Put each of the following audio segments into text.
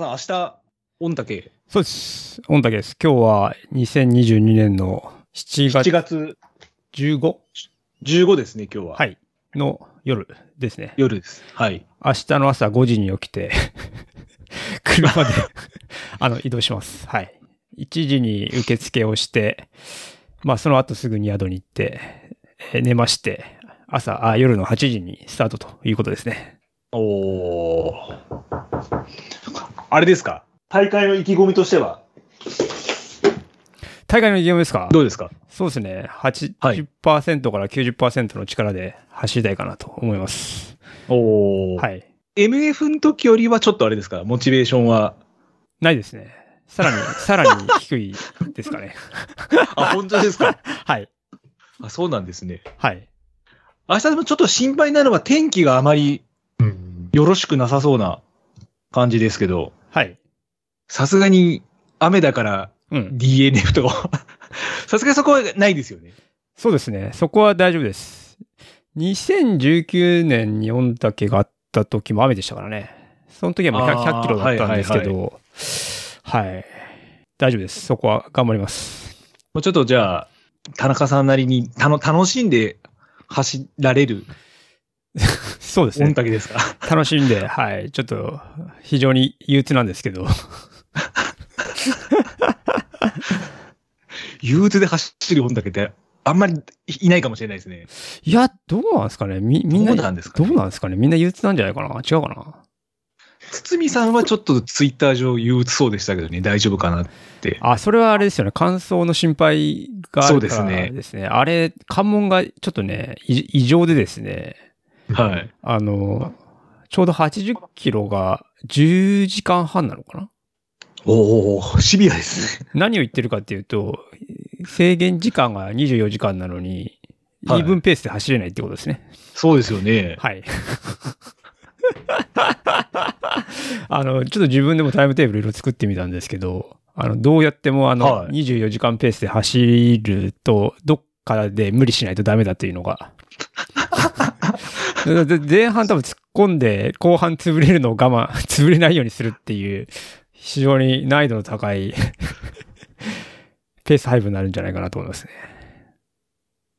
中さん、明日、御嶽。そうです。御嶽です。今日は2022年の7 7月月15、15ですね、今日は。。はいい、の夜ですね。夜です。はい。明日の朝5時に起きて、車で あの移動します。はい。1時に受付をして、まあその後すぐに宿に行って、えー寝まして、朝あ、夜の8時にスタートということですね。おー。あれですか？大会の意気込みとしては、大会の意気込みですか？どうですか？そうですね。はい80%から90%の力で走りたいかなと思います。おー。はい。MF の時よりはちょっとあれですか？モチベーションは？ないですね。さらに、さらに低いですかね。あ、本当ですか？はい。あ、そうなんですね。はい。明日でもちょっと心配なのは天気があまりうん。よろしくなさそうな感じですけど、はい。さすがに雨だからうん。DNF とか、さすがにそこはないですよね。そうですね。そこは大丈夫です。2019年に御嶽があった時も雨でしたからね。その時はもう 100, あー100キロだったんですけはいど、はい。大丈夫です。そこは頑張ります。もうちょっとじゃあ、田中さんなりにたの楽しんで走られる？御 そうですね。嶽ですか楽しんで、はい。ちょっと、非常に憂鬱なんですけど、憂鬱で走る御嶽ってあんまりいないかもしれないですね。いや、どうなんですかねみ、みんな、どうなんですかねどうなんですかねみんな憂鬱なんじゃないかな違うかな堤さんはちょっとツイッター上憂鬱そうでしたけどね、大丈夫かなって。あ、それはあれですよね。乾燥の心配があるからそうですねですね。あれ、関門がちょっとね、い異常でですね、はい。あの、ちょうど80キロが10時間半なのかな？おおシビアですね。何を言ってるかっていうと、制限時間が24時間なのに、はいイーブンペースで走れないってことですね。そうですよね。はい。あの、ちょっと自分でもタイムテーブルいろいろ作ってみたんですけど、あの、どうやってもあの、はい24時間ペースで走ると、どっかで無理しないとダメだっていうのが。で前半多分突っ込んで、後半潰れるのを我慢、潰れないようにするっていう、非常に難易度の高い ペース配分になるんじゃないかなと思いますね。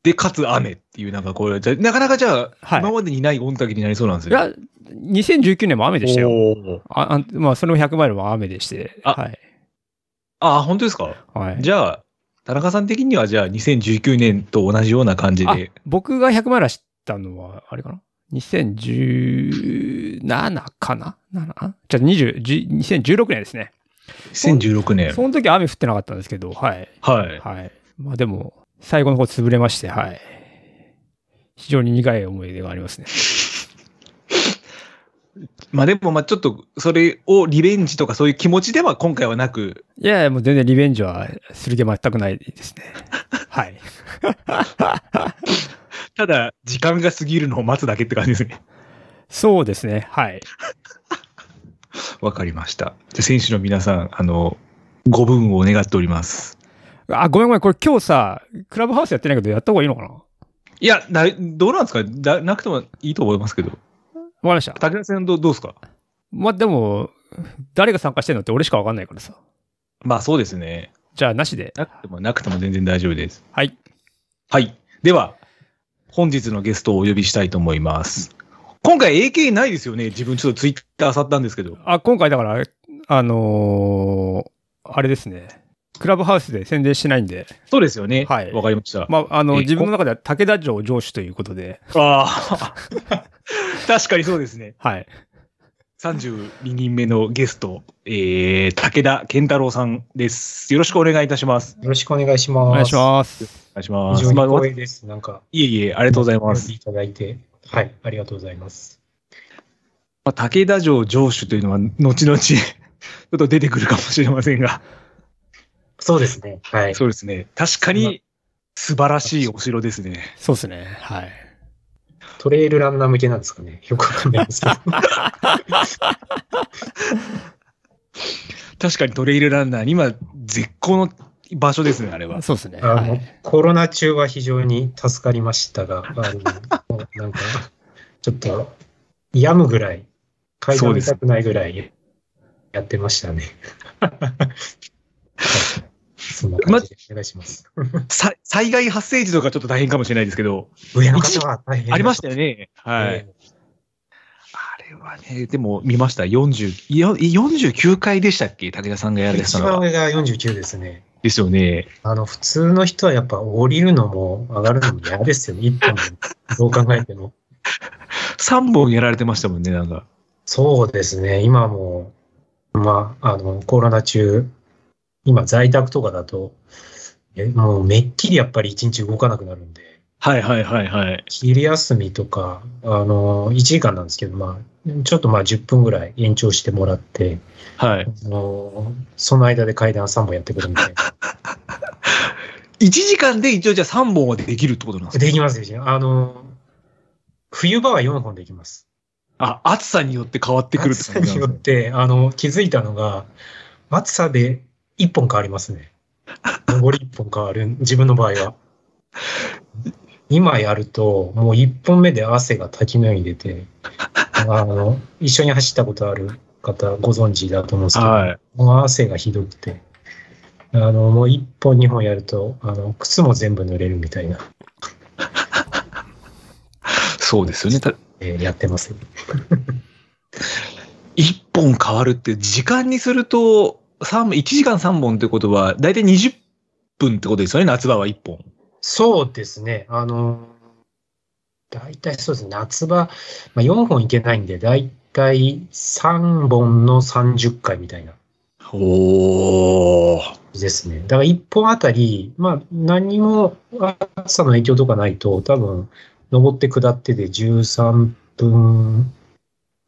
で、かつ雨っていう、なんかこれ、なかなかじゃあ、はい今までにない御嶽になりそうなんですよ。いや、2019年も雨でしたよ。ああまあ、それも100マイルも雨でして。あはい。あ、本当ですか？はい。じゃあ、田中さん的にはじゃあ2019年と同じような感じあで。僕が100マイル走ったのは、あれかな？?2017 かな ?7? じゃあ20、10 2016年ですね。2016年。その時は雨降ってなかったんですけど、はい。はい。はい。まあでも、最後の方潰れまして、はい。非常に苦い思い出がありますね。まあでも、まあちょっと、それをリベンジとかそういう気持ちでは今回はなく、いやいや、もう全然リベンジはする気は全くないですね。はい。ただ、時間が過ぎるのを待つだけって感じですね。そうですね。はい。わかりました。じゃあ選手の皆さん、あの、ご分を願っております。あ、ごめんごめん。これ今日さ、クラブハウスやってないけど、やった方がいいのかな？わいや、などうなんですか？だなくてもいいと思いますけど。かりました。竹田さんどうどうですか？まあでも、誰が参加してんのって俺しかわかんないからさ。まあそうですね。じゃあ、なしで。なくてもなくても全然大丈夫です。はい。はい。では、本日のゲストをお呼びしたいと思います。今回 AK ないですよね？自分ちょっとツイッター漁ったんですけど。あ、今回だから、あのーあれですね。クラブハウスで宣伝してないんで、そうですよね。はいわかりました。まあ、あの、え自分の中では武田城城主ということで、ああ。確かにそうですね。はい。32人目のゲスト、えー、武田健太郎さんです。よろしくお願いいたします。よろしくお願いします。お願いします。お願いします。非常にまあ光栄です。なんか、いえいえ、ありがとうございます。いただいて。はい、ありがとうございます。まあ、武田城城主というのは、後々、ちょっと出てくるかもしれませんが、そうですね。はい。そうですね。確かに、素晴らしいお城ですね。そうですね。はい。トレイルランナー向けなんですかね。よくわかんないですけど。確かにトレイルランナーに今、絶好の場所ですね、あれは。そうですね。あのはい。コロナ中は非常に助かりましたが、あのなんか、ちょっと、病むぐらい、階段見たくないぐらい、やってましたね。そんな感じでお願いします。さ災害発生時とかちょっと大変かもしれないですけど、上の方は大変ありましたよね。はい。えあれはね、でも見ました。40、いや49回でしたっけ？武田さんがやえられてたのは。一番上が49ですね。ですよね。あの、普通の人はやっぱ降りるのも上がるのも嫌ですよね。一本で。どう考えても。3本やられてましたもんね、なんか。そうですね。今も、まあ、あの、コロナ中、今在宅とかだと、えもうめっきりやっぱり一日動かなくなるんで、はいはいはいはい。昼休みとか、あの、1時間なんですけど、まあ、ちょっとまあ10分ぐらい延長してもらって、はい。あの、その間で階段3本やってくるみたいな。1時間で一応じゃあ3本はできるってことなんですか？できますできます。あの、冬場は4本できます。あ、暑さによって変わってくるって暑さによって、あの、気づいたのが、暑さで1本変わりますね。上り1本変わる、自分の場合は。今やると、もう1本目で汗が滝のように出て、あの、一緒に走ったことある方ご存知だと思うんですけど、はい。もう汗がひどくて、あの、もう1本2本やると、あの、靴も全部濡れるみたいな、そうですよね。たえーやってます。1本変わるって、時間にすると、3 1時間3本ってことは、だいたい20分ってことですよね、夏場は1本。そうですね。あの、大体そうですね。夏場、まあ、4本いけないんで、大体3本の30回みたいなおー。ですね。だから1本あたり、まあ、何も暑さの影響とかないと、多分、登って下ってで13分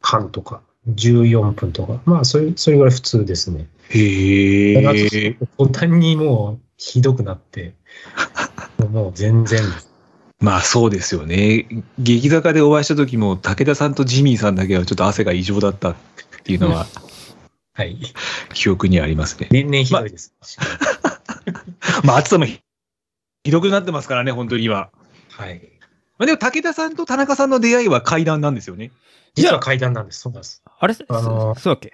半とか、14分とか、まあ、それ、それぐらい普通ですね。へ夏ー。途端にもうひどくなって、もう全然まあそうですよね。劇坂でお会いした時も、武田さんとジミーさんだけはちょっと汗が異常だったっていうのは はい。記憶にありますね。年々ひどいです。まあ 暑さもひひどくなってますからね、本当に今。はい。まあでも武田さんと田中さんの出会いは階段なんですよね。実は階段なんです。そうなんです。あれ、あのそそうだっけ？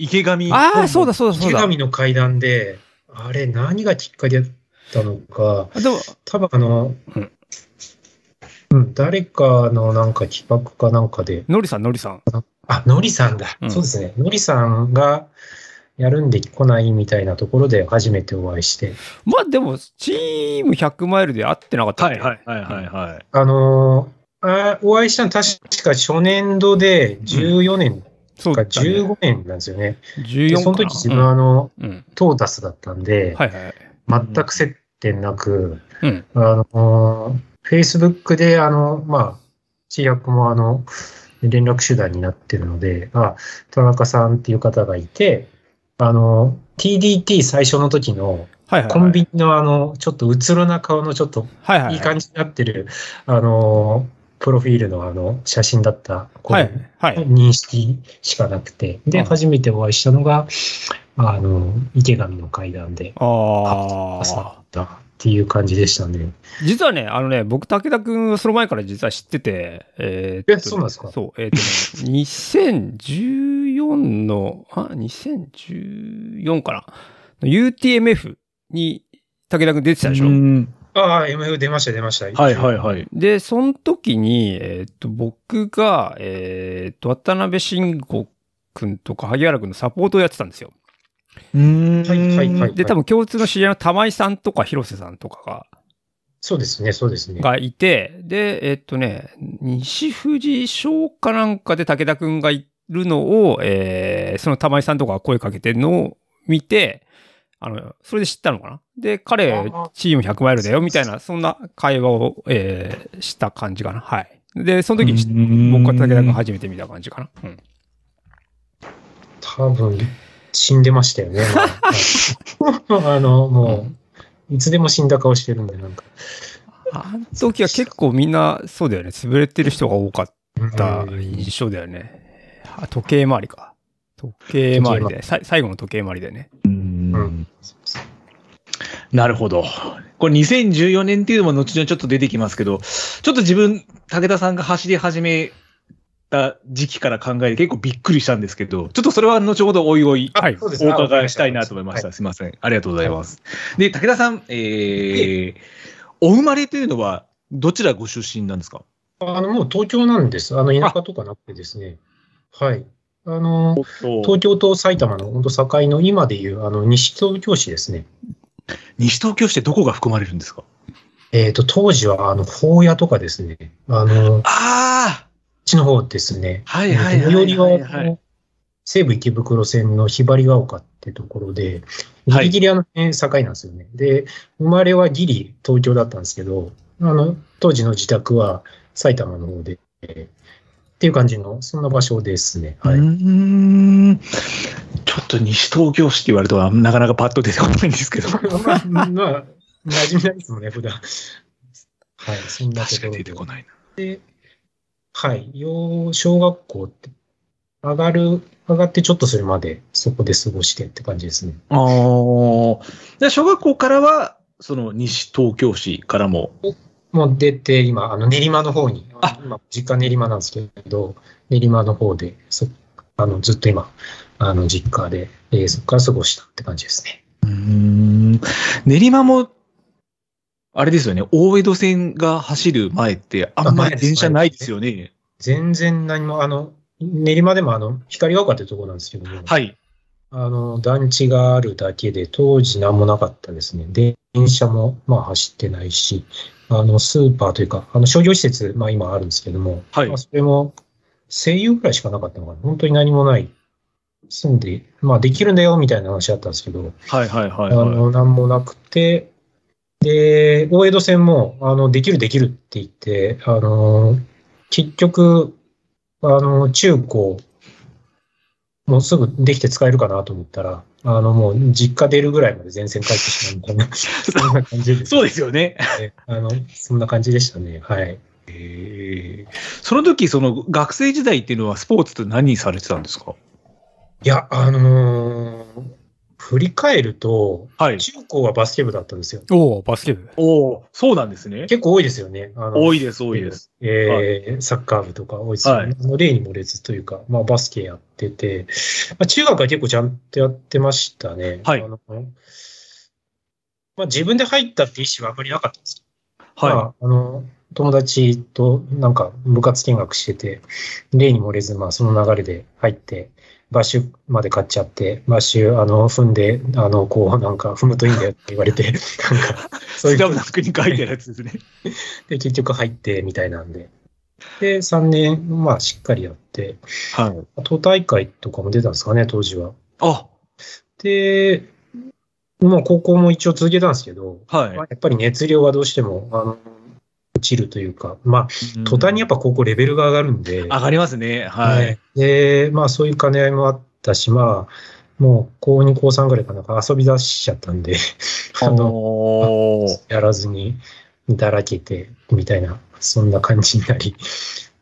池上。ああ、そうだそうだそうだ。池上の階段で、あれ何がきっかけだったのか、でも、多分あの、うんうん、誰かのなんか企画かなんかで、のりさん、のりさん。あ、のりさんだ。うんそうですね。のりさんがやるんで来ないみたいなところで初めてお会いして、まあでも、チーム100マイルで会ってなかったはいはいはいはいはい。あのーあお会いしたの確か初年度で14年かそうだ、ね。15年なんですよね。で14かなその時自分はあの、うん。うんトータスだったんで、はいはい。全く接点なく、うん。あの、Facebook で、あの、まあ、知略もあの、連絡手段になってるので、あ、田中さんっていう方がいて、あの、TDT 最初の時のはいはいはい。コンビニのあの、ちょっとうつろな顔のちょっとはいはい。いい感じになってる、あの、プロフィールのあの、写真だった子のはい。はい。認識しかなくて、で、うん初めてお会いしたのが、あの、池上の階段で、あ朝あ。だっていう感じでしたね。実はね、あのね、僕、武田くんはその前から実は知ってて、えーえそうなんですか？そう、えーっとね、2014の、あ、2014かな？UTMF に武田くん出てたでしょ？うんああ、MF 出ました、出ました。はいはいはい。で、その時に、えーっと、僕が、えーっと、渡辺慎吾くんとか萩原くんのサポートをやってたんですよ。うんはいはいはいで、多分共通の知り合いの玉井さんとか広瀬さんとかが、そうですね、そうですね。がいて、で、えっとね、西富士賞かなんかで武田くんがいるのを、えーその玉井さんとかが声かけてるのを見て、あの、それで知ったのかな？で、彼チーム100マイルだよ、みたいな、そんな会話を、えーした感じかな。はい。で、その時に僕は武田くん初めて見た感じかな。うん。多分、死んでましたよね。ま あ あの、もう、いつでも死んだ顔してるんで、なんか。あの時は結構みんな、そうだよね、潰れてる人が多かったうん印象だよね。あ時計回りか。時計回りで、さ最後の時計回りでね。うんうんなるほど。これ2014年っていうのも後々ちょっと出てきますけど、ちょっと自分、武田さんが走り始めた時期から考えて結構びっくりしたんですけど、ちょっとそれは後ほどおいおいはいお伺いしたいなと思いました。はすみません。ありがとうございます。で、武田さん、えー、お生まれというのはどちらご出身なんですか？あの、もう東京なんです。あの、田舎とかなくてですね。はい。あの、東京と埼玉の本当境の今でいう、あの、西東京市ですね。西東京市ってどこが含まれるんですか？えっ、と、当時は、あの、法屋とかですね。あの、こっあちの方ですね。あはいはいはい最寄りははいはい。西武池袋線のひばりが丘ってところで、ギはいリギリあの辺境なんですよね。で、生まれはギリ東京だったんですけど、あの、当時の自宅は埼玉の方で、えーっていう感じの、そんな場所ですね。はい。ん。ちょっと西東京市って言われるとなかなかパッと出てこないんですけど。まあ、まあ、馴染みないですもんね、普段。はい、そんなと確かにころで出てこないはい、幼小学校って、上がる、上がってちょっとするまで、そこで過ごしてって感じですね。な。ああ。じゃあ小学校からは、その西東京市からも。もう出て、今、あの練馬の方に、あ今、実家練馬なんですけど、練馬の方で、そあのずっと今、あの実家で、えーそこから過ごしたって感じですね。うーん。練馬も、あれですよね、大江戸線が走る前って、あんまり電車ないですよね。全然何も、あの、練馬でもあの、光が丘ってとこなんですけども、はい。あの、団地があるだけで、当時何もなかったですね。電車も、まあ走ってないし、あの、スーパーというか、あの、商業施設、まあ今あるんですけども、はいまあそれも、声優ぐらいしかなかったのかな。本当に何もない。住んで、まあできるんだよ、みたいな話だったんですけど、はいはいはい、あはい。の、何もなくて、で、大江戸線も、あの、できるできるって言って、あの、結局、あの、中高、もうすぐできて使えるかなと思ったら、あの、もう実家出るぐらいまで全線帰ってしまうみたいな、そんな感じです。そうですよね。ね。あの、そんな感じでしたね。はい。えーその時、その学生時代っていうのはスポーツって何されてたんですか？いや、あのー振り返ると、はい。中高はバスケ部だったんですよ。おおバスケ部。おおそうなんですね。結構多いですよね。あの多いです、多いです。えーサッカー部とか多いですよね。はいあの例に漏れずというか、まあバスケやってて、まあ、中学は結構ちゃんとやってましたね。はいあのまあ、自分で入ったって意思はあまりなかったんですはまあ、あの、友達となんか部活見学してて、例に漏れず、まあその流れで入って、バッシュまで買っちゃって、バッシュ、あの、踏んで、あの、こう、なんか、踏むといいんだよって言われて、なんか、そういうスラムダンクに書いてあるやつですね。で、結局入ってみたいなんで。で、3年、まあ、しっかりやって、はい。都大会とかも出たんですかね、当時は。あ、で、もう高校も一応続けたんですけど、はいまあ、やっぱり熱量はどうしても、あの、落ちるというか、まあ、途端にやっぱ高校レベルが上がるんで、上がりますね。はい。ねで、まあ、そういう兼ね合いもあったし、まあ、もう高2、高3ぐらいかなんか遊び出しちゃったんで、あの、やらずにだらけてみたいな、そんな感じになり。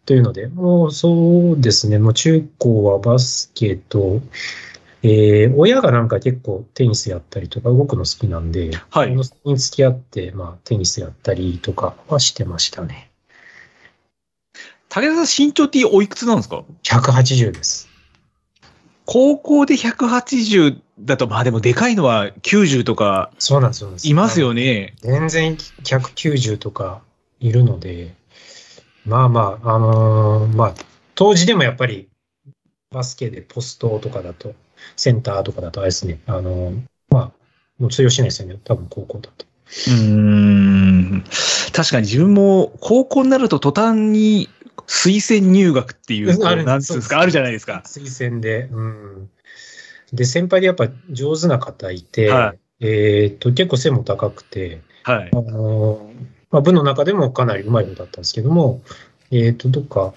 というので、もうそうですね、もう中高はバスケと、えー親がなんか結構テニスやったりとか動くの好きなんで、はいに付き合って、まあテニスやったりとかはしてましたね。武田さん身長っておいくつなんですか？180です。高校で180だと、まあでもでかいのは90とかそうなんですよ。いますよね。全然190とかいるので、まあまあ、あのーまあ、当時でもやっぱりバスケでポストとかだと、センターとかだとあれですね、あのーまあ、もう通用しないですよね、多分高校だと。うーん。確かに自分も高校になると途端に推薦入学っていう、あるなんですか、あるじゃないですか。推薦で、うん。で、先輩でやっぱ上手な方いて、はえーっと、結構背も高くて、はいあ。のーまあ、部の中でもかなり上手い方だったんですけども、えっ、と、どっか、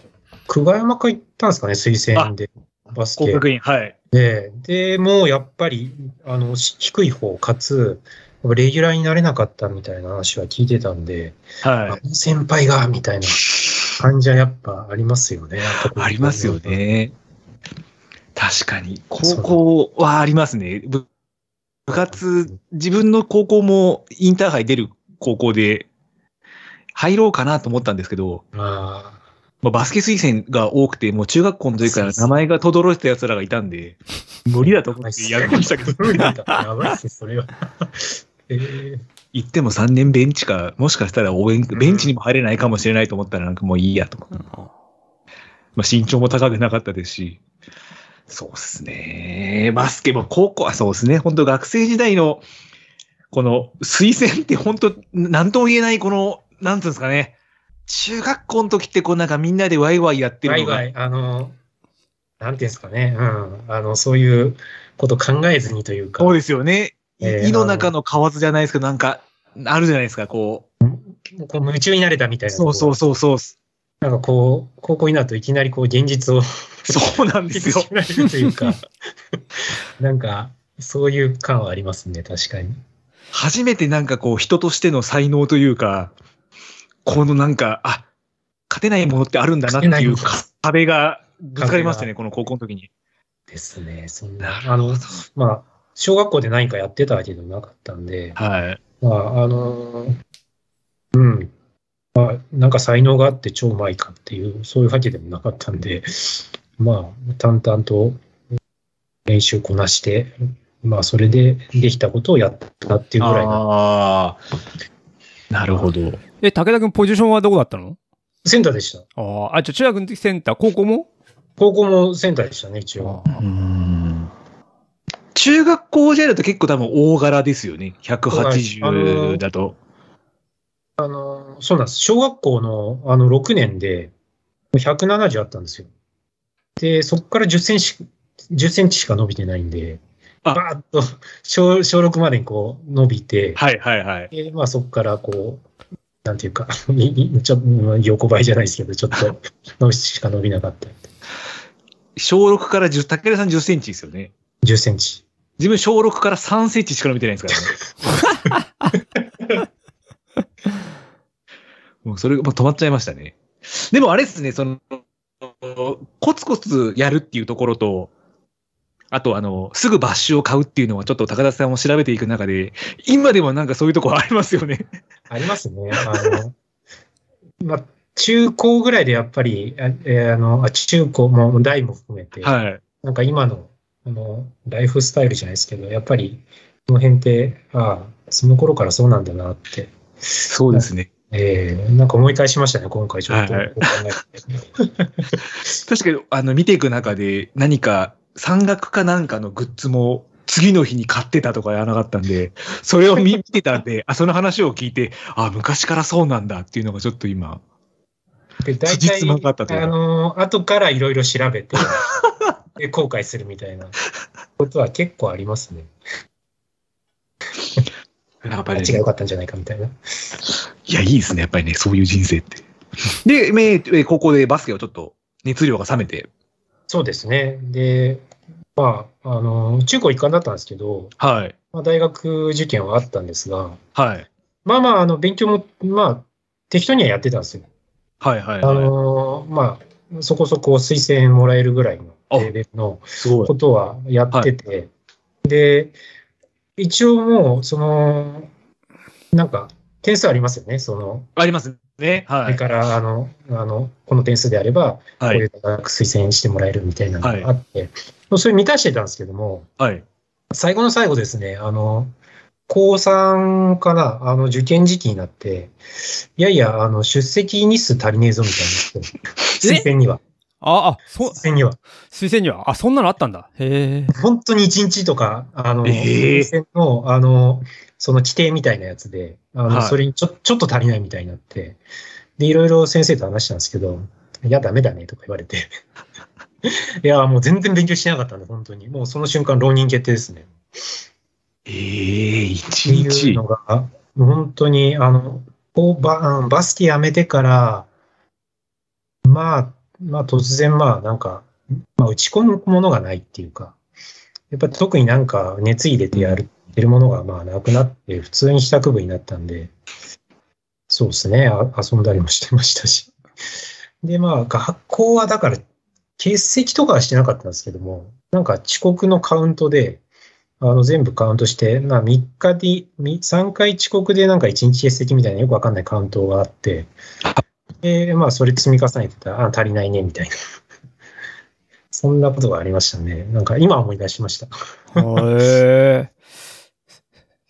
久我山か行ったんですかね、推薦で。バスケ。はい。で、で、もうやっぱり、あの、し低い方、かつ、レギュラーになれなかったみたいな話は聞いてたんで、はあの先輩が、みたいな感じはやっぱありますよね。ありますよ。ね。確かに。高校はありますね。部部活、自分の高校もインターハイ出る高校で入ろうかなと思ったんですけど、あまあ、バスケ推薦が多くて、もう中学校の時から名前が轟いてた奴らがいたんで、無理だと思ってやりましたけど、無理だ。やばいっす、それは。えー行っても3年ベンチか、もしかしたら応援、ベンチにも入れないかもしれないと思ったらなんかもういいやと思って。まあ身長も高くなかったですし。そうですね。バスケも高校、あ、そうですね。本当学生時代の、この推薦って本当なんとも言えないこの、なんつうんですかね。中学校の時ってこうなんかみんなでワイワイやってるのが。ワイワイ、あの、なんていうんですかね、うん。あの、そういうこと考えずにというか、そうですよね。えー井の中の蛙じゃないですけど、なんか、あるじゃないですか、ここう夢中になれたみたう。いな。そうそうそうそう。なんかこう、高校になるといきなりこう現実をそうなんですよ。というか、なんか、そういう感はありますね、確かに。初めてなんかこう人としての才能というか、このなんか、あ、勝てないものってあるんだなっていう壁がぶつかりましたね、この高校の時に。ですね、そんなな。あの、まあ、小学校で何かやってたわけでもなかったんで、はい。まあ、あの、うん。まあ、なんか才能があって超うまいかっていう、そういうわけでもなかったんで、まあ、淡々と練習こなして、まあ、それでできたことをやったっていうぐらいな。ああ。なるほど。え、武田君ポジションはどこだったの？センターでした。あーあ、じゃあ中学の時センター、高校も？高校もセンターでしたね、一応。うん。中学校時代だと結構多分大柄ですよね。あの180ーだと。あの、そうなんです。小学校のあの6年で170あったんですよ。で、そこから10センチ、10センチしか伸びてないんで、あバーッと小小6までにこう伸びて、はいはいはい。で、まあそこからこう、なんていうか、ちょっと横ばいじゃないですけど、ちょっと 伸びしか伸びなかった。小6から10、武田さん10センチですよね。10センチ。自分小6から3センチしか伸びてないんですからね。もうそれがもう止まっちゃいましたね。でもあれですね、その、コツコツやるっていうところと、あとあの、すぐバッシュを買うっていうのはちょっと高田さんを調べていく中で、今でもなんかそういうところありますよね。ありますね。あの、まあ、中高ぐらいでやっぱり、あえーあの、あ中高も大も含めて、はい。なんか今の、あの、ライフスタイルじゃないですけど、やっぱり、この辺って、ああ、その頃からそうなんだなって、そうですね。えー、なんか思い返しましたね、今回ちょっと。確かに、あの、見ていく中で何か山岳かなんかのグッズも次の日に買ってたとかやらなかったんで、それを見見てたんで、あ、その話を聞いて、あ、昔からそうなんだっていうのがちょっと今、で、大辻体、あったというかあの、後からいろいろ調べて、で後悔するみたいなことは結構ありますね。やっぱり、あっちが良かったんじゃないかみたいな。いや、いいですね、やっぱりね、そういう人生って。で、めえ高校でバスケをちょっと熱量が冷めて、そうですね。で、まあ、あの、中高一貫だったんですけど、はい。まあ、大学受験はあったんですが、はい。まあまあ、あの、勉強も、まあ、適当にはやってたんですよ。はいはいあはい。の、まあ、そこそこ推薦もらえるぐらいのレベルのすごいこ。とはやってて、で、一応もう、その、なんか、点数ありますよね。その、ありますね。はい。それから、あの、あの、この点数であれば、こはい。ういう推薦してもらえるみたいなのがあって、それ満たしてたんですけども、はい。最後の最後ですね、あの、高3かな、あの、受験時期になって、いやいや、あの、出席日数足りねえぞみたいにな推薦には、あ、あ、そう推、薦には。推薦には、あ、そんなのあったんだ。へえ。本当に1日とか、あの、ええ推薦の、あの、その規定みたいなやつで、あの、はいそれにちょ、ちょっと足りないみたいになって、で、いろいろ先生と話したんですけど、いや、ダメだね、とか言われて。いや、もう全然勉強してなかったんで、本当に。もうその瞬間、浪人決定ですね。ええ一っていう日？のが、本当に、あの、ババスケやめてから、まあ、まあ突然まあなんか、まあ打ち込むものがないっていうか、やっぱ特になんか熱入れてやる、やるものがまあなくなって、普通に帰宅部になったんで、そうですね、あ遊んだりもしてましたし。で、まあ学校はだから、欠席とかはしてなかったんですけども、なんか遅刻のカウントで、あの、全部カウントして、まあ、3日で、み3回遅刻でなんか1日欠席みたいなよくわかんないカウントがあって、で、まあ、それ積み重ねてたら、あ、足りないね、みたいな。そんなことがありましたね。なんか、今思い出しました。へえ。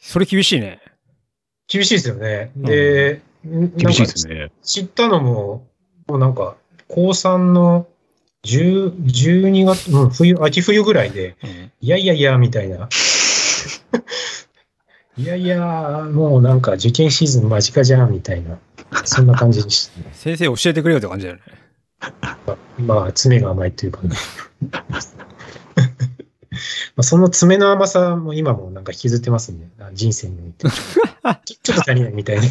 それ厳しいね。厳しいですよね。で、厳しいですね。知ったのも、もうなんか、高3の10 12月、うん、冬、秋冬ぐらいで、うんいやいやいや、みたいな。いやいや、もうなんか受験シーズン間近じゃん、みたいな。そんな感じでしたね。先生教えてくれよって感じだよね。まあ、爪が甘いというかね。まあその爪の甘さも今もなんか引きずってますね。あ人生において。ちょっと足りないみたいな。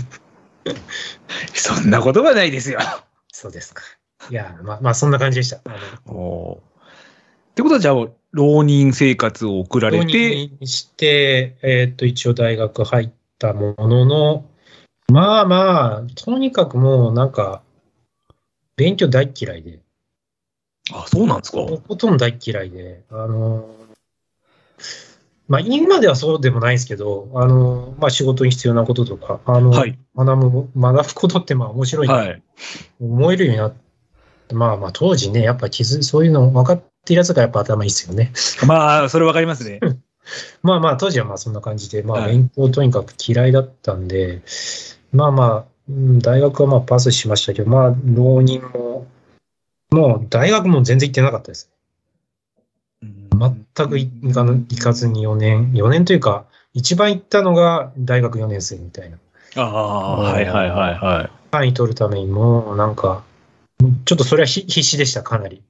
そんなことはないですよ。そうですか。いや、まあ、まあ、そんな感じでした。おーってことは、じゃあ、浪人生活を送られ浪て、人して、えーっと、一応大学入ったものの、まあまあ、とにかくもうなんか、勉強大っ嫌いで、あ、そうなんですか。とことん大っ嫌いで、あのまあ今ではそうでもないですけど、あのまあ仕事に必要なこととか、あの、はい学ぶ、学ぶことってまあ面白いなはい。思えるようになって、まあまあ当時ね、やっぱ気づ、そういうの分かってるやつがやっぱ頭いいですよね。まあ、それわかりますね。まあまあ当時はまあそんな感じで、まあはい勉強とにかく嫌いだったんで、まあまあ、うん大学はまあパスしましたけど、まあ浪人も、もう大学も全然行ってなかったです。全く行かぬ行かずに4年、4年というか、一番行ったのが大学4年生みたいな。ああ、はいはいはいはい。単位取るためにも、なんか、ちょっとそれはひ必死でした、かなり。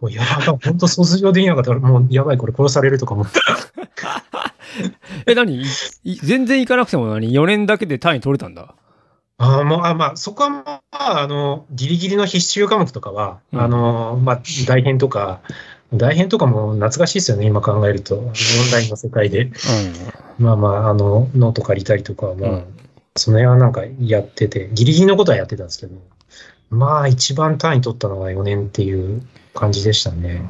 もうやばい、本当卒業できなかったら、もうやばい、これ殺されるとか思って。え、何？いい全然行かなくても何 ?4 年だけで単位取れたんだ？ああ、もう、あまあ、そこはまあ、あの、ギリギリの必修科目とかは、うんあの、まあ、大編とか、大編とかも懐かしいですよね、今考えると。オンラインの世界で。まあまあ、あの、ノート借りたりとかは、まあ、うんその辺はなんかやってて、ギリギリのことはやってたんですけど、まあ、一番単位取ったのが4年っていう感じでしたね。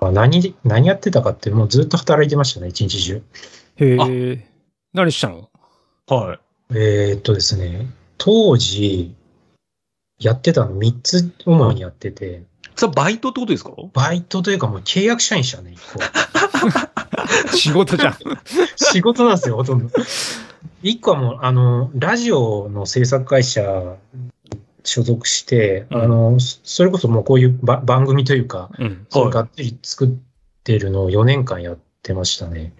まあ、何、何やってたかって、もうずっと働いてましたね、一日中。うん。へえ。何したの？はい。えーっとですね、当時、やってたの3つ主にやってて、それバイトってことですか？バイトというかもう契約社員でしたね、一個。仕事じゃん。仕事なんですよ、ほとんど。一個はもう、あの、ラジオの制作会社に所属して、うんあの、そそれこそもうこういうば番組というか、うん。それがっつり作ってるのを4年間やってましたね。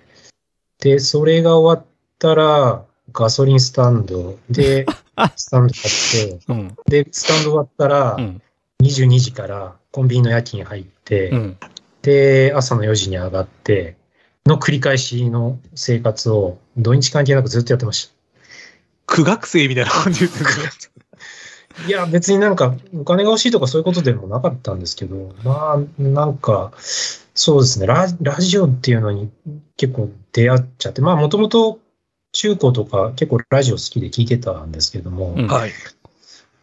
で、それが終わったら、ガソリンスタンドで、スタンド買って、うん。で、スタンド終わったらう、ん。22時からコンビニの夜勤入って、うん。で、朝の4時に上がって、の繰り返しの生活を土日関係なくずっとやってまし苦学生みたいな感じですね。た。いや、別になんかお金が欲しいとかそういうことでもなかったんですけど、まあ、なんか、そうですねラ、ラジオっていうのに結構出会っちゃって、まあ、もともと中高とか結構ラジオ好きで聞いてたんですけども、うんはい。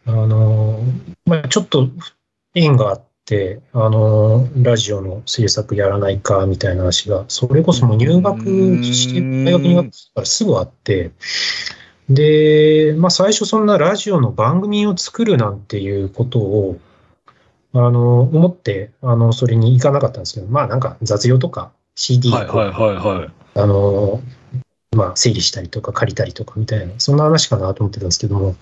あの、まあ、ちょっと縁があって、あの、ラジオの制作やらないかみたいな話が、それこそもう入学して、うん大学入学からすぐあって、で、まあ最初そんなラジオの番組を作るなんていうことを、あの、思って、あの、それに行かなかったんですけど、まあなんか雑用とか CD をはいはいはいはい。あの、まあ、整理したりとか借りたりとかみたいな、そんな話かなと思ってたんですけども、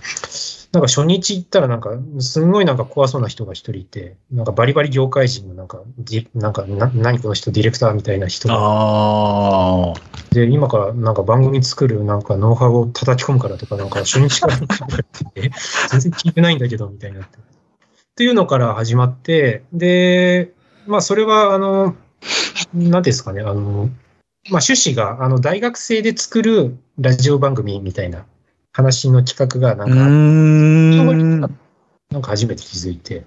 なんか初日行ったらなんか、すんごいなんか怖そうな人が一人いて、なんかバリバリ業界人のなんか、なんかな、何この人ディレクターみたいな人が。で、今からなんか番組作るなんかノウハウを叩き込むからとか、なんか初日からなんか言われてて、全然聞いてないんだけど、みたいになって。っていうのから始まって、で、まあそれはあの、なんていうんですかね、あの、まあ趣旨があの大学生で作るラジオ番組みたいな話の企画がなんか、ん。なんか初めて気づいて、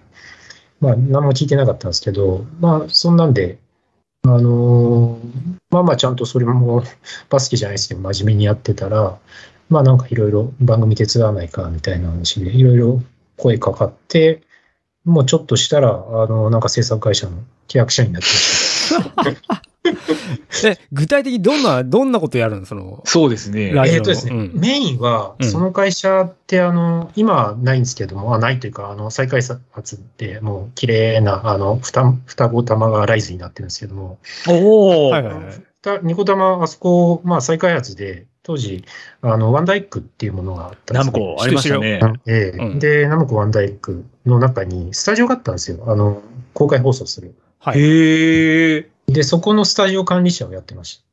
まあ何も聞いてなかったんですけど、まあそんなんで、あのーまあまあちゃんとそれもバスケじゃないですけど真面目にやってたら、まあなんかいろいろ番組手伝わないかみたいな話でいろいろ声かかって、もうちょっとしたら、あの、なんか制作会社の契約社員になってました。え、具体的にどんな、どんなことやるの？その、そうですね。ラジオえっとですね、うんメインは、うんその会社って、あの、今はないんですけども、あないというか、あの、再開発って、もう、綺麗な、あの、双双子玉がライズになってるんですけども、おお、はいはいはい。玉、あそこ、まあ、再開発で、当時、あの、ワンダイクっていうものがあったんですねナムコありましたね。ええうんで、ナムコワンダイクの中にスタジオがあったんですよ。あの、公開放送する。はい。へえ。で、そこのスタジオ管理者をやってました。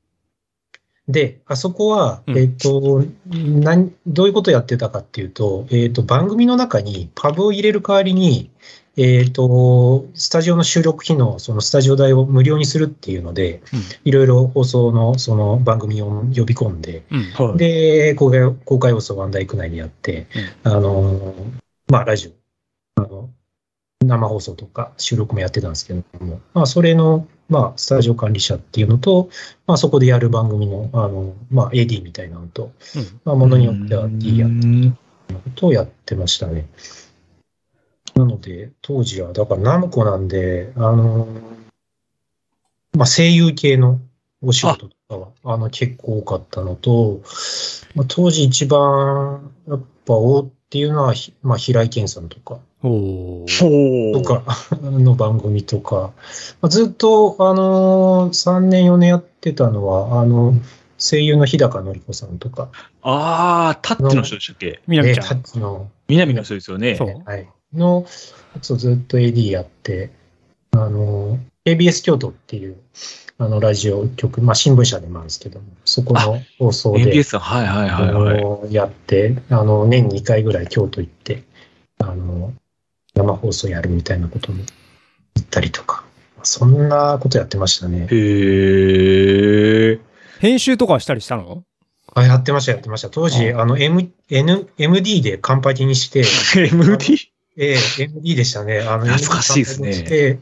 で、あそこは、うんえっ、と、なん、どういうことやってたかっていうと、えっ、と、番組の中にパブを入れる代わりに、えっ、と、スタジオの収録機能、そのスタジオ代を無料にするっていうので、うんいろいろ放送のその番組を呼び込んで、うん。はい。で、公開、公開放送ワンダイク内でやって、あの、まあ、ラジオ、あの、生放送とか収録もやってたんですけども、まあ、それの、まあ、スタジオ管理者っていうのと、まあ、そこでやる番組の、あの、まあ、AD みたいなのと、うんまあ、ものによっては D やうことをやってましたね。なので、当時は、だからナムコなんで、あの、まあ、声優系のお仕事とかは、あの、結構多かったのと、まあ、当時一番、やっぱ、っていうのは、ひまあ、平井堅さんとか。とか、の番組とか、まあ、ずっと、あの3年4年やってたのは、あの、声優の日高のり子さんとか、ああ、タッチの人でしたっけ？えみなみちゃん。タッチの、南の人ですよね。そう。はい。のずっと AD やって、あの、ABS 京都っていう、あの、ラジオ局、まあ、新聞社でもあるんですけども、そこの放送で、NBS はいはいはいあはい。のやって、あの、年に2回ぐらい京都行って、あの、生放送やるみたいなことも言ったりとか、そんなことやってましたね。へえ。編集とかしたりしたの？あ、やってました、やってました。当時、ああの、M、N、MD でカンパケにして、MD? ええ MD でしたね。あの、懐かしいですね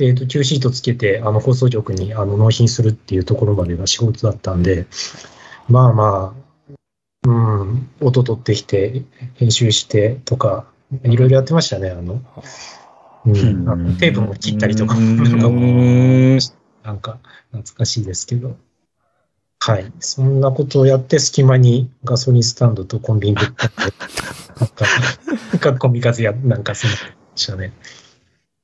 えっ、と、Q シートつけて、あの、放送局に、あの、納品するっていうところまでが仕事だったんで、まあまあ、うん、音取ってきて、編集してとか、いろいろやってましたね、あの、うん、あのテープも切ったりとか、うんなんか懐かしいですけど。はい。そんなことをやって、隙間にガソリンスタンドとコンビニぶっ込んで、なんか、書き込み数や、なんかそんなでしたね。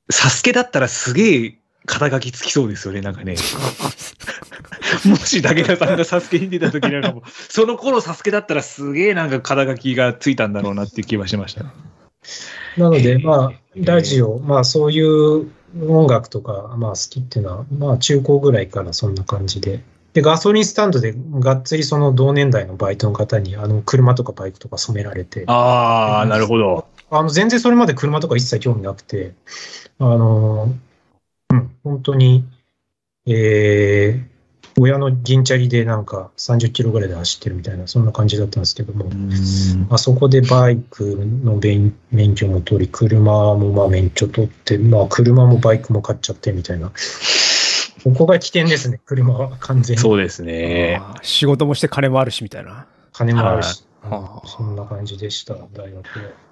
サスケだったらすげえ肩書きつきそうですよね、なんかね。もし武田さんがサスケに出た時なんかも、その頃サスケだったらすげえなんか肩書きがついたんだろうなっていう気はしましたね。なので、まあ、ラジオ、まあそういう音楽とか、まあ好きっていうのは、まあ中高ぐらいからそんな感じで。で、ガソリンスタンドでがっつりその同年代のバイトの方に、あの、車とかバイクとか染められて、ああ、なるほど。あの、全然それまで車とか一切興味なくて、あの、うん、本当に、えー、親の銀チャリでなんか30キロぐらいで走ってるみたいな、そんな感じだったんですけども、あそこでバイクの免免許も取り、車もまあ免許取って、まあ車もバイクも買っちゃってみたいな。ここが起点ですね、車は完全に。そうですね。仕事もして金もあるしみたいな。金もあるし、はうんそんな感じでした、大学は。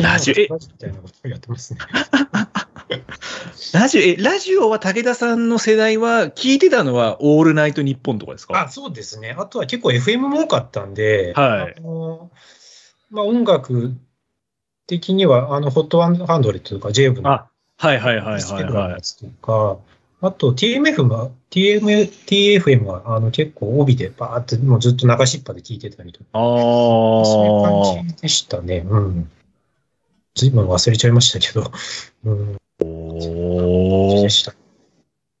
ラジオえ？ラジオえ、ラジオは武田さんの世代は聞いてたのはオールナイトニッポンとかですか？あ、そうですね。あとは結構 FM も多かったんで、はいあのまあ、音楽的には、あの、ホットハンドレットとか、ジェイブのあ、はいはいはいスはいはいや。つとか、あと TMF が、TM、TFM があの結構帯でバーってもうずっと流しっぱで聞いてたりとか、あそういうあ感。じでしたね。うん。ずいぶん忘れちゃいましたけど、うん、おーでした。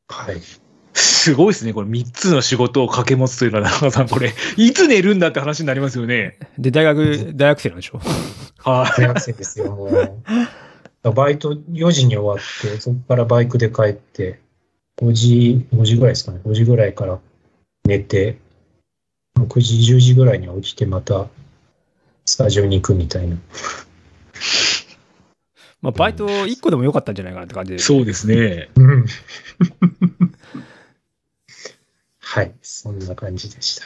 はい。すごいですね。これ3つの仕事を掛け持つというのは、中川さん、これ、いつ寝るんだって話になりますよね。で、大学、大学生なんでしょ？は大学生ですよ、もう。バイト4時に終わって、そこからバイクで帰って、5時、5時ぐらいですかね、5時ぐらいから寝て、9時、10時ぐらいには起きて、またスタジオに行くみたいな。まあ、バイト1個でもよかったんじゃないかなって感じで。い。そうですね。うんはい、そんな感じでした。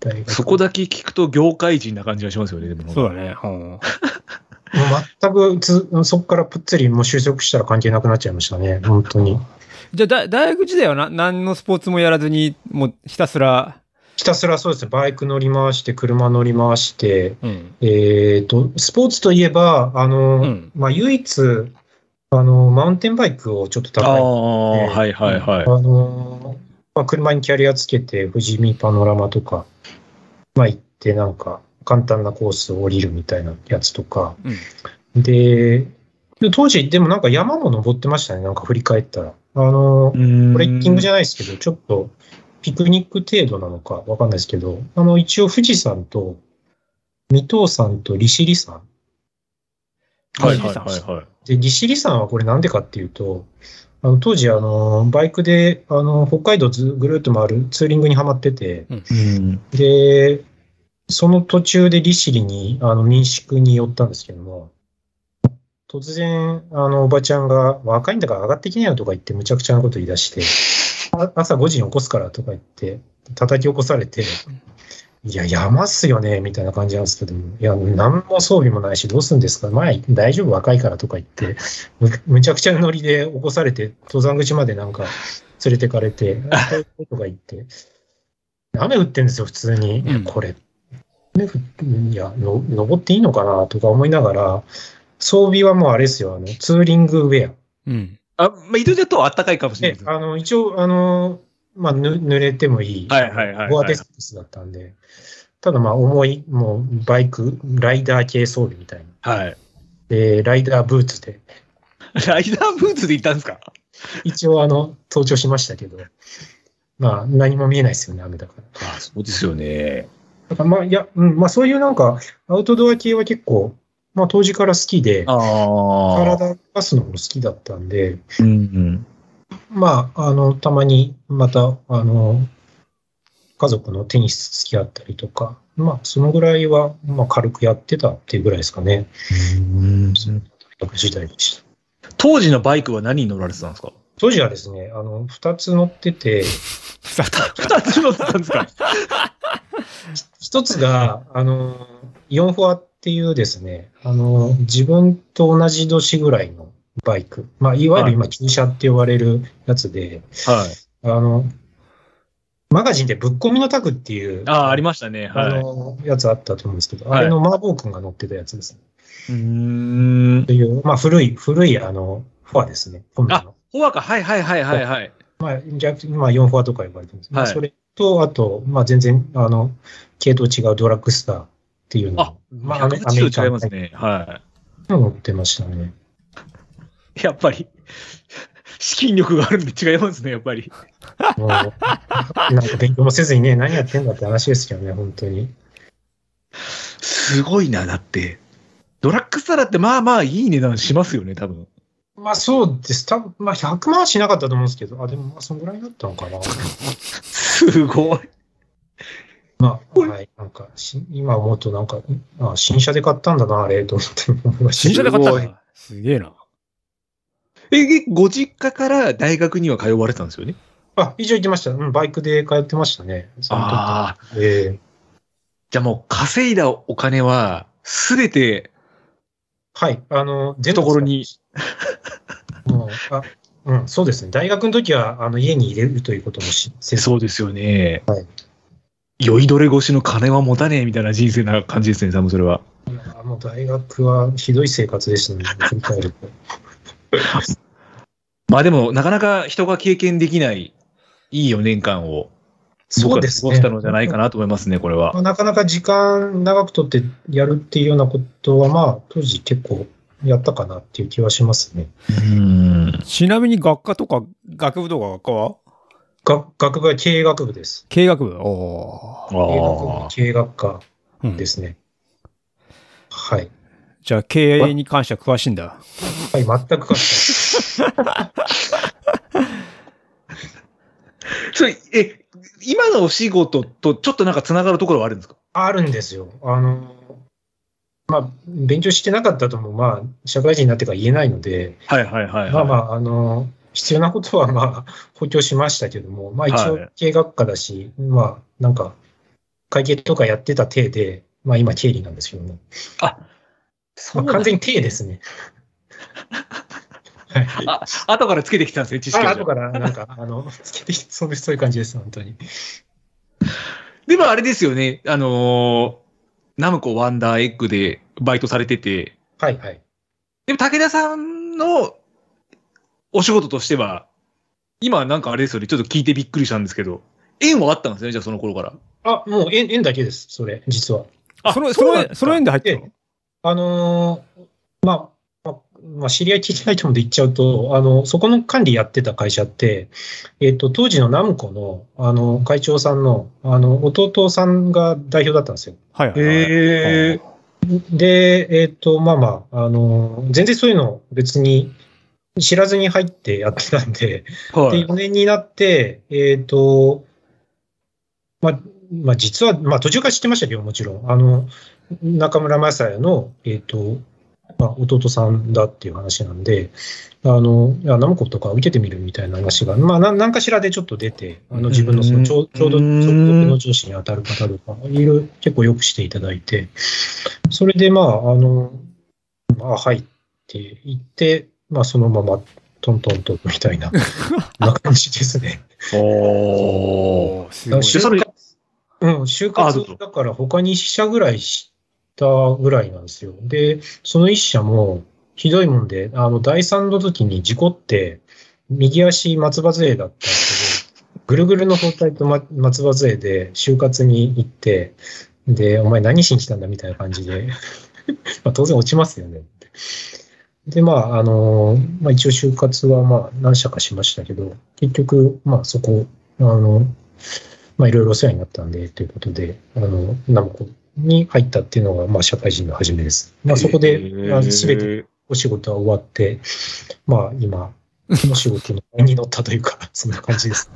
大学そこだけ聞くと業界人な感じがしますよね、でも。そうだね。うん。もう全くつ、そこからぷっつりもう就職したら関係なくなっちゃいましたね、本当に。じゃあだ、大学時代はな何のスポーツもやらずに、もうひたすら、ひたすらそうですね、バイク乗り回して、車乗り回して、うん。えっ、と、スポーツといえば、あの、うんまあ、唯一、あの、マウンテンバイクをちょっとああ、高い、はいはいはい。あの、まあ、車にキャリアつけて、富士見パノラマとか、まあ、行って、なんか、簡単なコースを降りるみたいなやつとか、うん。で、で当時、でもなんか山も登ってましたね、なんか振り返ったら。あの、トレッキングじゃゃないですけど、ちょっとピクニック程度なのかわかんないですけど、あの、一応富士山と、三東山と利尻山。はいはいはいはい。で、利尻山はこれなんでかっていうと、あの当時、あの、バイクで、あの、北海道ずぐるっと回るツーリングにハマってて、うん。で、その途中で利尻に、あの、民宿に寄ったんですけども、突然、あの、おばちゃんが、若いんだから上がってきなよとか言って、むちゃくちゃなこと言い出して、あ朝5時に起こすからとか言って、叩き起こされて、いや、山っすよね、みたいな感じなんですけども、いや、何も装備もないし、どうすんですか？まあ、大丈夫、若いからとか言って、むむちゃくちゃなノリで起こされて、登山口までなんか連れてかれて、とが言って、雨降ってんですよ、普通に。うんこれ、雨降っていやの、登っていいのかなとか思いながら、装備はもうあれですよ、あの、ツーリングウェア。うん。あ、まあ、伊藤だとあったかいかもしれないで、す。であの、一応、あの、まあ、ぬ濡れてもいい、はいはいはいはいゴアテストだったんで、ただまあ、重い、もう、バイク、ライダー系装備みたいな。はい。で、ライダーブーツで、ライダーブーツで行ったんですか？一応、あの、登場しましたけど、まあ、何も見えないですよね、雨だから。あそうですよね。だからまあ、いや、うん、まあ、そういうなんか、アウトドア系は結構、まあ、当時から好きで、ああ。体を動かすのも好きだったんで、うんうん。まあ、あの、たまにまた、あの、家族のテニス付き合ったりとか、まあ、そのぐらいは、まあ、軽くやってたっていうぐらいですかね。大学時代でした。当時のバイクは何に乗られてたんですか？当時はですね、あの、二つ乗ってて、さ二つ乗ってたんですか？一つが、あの、4フォアっていうですね、あの、自分と同じ年ぐらいのバイク。まあ、いわゆる今、旧車って呼ばれるやつで、はい。あの、マガジンでぶっ込みのタグっていう、ああ、ありましたね。あはい。の、やつあったと思うんですけど、はいあれの麻婆君が乗ってたやつですね。うーんと。いう、まあ古い、古いあの、フォアですね。本あの。、フォアか。はいはいはいはいはい。まあ、じゃあ、今4フォアとか呼ばれてるんです。まあ、はいそれと、あと、まあ全然、あの、系統違うドラッグスターっていうのあを、ままあ、180違いますね。は乗ってましたね。い。やっぱり、資金力があるんで違いますね、やっぱり。もう、なんか勉強もせずにね、何やってんだって話ですけどね、本当に。すごいな、だって。ドラッグスターだってまあまあいい値段しますよね、多分。まあそうです。多分まあ100万はしなかったと思うんですけど、あ、でもまあそのぐらいだったのかな。すごい。まあ、はい。なんかし、今思うとなんか、あ新車で買ったんだな、あれ、と思って思いました。新車で買ったんだ。すげえな。え、えご実家から大学には通われてたんですよね？あ、以上行ってました。うん、バイクで通ってましたね。ああ。ええじゃあもう稼いだお金は、すべてはい。あの、全部懐に。もうあうん、そうですね。大学の時は、あの、家に入れるということもしそうですよね。はい酔いどれ越しの金は持たねえみたいな人生な感じですね、多分それは。いやもう大学はひどい生活でしたね、振り返ると。まあでも、なかなか人が経験できない、いい4年間を、そうですね。過ごしたのじゃないかなと思いますね、これはま。あ、なかなか時間長くとってやるっていうようなことは、まあ、当時結構やったかなっていう気はしますね。うん。ちなみに学科とか、学部とか学科は？が学部は経営学部です。経営学部？おー経営学部ああ。経営学科うんですね。はい。じゃあ経営に関しては詳しいんだ。はい、全くかった。それ、え、今のお仕事とちょっとなんかつながるところはあるんですか？あるんですよ。あの、まあ、勉強してなかったとも、まあ、社会人になってから言えないので、はいはいはい、はい。まあまあ、あの、必要なことはまあ、補強しましたけども、まあ一応はい経営学科だし、まあ、なんか、会計とかやってた体で、まあ今経理なんですけどね。あ、そまあ、うなん完全に体ですね。はい。あ、後からつけてきたんですね、知識をあ後から、なんか、あの、つけてきて、そうそういう感じです、本当に。でもあれですよね、あのーナムコワンダーエッグでバイトされてて、はい、はい。でも武田さんのお仕事としては、今なんかあれですよね、ちょっと聞いてびっくりしたんですけど、縁はあったんですね、じゃあその頃から。あ、もう円、円だけです、それ、実は。あその、その、その縁で入ってるのあのーまあ、まあ、まあ、知り合い聞いてないと思うんで言っちゃうと、あの、そこの管理やってた会社って、えっ、と、当時のナムコの、あの、会長さんの、あの、弟さんが代表だったんですよ。はいはいはい。へえ。で、えっ、と、まあまあ、あの、全然そういうの別に知らずに入ってやってたんで、で、はい。4年になって、えっ、と、まあ、まあ、実は、まあ、途中から知ってましたけど、もちろん。あの、中村正也の、えっ、と、まあ、弟さんだっていう話なんで、あの、いや、ナムコとか受けてみるみたいな話が、まあ、な何かしらでちょっと出て、あの、自分のそのちょう、ちょうど、うん直属の上司に当たる方とか、いろいろ結構よくしていただいて、それで、まあ、あの、まあ、はいって言って、まあ、そのまま、トントントンみたいな、な感じですね。おー。すごい。うん、活だから他に1社ぐらいしたぐらいなんですよ。で、その1社もひどいもんで、あの、第3の時に事故って、右足松葉杖だったんですけど、ぐるぐるの包帯とま松葉杖で就活に行って、で、お前何しに来たんだみたいな感じで、まあ当然落ちますよね。で、まあ、あの、まあ一応就活はまあ何社かしましたけど、結局、まあそこ、あの、まあいろいろお世話になったんで、ということで、あの、ナムコに入ったっていうのが、まあ社会人の初めです。まあそこで、すべてお仕事は終わって、まあ今、その仕事の前に乗ったというか、そんな感じです。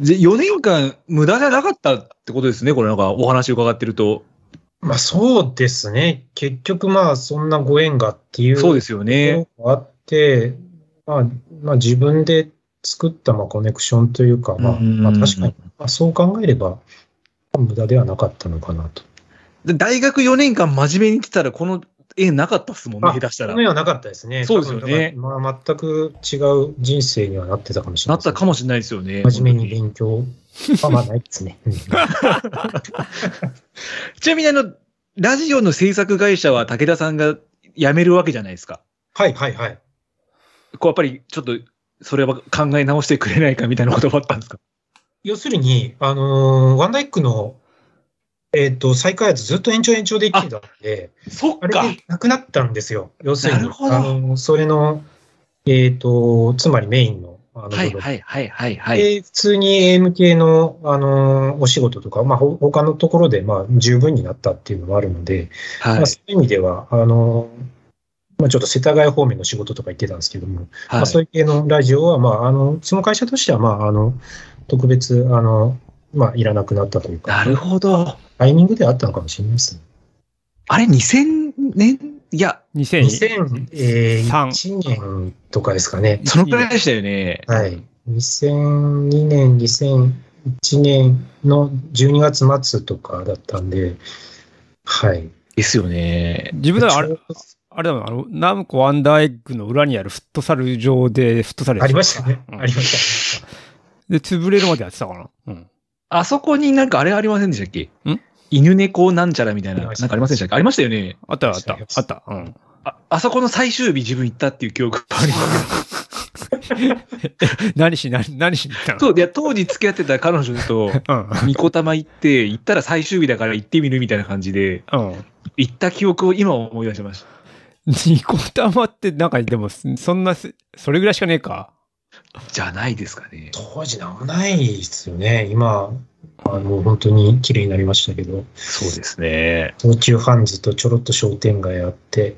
で4年間無駄じゃなかったってことですね、これなんかお話伺ってると。まあそうですね。結局まあそんなご縁がっていうそうですよね。あって、まあ、まあ自分で作ったまあコネクションというか、まあ、うんまあ確かに、まあ、そう考えれば、無駄ではなかったのかなと。で大学4年間真面目に来てたら、この縁なかったっすもんね、あ下手したらその。ようはなかったですね。そうですよねまあ、全く違う人生にはなってたかもしれないね、なったかもしれないですよね。真面目に本勉強はまあないですね。ちなみにあの、ラジオの制作会社は武田さんが辞めるわけじゃないですか。はいはいはい。こうやっぱりちょっと、それは考え直してくれないかみたいなことがあったんですか？要するに、あのーワンダイックの、えっ、と、再開発ずっと延長延長できてたんで、そっか。あれでなくなったんですよ。要するに、なるほどあの、それの、えっ、と、つまりメインの、はいはいはいはいはい。で、普通に AM 系の、あの、お仕事とか、まあ、ほ他のところで、まあ、十分になったっていうのもあるので、はいまあ、そういう意味では、あの、まあ、ちょっと世田谷方面の仕事とか言ってたんですけども、まあ、そういう系のラジオは、まあ、あの、その会社としては、まあ、あの、特別、あの、まあ、いらなくなったというか、なるほど。タイミングではあったのかもしれないですね。あれ、2000年いや、2000 2001年とかですかね。そのくらいでしたよね。はい。2002年、2001年の12月末とかだったんで、はい。ですよね。自分ではあれあれだもん、あの、ナムコワンダーエッグの裏にあるフットサル場でフットサルやありましたね。うんありました。で、潰れるまでやってたかな。うん。あそこになんかあれありませんでしたっけ？ん？犬猫なんちゃらみたいな、なんかありませんでしたっけ？ありましたよね。あったあった、あった。うん。あ、あそこの最終日自分行ったっていう記憶があります。何し、何、何しに行ったの？そう、いや、当時付き合ってた彼女と、うん。ニコ玉行って、行ったら最終日だから行ってみるみたいな感じで、うん。行った記憶を今思い出しました。ニコ玉って、なんか、でも、そんなす、それぐらいしかねえか。じゃないですかね。当時なんもないですよね。今、あの、本当に綺麗になりましたけど、そうですね。東急ハンズとちょろっと商店街あって、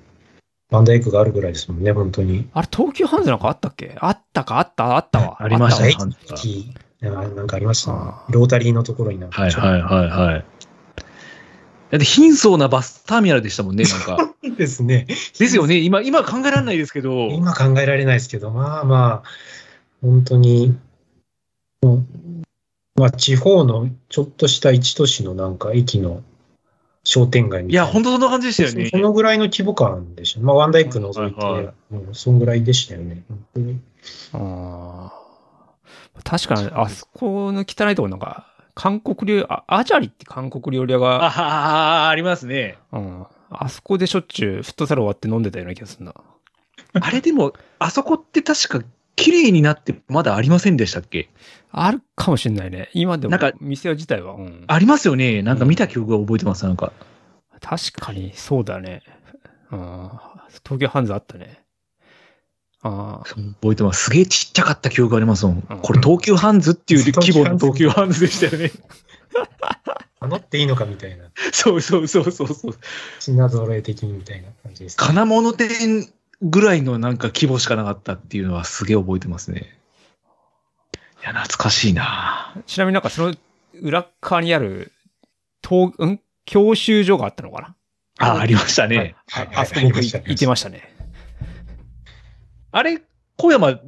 バンダイクがあるぐらいですもんね、本当に。あれ、東急ハンズなんかあったっけ？あったか、あった、あったわ。ありましたね駅、なんかありましたねあ。ロータリーのところになん。はいはいはいはい。だって貧相なバスターミナルでしたもんね、なんか。ですね。ですよね。今、今考えられないですけど。今考えられないですけど、まあまあ、本当に、もうまあ地方のちょっとした一都市のなんか駅の商店街みたいな。いや、本当そんな感じでしたよねそ。のぐらいの規模感でした。まあ、ワンダイク除いて、はいはいうんそんぐらいでしたよね。本当にあー確かに、あそこの汚いとこなんか、韓国料理、あアジャリって韓国料理屋が、ああ、ありますね。うん、あそこでしょっちゅうフットサル終わって飲んでたような気がするな。あれでも、あそこって確か綺麗になってまだありませんでしたっけ？あるかもしれないね。今でもなんか、店自体は、うん。ありますよね。なんか見た記憶が覚えてます、なんか。確かに、そうだね。うん。東京ハンズあったね。ああ。覚えてます。すげえちっちゃかった記憶がありますもん。うんこれ東急ハンズっていう規模の 東急ハンズでしたよね。名乗っていいのかみたいな。そうそうそうそうそう。品揃え的にみたいな感じです、金物店ぐらいのなんか規模しかなかったっていうのはすげえ覚えてますね。いや、懐かしいな。ちなみになんかその裏側にある、東、ん？教習所があったのかな？あ、ありましたね。はい。はい。あそこ僕行ってましたね。あれ、小山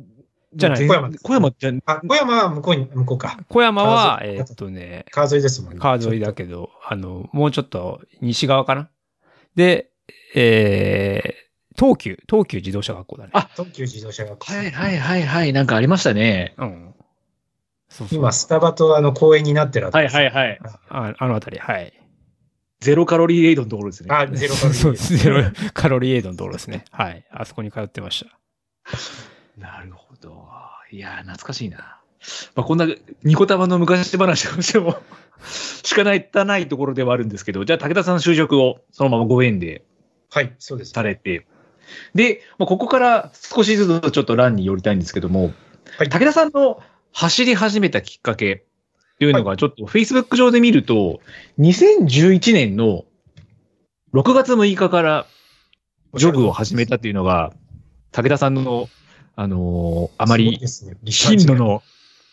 じゃない？全小山です。小山じゃ、あ、小山は向こうに、向こうか。小山は、えーっとね、川沿いですもんね。川沿いだけど、あの、もうちょっと西側かな？で、えー、東急、東急自動車学校だね。あ東急自動車学校。はいはいはいはい、なんかありましたね。うん。そうそう今、スタバとあの公園になってるあたはいりですはいはい。ああのあたり、はい。ゼロカロリーエイドのところですね。あ、ゼロカロリーそうです。ゼロカロリーエイドの道路ですね。はい。あそこに通ってました。なるほど。いやー、懐かしいな。まあ、こんなニコ玉の昔話としてもしかないたないところではあるんですけど、じゃあ武田さんの就職をそのままご縁ではい、そうです。されて、で、まあ、ここから少しずつちょっと欄に寄りたいんですけども、はい武田さんの走り始めたきっかけというのが、ちょっと Facebook 上で見ると、2011年の6月6日からジョグを始めたっていうのが、武田さんの、あのーあまり頻度。の、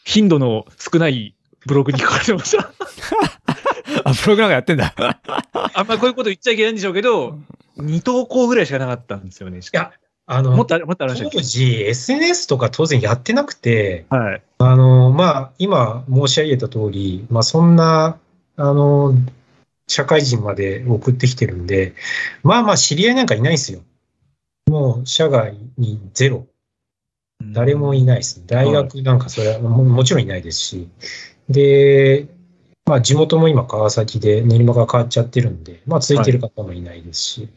頻度の少ないブログに書かれてました。あ、プログラムやってんだ。あんまこういうこと言っちゃいけないんでしょうけど、2投稿ぐらいしかなかったんですよね。いや、あの、もっともっと当時 SNS とか当然やってなくて、けはい。あの、まあ、今申し上げた通り、まあ、そんな、あの、社会人まで送ってきてるんで、まあまあ知り合いなんかいないんですよ。もう社外にゼロ。誰もいないです。大学なんかそれはももちろんいないですし。で、まあ地元も今川崎で練馬が変わっちゃってるんで、まあ続いてる方もいないですし。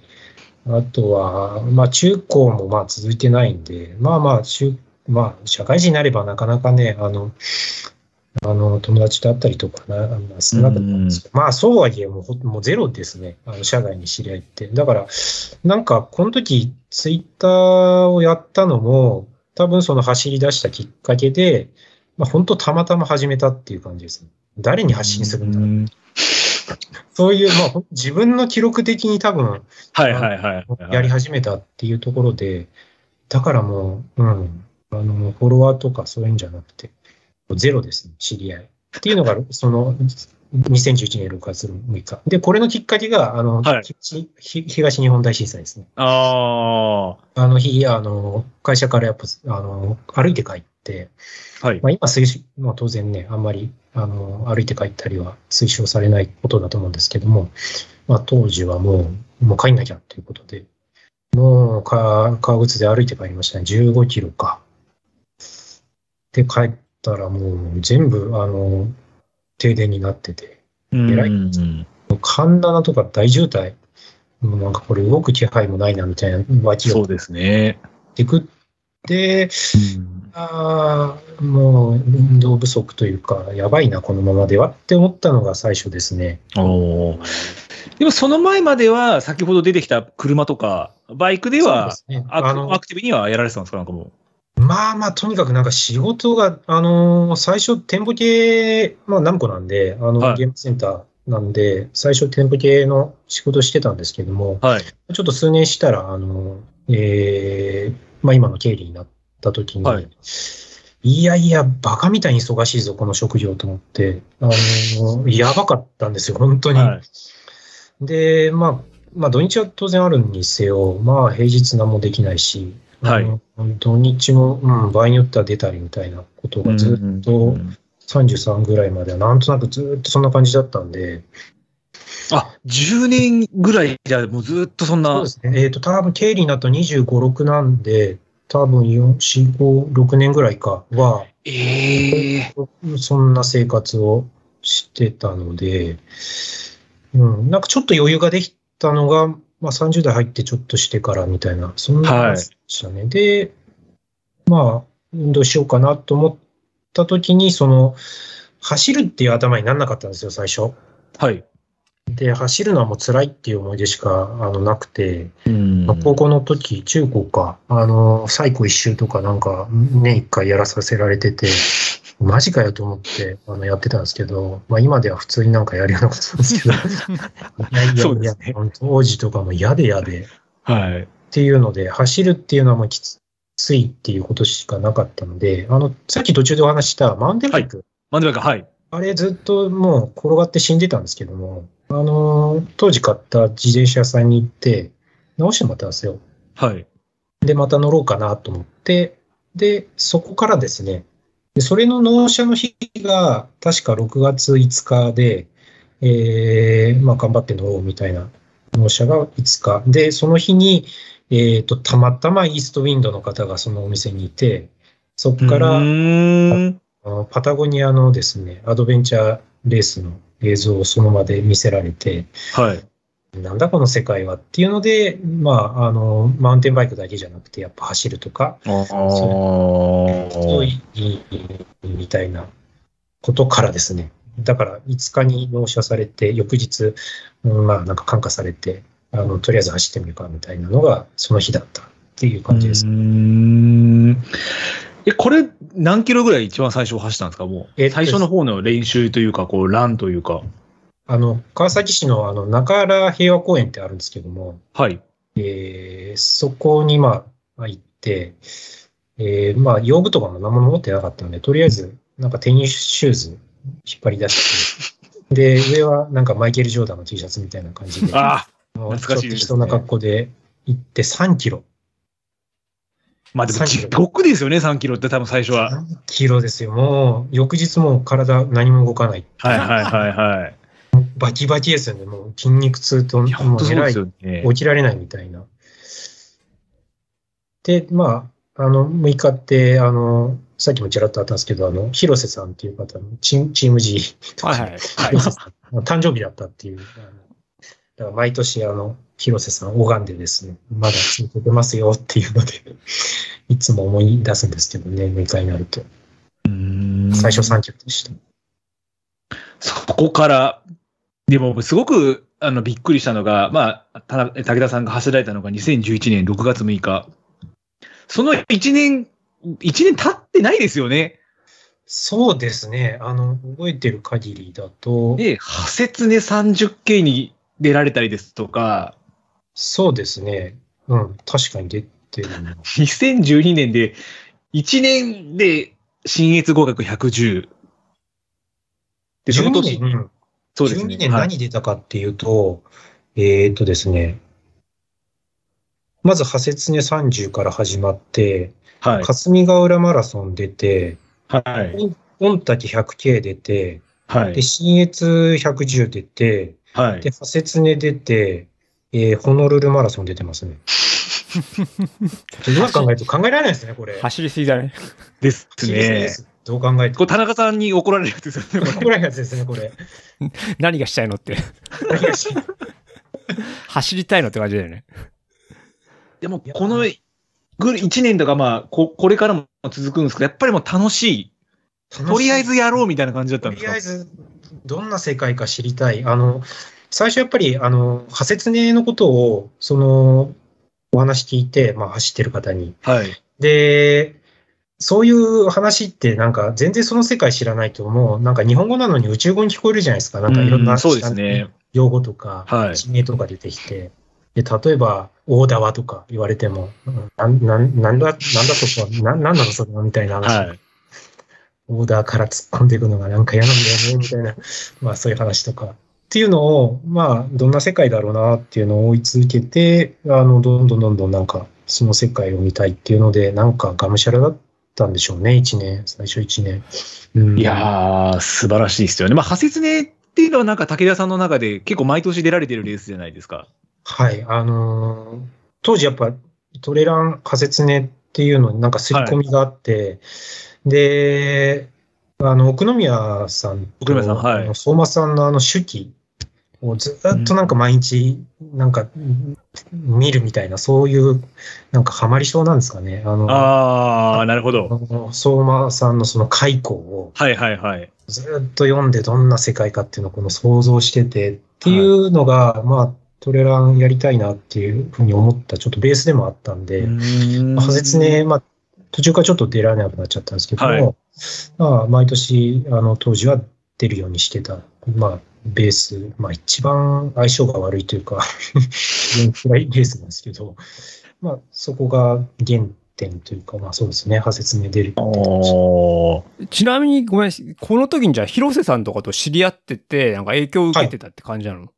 あとは、まあ中高もまあ続いてないんで、まあまあ中、まあ社会人になればなかなかね、あの、あの、友達と会ったりとかな、少なくなったんですけど、まあそうはいえもうほもうゼロですね。あの社外に知り合いって。だから、なんかこの時ツイッターをやったのも、多分その走り出したきっかけで、まあ本当たまたま始めたっていう感じですね。誰に発信するんだろう。うんそういう、まあ自分の記録的に多分はいはいはい。やり始めたっていうところで、だからもう、うん、あの、フォロワーとかそういうんじゃなくて、ゼロですね、知り合い。っていうのが、その、2011年6月6日。で、これのきっかけが、あの、はい東日本大震災ですね。ああの日、あの、会社からやっぱ、あの、歩いて帰って、あ。はい。まあ今推奨、まあ当然ね、あんまり、あの、歩いて帰ったりは推奨されないことだと思うんですけども、まあ当時はもう、もう帰んなきゃということで、もう、か、革靴で歩いて帰りましたね。15キロか。で、帰ったらもう全部、あの、停電になってて、偉いうん神棚とか大渋滞。もうなんかこれ動く気配もないなみたいな脇をそうですね。てくって、ああ、もう運動不足というか、やばいな、このままではって思ったのが最初ですね。おーでもその前までは、先ほど出てきた車とか、バイクでは、アクあのアクティブにはやられてたんですか？なんかもまあまあ、とにかくなんか仕事が、あのー最初店舗系、まあナムコなんで、あの、はいゲームセンターなんで、最初店舗系の仕事してたんですけども、う。はい。ちょっと数年したら、あの、えーまあ今の経理になった時に、はいい、やいや、バカみたいに忙しいぞ、この職業と思って、あの、やばかったんですよ、本当に。はいで、まあ、まあ土日は当然あるにせよ、まあ平日何もできないし、はい土日も、うん、場合によっては出たりみたいなことがずっうんと33ぐらいまではなんとなくずっとそんな感じだったんで、あ、10年ぐらいじゃ、もうずっとそんな。そうですね。えっ、と、多分経理になった25、6なんで、多分4、4、5、6年ぐらいかは、ええそんな生活をしてたので、うん、なんかちょっと余裕ができたのが、まあ30代入ってちょっとしてからみたいな、そんな感じでしたね。で、まあ、運動しようかなと思った時に、その、走るっていう頭にならなかったんですよ、最初。はい。で、走るのはもう辛いっていう思い出しかあのなくて、うん。まあ高校の時、中高か、あの、最後一周とかなんか、年一回やらさせられてて、マジかよと思って、あの、やってたんですけど、まあ今では普通になんかやるようなことなんですけど、いやいやいや、ね本当当時とかも嫌で嫌で、っはい。ていうので、走るっていうのはもうきついっていうことしかなかったので、あの、さっき途中でお話ししたマウンテンバイク、マンデバイク、はい。あれずっともう転がって死んでたんですけども、あの、当時買った自転車屋さんに行って、直してもらったんですよ。はい。で、また乗ろうかなと思って、で、そこからですね、でそれの納車の日が、確か6月5日で、えー、まあ頑張って乗ろうみたいな納車が5日。で、その日に、えっ、と、たまたまイーストウィンドの方がそのお店にいて、そこかうら、パタゴニアのですね、アドベンチャーレースの映像をその場で見せられて、はい。なんだこの世界はっていうので、まあ、あの、マウンテンバイクだけじゃなくて、やっぱ走るとか、あそうあ。いいみたいなことからですね。だから5日に納車されて、翌日、うんまあなんか感化されて、あの、とりあえず走ってみるかみたいなのがその日だったっていう感じです。え、これ、何キロぐらい一番最初走ったんですか？もう。え最初の方の練習というか、こう、ランというか。あの、川崎市のあの、中原平和公園ってあるんですけども、はい。えーそこにまあ行って、えーまあ用具とかも何も持ってなかったので、とりあえずなんかテニスシューズ引っ張り出して、で、上はなんかマイケル・ジョーダンの T シャツみたいな感じで、ああ。懐かしいですねちょっと人な格好で行って3キロ。まあでも、3地獄ですよね、3キロって多分最初は。3キロですよ。もう翌日もう体何も動かない。はいはいはいはい。バキバキですよね。もう筋肉痛と、もう偉い。起きられないみたいな。で、まあ、あの、6日って、あの、さっきもちらっとあったんですけど、あの、広瀬さんっていう方のチームチーム G とか、はいはい。はい 誕生日だったっていう、だから毎年、あの、広瀬さん拝んでですね、まだ続けてますよっていうので、いつも思い出すんですけどね、6日になると。うーん最初3キロでした。そこから、でも、すごく、あの、びっくりしたのが、まあ、た武田さんが走られたのが2011年6月6日。その1年、1年経ってないですよね。そうですね。あの、覚えてる限りだと、で、派切ね 30K に出られたりですとか、そうですね。うん、確かに出てるな。2012年で、1年で、新越合格110。で、その年、12年、そうですね。12年はい何出たかっていうと、えーっとですね、まず、ハセツネ30から始まって、はい。霞ヶ浦マラソン出て、はい。御嶽 100K 出て、はいで、。新越110出て、はいで、。ハセツネ出て、えーホノルルマラソン出てますね。今考えると考えられないですね、これ。走りすぎだね。ですね。すどう考えても。これ、田中さんに怒られるやつですよね、これこれやつですね、これ。何がしたいのって。走りたいのって感じだよね。でもこの、ぐる1年とか、まあ、こ、これからも続くんですけど、やっぱりもう楽しい。とりあえずやろうみたいな感じだったんですか？とりあえず、どんな世界か知りたい。あの、最初やっぱり、あの、ハセツネのことを、その、お話聞いて、まあ、走ってる方に。はい。で、そういう話って、なんか、全然その世界知らないと、もう、なんか日本語なのに宇宙語に聞こえるじゃないですか。なんかいろんうなんそうですね。用語とか、はい地名とか出てきて、で、例えば、大縄とか言われても、うんなん、なん、なんだ、なんだそこは、な、なんなのそれはみたいな話。はい。オーダーから突っ込んでいくのがなんか嫌なんだよね、みたいな、まあそういう話とか。っていうのを、まあ、どんな世界だろうなっていうのを追い続けて、あの、どんどんどんどんなんか、その世界を見たいっていうので、なんかがむしゃらだったんでしょうね、一年、最初一年。うん、いやー、素晴らしいですよね。まあ、派切ねっっていうのはなんか武田さんの中で結構毎年出られてるレースじゃないですか。はい。あのー当時やっぱトレラン仮説ねっていうのになんか刷り込みがあって、で、あの、奥宮さんと、奥宮さんはい相馬さんのあの手記をずっとなんか毎日なんか見るみたいな、そういうなんかハマり症なんですかね。あの、ああ、なるほど。相馬さんのその開口をはいはいはい。ずっと読んでどんな世界かっていうのをこの想像しててっていうのが、まあ、トレランやりたいなっていうふうに思ったちょっとベースでもあったんで、まあ、ハゼツネ、まあ、途中からちょっと出られなくなっちゃったんですけども、はいまあ、毎年、あの、当時は出るようにしてた、まあ、ベース、まあ、一番相性が悪いというか、非常に辛いベースなんですけど、まあ、そこが原点というか、まあ、そうですね、派説明出るちなみにごめん、この時にじゃあ広瀬さんとかと知り合ってて、なんか影響を受けてたって感じなの、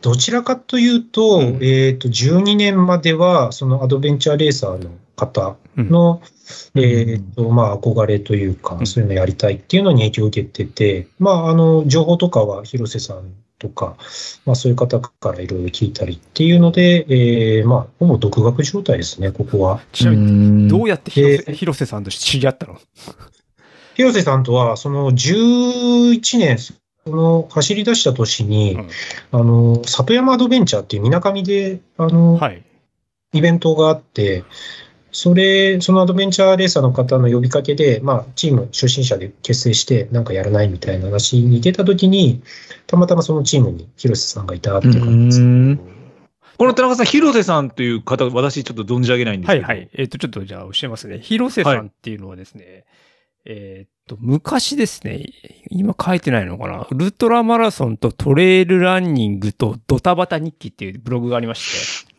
どちらかというと、うん。えっ、と、12年までは、そのアドベンチャーレーサーの方の、うん。えっ、と、まあ、憧れというかう、ん。そういうのやりたいっていうのに影響を受けてて、まあ、あの、情報とかは広瀬さんとか、まあ、そういう方からいろいろ聞いたりっていうので、えー、まあ、ほぼ独学状態ですね、ここは。ちなみに、にどうやって広瀬,、えー広瀬さんと知り合ったの？広瀬さんとは、その11年、その走り出した年に、うん。あの、里山アドベンチャーっていう水上で、あの、はい。イベントがあって、それ、そのアドベンチャーレーサーの方の呼びかけで、まあ、チーム初心者で結成して、なんかやらないみたいな話に出たときに、たまたまそのチームに広瀬さんがいたっていう感じです。この田中さん、広瀬さんという方、私ちょっと存じ上げないんですけど。はいはい。えっ、と、ちょっとじゃあ教えますね。広瀬さんっていうのはですね、えっと、昔ですね、今書いてないのかな、ウルトラマラソンとトレイルランニングとドタバタ日記っていうブログがありまして、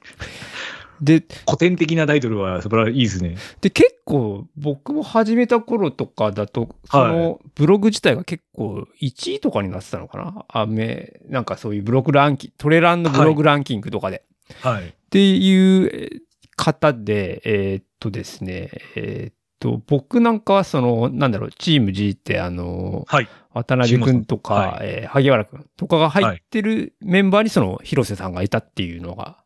で、古典的なタイトルは素晴らしいいですね。で、結構僕も始めた頃とかだと、そのブログ自体が結構1位とかになってたのかな？あめ、なんかそういうブログランキング、トレランのブログランキングとかで。はい。っていうえー方で、えーっとですね、えーっと、僕なんかはその、なんだろう、チーム G ってあの、はい。渡辺くんとか、はえー萩原くんとかが入ってるメンバーにその広瀬さんがいたっていうのが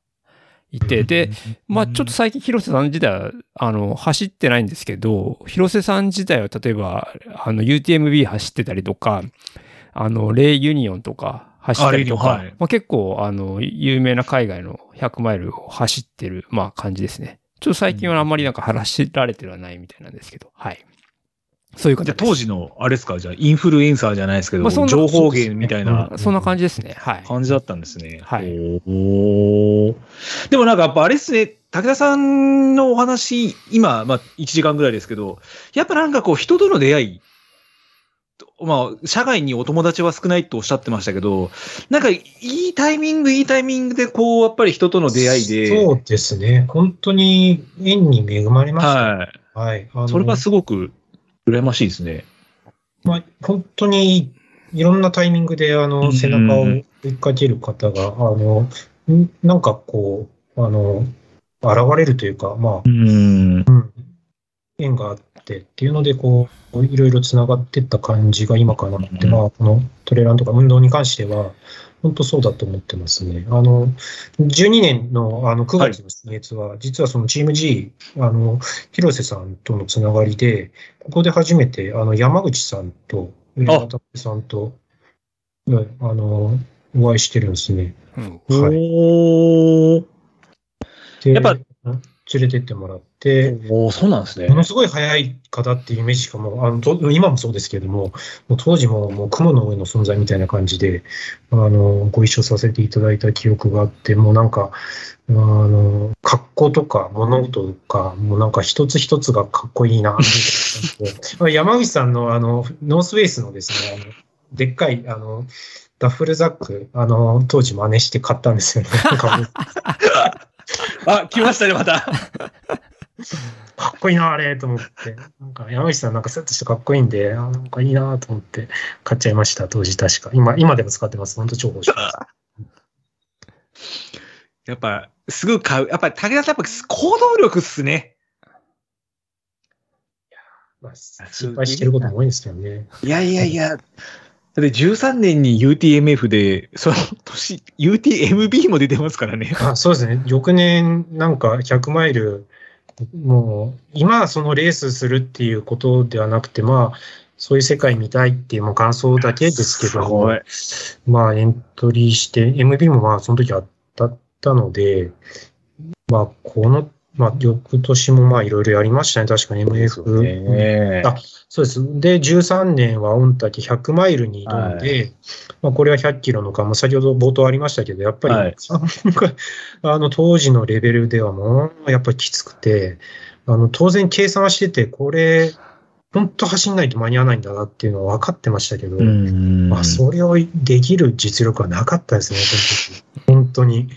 いて、で、まあちょっと最近広瀬さん自体は、あの、走ってないんですけど、広瀬さん自体は例えば、あの、UTMB 走ってたりとか、あの、レイユニオンとか走ったりとか、あまあ結構、あの、有名な海外の100マイルを走ってる、まあ感じですね。ちょっと最近はあんまりなんか走られてはないみたいなんですけど、はい。そういうじゃあ形です。当時の、あれですか、じゃあインフルエンサーじゃないですけど、まあそんな情報源みたいなそんな感じですね。はい。感じだったんですね。はいおーでもなんかやっぱあれですね、武田さんのお話、今、まあ1時間ぐらいですけど、やっぱなんかこう人との出会い、まあ、社外にお友達は少ないとおっしゃってましたけど、なんかいいタイミング、いいタイミングでこう、やっぱり人との出会いで、そうですね。本当に縁に恵まれました。はい。はい。それはすごく羨ましいですね。まあ、本当にいろんなタイミングで、あうんの、背中を追いかける方が、あの、んなんかこう、あの、現れるというか、まあ、うん。縁があってっていうので、こう、いろいろつながっていった感じが今かなって、うんまあ、このトレランとか運動に関しては、本当そうだと思ってますね。あの、12年のあの9月の新月は、実はそのチーム G、あの、広瀬さんとのつながりで、ここで初めて、あの、山口さんと、渡辺さんと、ねあの、お会いしてるんですね。うんはい。おーでやっぱ連れてってもらって、おーそうなんですねも。のすごい速い方っていうイメージしかもう、あのと今もそうですけれども、もう当時ももう雲の上の存在みたいな感じで、あの、ご一緒させていただいた記憶があって、もうなんか、あの、格好とか物事とか、もうなんか一つ一つがかっこいいな、みたいな 山口さんのあの、ノースウェイスのですね、あのでっかい、あの、ダッフルザック、あの、当時真似して買ったんですよね。あ、来ましたね、また。かっこいいな、あれ、と思って。なんか、山口さんなんかセットしてかっこいいんで、あなんかいいなと思って買っちゃいました、当時確か。今、今でも使ってます。本当重宝します。やっぱ、すぐ買う。やっぱ、武田さん、やっぱ行動力っすね。まあ、失敗してることも多いんですけどね。いやいやいや、だって13年に UTMF で、その年、UTMB も出てますからね。あそうですね。翌年、なんか100マイル、もう、今はそのレースするっていうことではなくて、まあ、そういう世界見たいっていうもう感想だけですけど、すごい。まあ、エントリーして、MB もまあ、その時あったったので、まあ、この、まあ、翌年もまあ、いろいろやりましたね。確かに MF。ねあそうです。で、13年は御嶽100マイルに挑んで、まあ、これは100キロの間も先ほど冒頭ありましたけど、やっぱり、はい あの、当時のレベルではもう、やっぱりきつくて、あの、当然計算はしてて、これ、本当走んないと間に合わないんだなっていうのは分かってましたけど、うん。まあ、それをできる実力はなかったですね、本当に。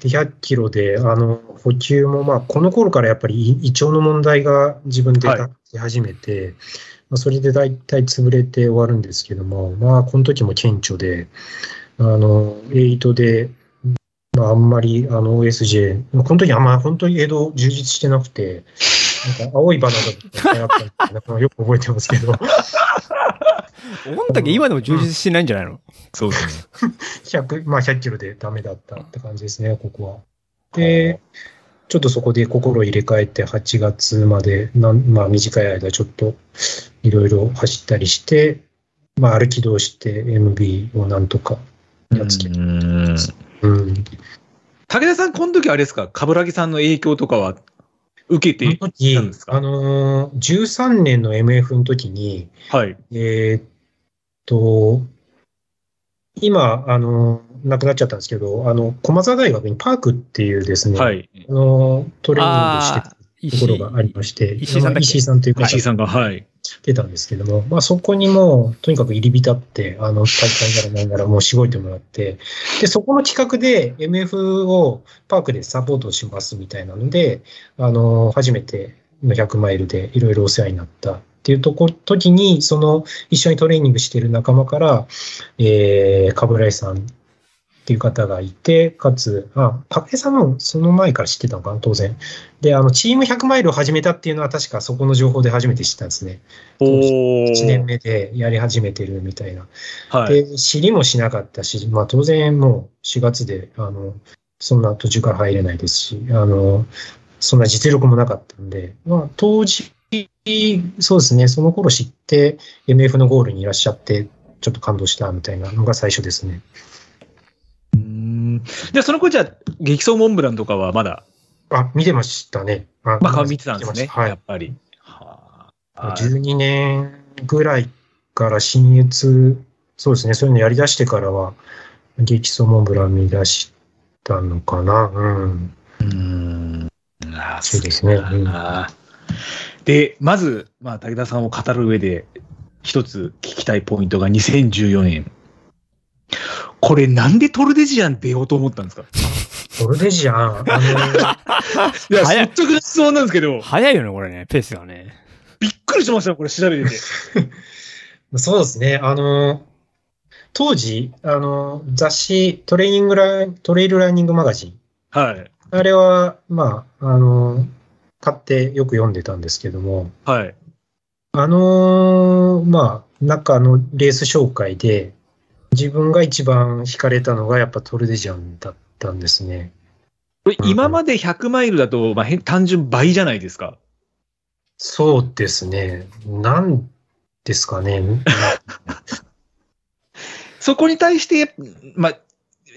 で、100キロで、あの、補給も、まあ、この頃からやっぱり胃胃腸の問題が自分ではい出始めて、まあ、それで大体潰れて終わるんですけども、まあ、この時も顕著で、あの、8で、まあ、あんまり、あの、OSJ、まあこの時あんま本当に江戸充実してなくて、なんか青いバナナがやっぱり、よく覚えてますけど、御嶽今でも充実してないんじゃないの、そうですね。100、まあ100キロでダメだったって感じですね、ここは。で、ちょっとそこで心を入れ替えて、8月までなん、まあ短い間ちょっといろいろ走ったりして、まあ歩き通して MB をなんとかやっつけた。うん。うん。武田さん、この時あれですか、冠城さんの影響とかは受けてこの時なんですか？あのー、13年の MF の時に、はい。えーっと、今、あのー、亡くなっちゃったんですけど、あの、駒沢大学にパークっていうですね、はい。あの、トレーニングしてた石ところがありまして、石井さん石井さんという方が石井さんが、はい。出たんですけども、まあそこにもう、とにかく入り浸って、あの、大会ならなんならもうしごいてもらって、で、そこの企画で MF をパークでサポートしますみたいなので、あの、初めての100マイルでいろいろお世話になったっていうとこ、時に、その、一緒にトレーニングしている仲間から、えー、かぶらいさんっていう方がいて、かつ、あ、武井さんもその前から知ってたのかな、当然。で、あの、チーム100マイルを始めたっていうのは確かそこの情報で初めて知ったんですね。お1年ー。目でやり始めてるみたいな。はい。で、知りもしなかったし、まあ当然もう4月で、あの、そんな途中から入れないですし、あの、そんな実力もなかったんで、まあ当時、そうですね、その頃知って MF のゴールにいらっしゃって、ちょっと感動したみたいなのが最初ですね。うんじゃあ、その子じゃあ、激走モンブランとかはまだ、あ、見てましたね。あまあ、顔見てたんですね。はいやっ。ぱり。はあ12年ぐらいから新越、そうですね、そういうのやり出してからは、激走モンブラン見出したのかな。うん。うん。あーそうですねうんで、まず、まあ、武田さんを語る上で、一つ聞きたいポイントが2014年。これなんでトルデジアン出ようと思ったんですか？トルデジアン、あ いや、率直な質問なんですけど、早いよね、これね、ペースがね。びっくりしましたよ、これ調べてて。の、そうですね、あの、当時、あの、雑誌、トレーニングライ、トレイルランニングマガジン。はい。あれは、まあ、あの、買ってよく読んでたんですけども、はい。あのまあ、中のレース紹介で、自分が一番惹かれたのがやっぱトルデジャンだったんですね。これ今まで100マイルだと、まあ、変単純倍じゃないですか？そうですね。なんですかね。そこに対して、まあ、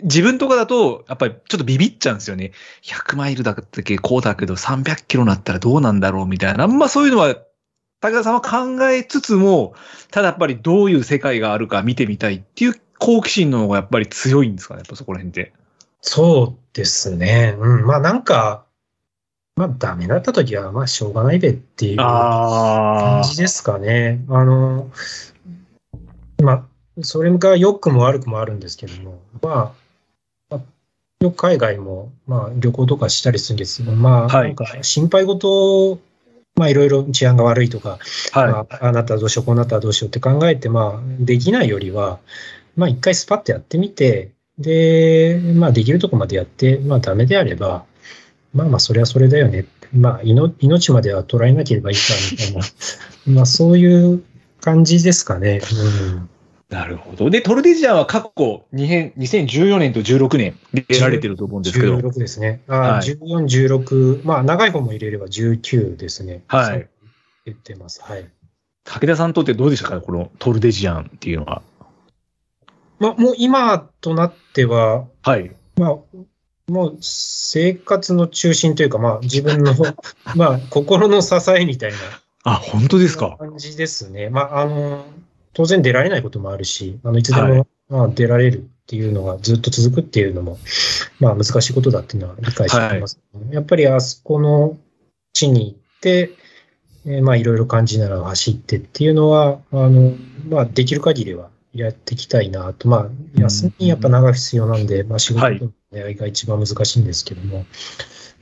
自分とかだと、やっぱりちょっとビビっちゃうんですよね。100マイルだっけ、こうだけど、300キロになったらどうなんだろうみたいな。あんまそういうのは、武田さんは考えつつも、ただやっぱりどういう世界があるか見てみたいっていう好奇心の方がやっぱり強いんですかね、やっぱそこら辺って。そうですね。うん。まあなんか、まあダメだった時は、まあしょうがないべっていう感あじですかね。あの、まあ、それが良くも悪くもあるんですけども、まあ、まあよく海外も、まあ旅行とかしたりするんですけど、まあ、はいなんか心配事を、まあいろいろ治安が悪いとか、はい。まあ、あなたはどうしよう、こうなったらどうしようって考えて、まあ、できないよりは、まあ、一回スパッとやってみて、で、まあ、できるとこまでやって、まあ、ダメであれば、まあまあ、それはそれだよね。まあ、命命までは捉えなければいいか、みたいな、まあ、そういう感じですかね。うん。なるほど。で、トルデジアンは過去2変2014年と16年で出られてると思うんですけど。16ですね。あ、はい14、16、まあ長い方も入れれば19ですね。はい。言ってます。はい。武田さんにとってどうでしたか？このトルデジアンっていうのは。まあもう今となっては、はい。まあ、もう生活の中心というか、まあ自分の、まあ心の支えみたいなあ、本当ですか？感じですね。まああの、当然出られないこともあるし、あのいつでも、はい。まあ、出られるっていうのがずっと続くっていうのも、まあ難しいことだっていうのは理解してい。ます、やっぱりあそこの地に行って、えーまあいろいろ感じながら走ってっていうのは、あの、まあできる限りはやっていきたいなと、まあ休みやっぱ長く必要なんで、まあ仕事はいの狙いが一番難しいんですけども、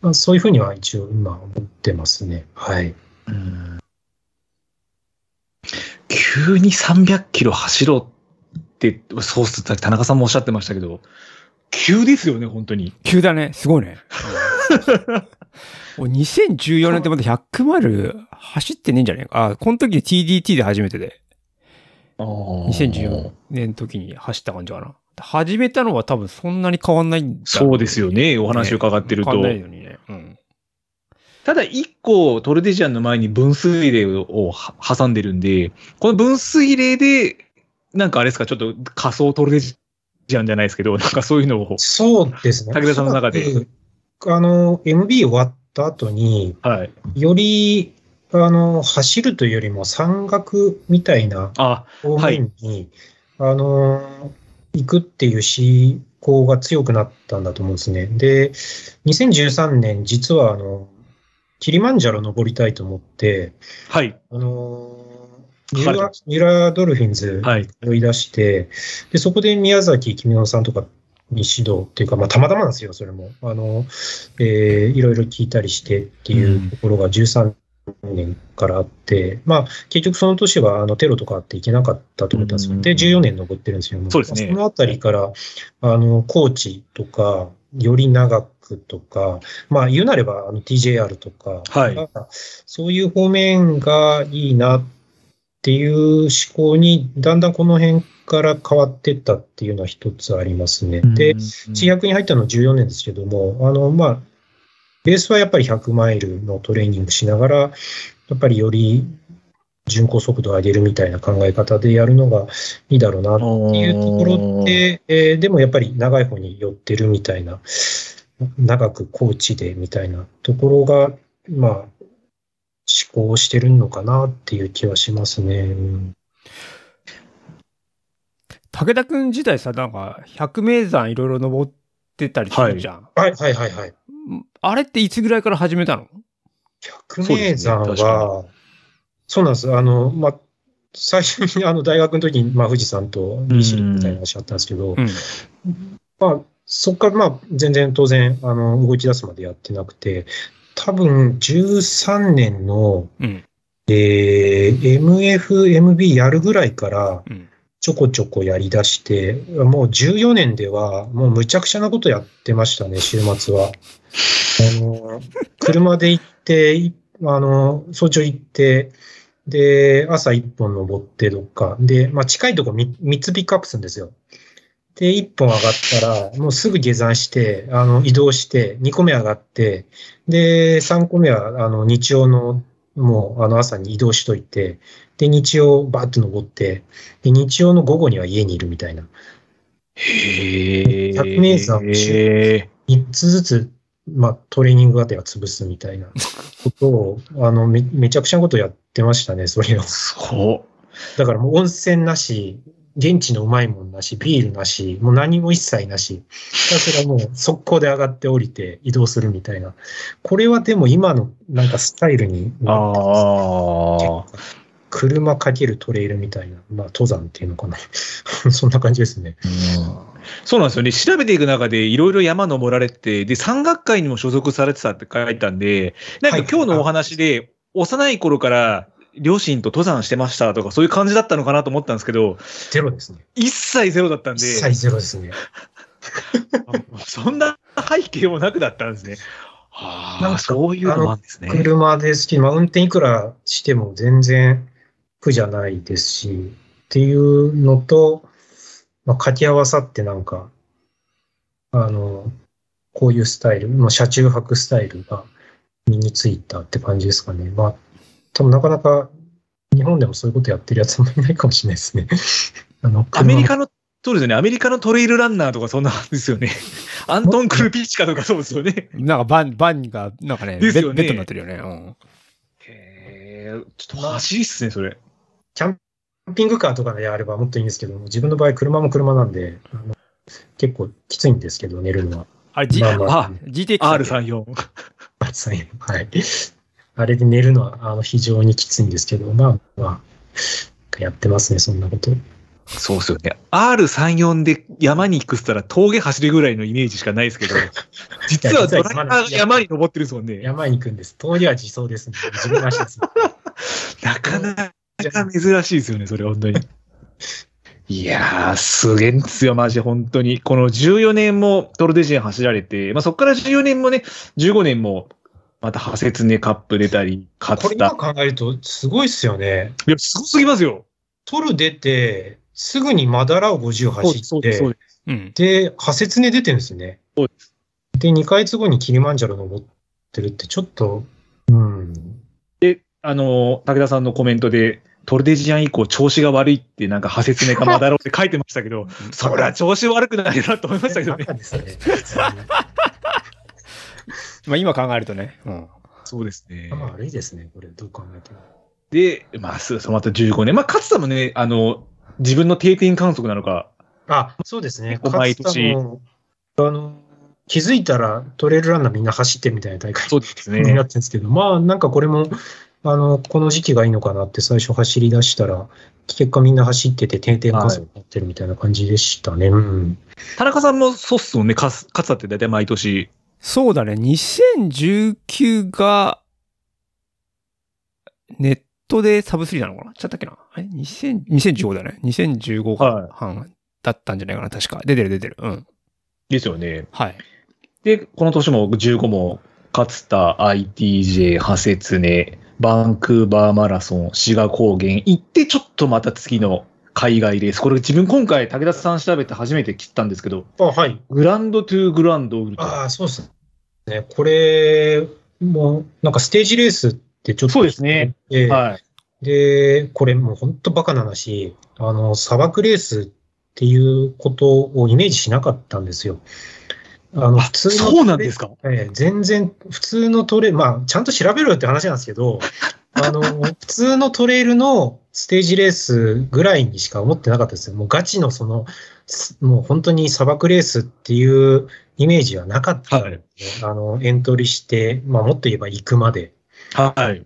まあそういうふうには一応今思ってますね。はい。うん急に300キロ走ろうって、そうっすって田中さんもおっしゃってましたけど、急ですよね、本当に。急だね。すごいね。お2014年ってまだ100マイル走ってねえんじゃねえか。あ、この時 TDT で初めてで。2014年の時に走った感じかな。始めたのは多分そんなに変わんないんだろそうですよね、お話を伺ってると。変わんないのにね。うん。ただ一個トルデジアンの前に分水嶺をは挟んでるんで、この分水嶺で、なんかあれですか、ちょっと仮想トルデジアンじゃないですけど、なんかそういうのを、そうですね。武田さんの中で。あの、MB 終わった後に、はい。より、あの、走るというよりも山岳みたいなあ、方面に、あの、行くっていう思考が強くなったんだと思うんですね。で、2013年、実はあの、キリマンジャロ登りたいと思って、はい。あの、ミュラミュラドルフィンズはい。追い出して、で、そこで宮崎君乃さんとかに指導っていうか、まあ、たまたまなんですよ、それも。あの、えーいろいろ聞いたりしてっていうところが13年からあって、まあ、結局その年は、あの、テロとかあって行けなかったと思ったんですよ。うんで、14年登ってるんですよ。そうですねそのあたりから、あの、高知とか、より長くとか、まあ、言うなれば、あの、TJR とか、はい。そういう方面がいいなっていう思考に、だんだんこの辺から変わってったっていうのは一つありますね。で、地役に入ったのは14年ですけども、あの、まあ、ベースはやっぱり100マイルのトレーニングしながら、やっぱりより巡航速度を上げるみたいな考え方でやるのがいいだろうなっていうところで、えーでもやっぱり長い方に寄ってるみたいな、長く高知でみたいなところが、まあ、思考してるのかなっていう気はしますね。うん武田くん自体さ、なんか、百名山いろいろ登ってたりするじゃん。はいはいはいはい。あれっていつぐらいから始めたの？百名山そうですねは、そうなんです。あの、まあ、最初にあの大学の時に、まあ、富士山と利尻みたいな話あったんですけど、うん。まあ、そこからまあ、全然当然、あの、動き出すまでやってなくて、多分、13年の、うん。えー MF、MB やるぐらいから、うん。ちょこちょこやり出して、もう14年では、もうむちゃくちゃなことやってましたね、週末は。あの、車で行って、いあの、早朝行って、で、朝1本登ってどっか。で、まあ近いとこ 3, 3つピックアップするんですよ。で、1本上がったら、もうすぐ下山して、あの、移動して、2個目上がって、で、3個目は、あの、日曜の、もう、あの、朝に移動しといて、で、日曜バーッと登って、で、日曜の午後には家にいるみたいな。へえ。百名山へえ。3つずつ、まあ、トレーニングがては潰すみたいなことを、あの、め、めちゃくちゃなことやってましたね、それを。そう。だからもう温泉なし、現地のうまいもんなし、ビールなし、もう何も一切なし。ひたすらもう速攻で上がって降りて移動するみたいな。これはでも今のなんかスタイルに、ああ。車かけるトレイルみたいな、まあ登山っていうのかな。そんな感じですね。そうなんですよね。調べていく中でいろいろ山登られて、で、山岳会にも所属されてたって書いたんで、なんかはい今日のお話で、幼い頃から両親と登山してましたとか、そういう感じだったのかなと思ったんですけど、ゼロですね。一切ゼロだったんで、一切ゼロですね。そんな背景もなくだったんですね。はあ、なんかそういうのもあるんですね。車ですし、まあ運転いくらしても全然苦じゃないですし、っていうのと、まあ、掛け合わさってなんか、あの、こういうスタイル、まあ、車中泊スタイルが身についたって感じですかね。まあ、多分なかなか日本でもそういうことやってるやつもいないかもしれないですね。あの、アメリカの、そうですよね。アメリカのトレイルランナーとかそんなん ですよね。アントン・クルピッチカとかそうですよね。なんかバン、バンが、なんかね、ですよねベッドになってるよね。うん。へーちょっと欲しいっすね、それ。キャンピングカーとかであればもっといいんですけど、自分の場合車も車なんで、あの結構きついんですけど、寝るのは。あれ、G、まあまああ GTX だっけ？R34。暑いはい。あれで寝るのはあの非常にきついんですけど、まあまあ、やってますね、そんなこと。そうっすよね。R34 で山に行くっつったら峠走るぐらいのイメージしかないですけど、実はドライバーが山に登ってるんですもんね。山に行くんです。峠は自走ですね。自分の足です。なかなか珍しいですよね、それ、本当に。いやー、すげえんですよ、マジで、本当に。この14年もトルデジェン走られて、まあそこから14年もね、15年も、また、ハセツネカップ出たり、これ今。考えるとすごいっすよね。いや、すごすぎますよ。トル出て、すぐにマダラを50走って、そうです。うん。で、ハセツネ出てるんですね。そうでで、2ヶ月後にキリマンジャロ登ってるって、ちょっと、うん。で、あの、武田さんのコメントで、トルデジアン以降調子が悪いってなんか、ハセツネかマダロって書いてましたけど、そりゃ調子悪くないなと思いましたけどねね。まあ今考えるとね。うん。そうですね。まあ悪いですね、これ、どう考えても。で、まあ、そうそう、また15年。まあ、勝田もね、あの、自分の定点観測なのか、あ、そうですね。毎年あの、気づいたらトレイルランナーみんな走ってるみたいな大会そうですになっね。てるんですけど、まあなんかこれも、あの、この時期がいいのかなって最初走り出したら、結果みんな走ってて定点観測になってるみたいな感じでしたね。うん。田中さんもそうっすもんね、かす勝田って大体毎年。そうだね。2019が、ネットでサブスリーなのかな？ちゃったっけな？え ?2000 2015だね。2015はい半だったんじゃないかな？確か。出てる出てる。うん。ですよね。はい。で、この年も15も、勝田、ITJ、ハセツネ、バンクーバーマラソン、志賀高原行って、ちょっとまた次の海外レース。これ自分今回武田さん調べて初めて知ったんですけど、あ、はい。グランドトゥーグランドウルトラ。ああ、そうですね。これも、なんかステージレースってちょっと。そうですね。ええはい。で、これもう本当バカな話、あの、砂漠レースっていうことをイメージしなかったんですよ。あの、あ普通の。そうなんですか？ええ全然、普通のトレ、まあ、ちゃんと調べろよって話なんですけど、あの、普通のトレイルのステージレースぐらいにしか思ってなかったですよ。もうガチのその、すもう本当に砂漠レースっていうイメージはなかったので、あの、エントリーして、まあ、もっと言えば行くまで。はい。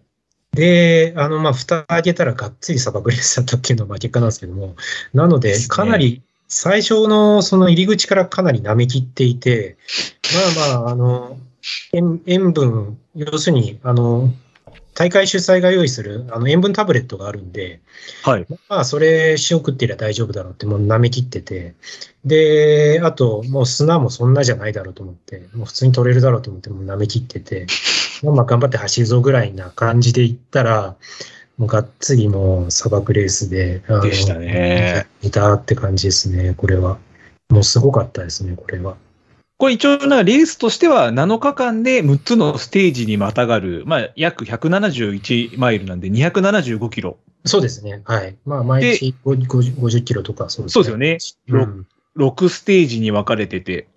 で、あの、まあ、蓋開けたらがっつり砂漠レースだったっていうのがまあ結果なんですけども、なので、かなり、最初のその入り口からかなり舐め切っていて、まあまあ、あの、塩塩分、要するに、あの、大会主催が用意するあの塩分タブレットがあるんで、はい。まあ、それ塩食ってりゃ大丈夫だろうってもう舐め切ってて、で、あと、もう砂もそんなじゃないだろうと思って、もう普通に取れるだろうと思ってもう舐め切ってて、まあまあ頑張って走るぞぐらいな感じで行ったら、もうがっつりもう砂漠レースで、あのでしたね。いたって感じですね、これは。もうすごかったですね、これは。これ一応な、レースとしては7日間で6つのステージにまたがる、まあ、約171マイルなんで275キロ。そうですね、はい。まあ、毎日50 50キロとかそうですそうですよね。うん6ステージに分かれてて。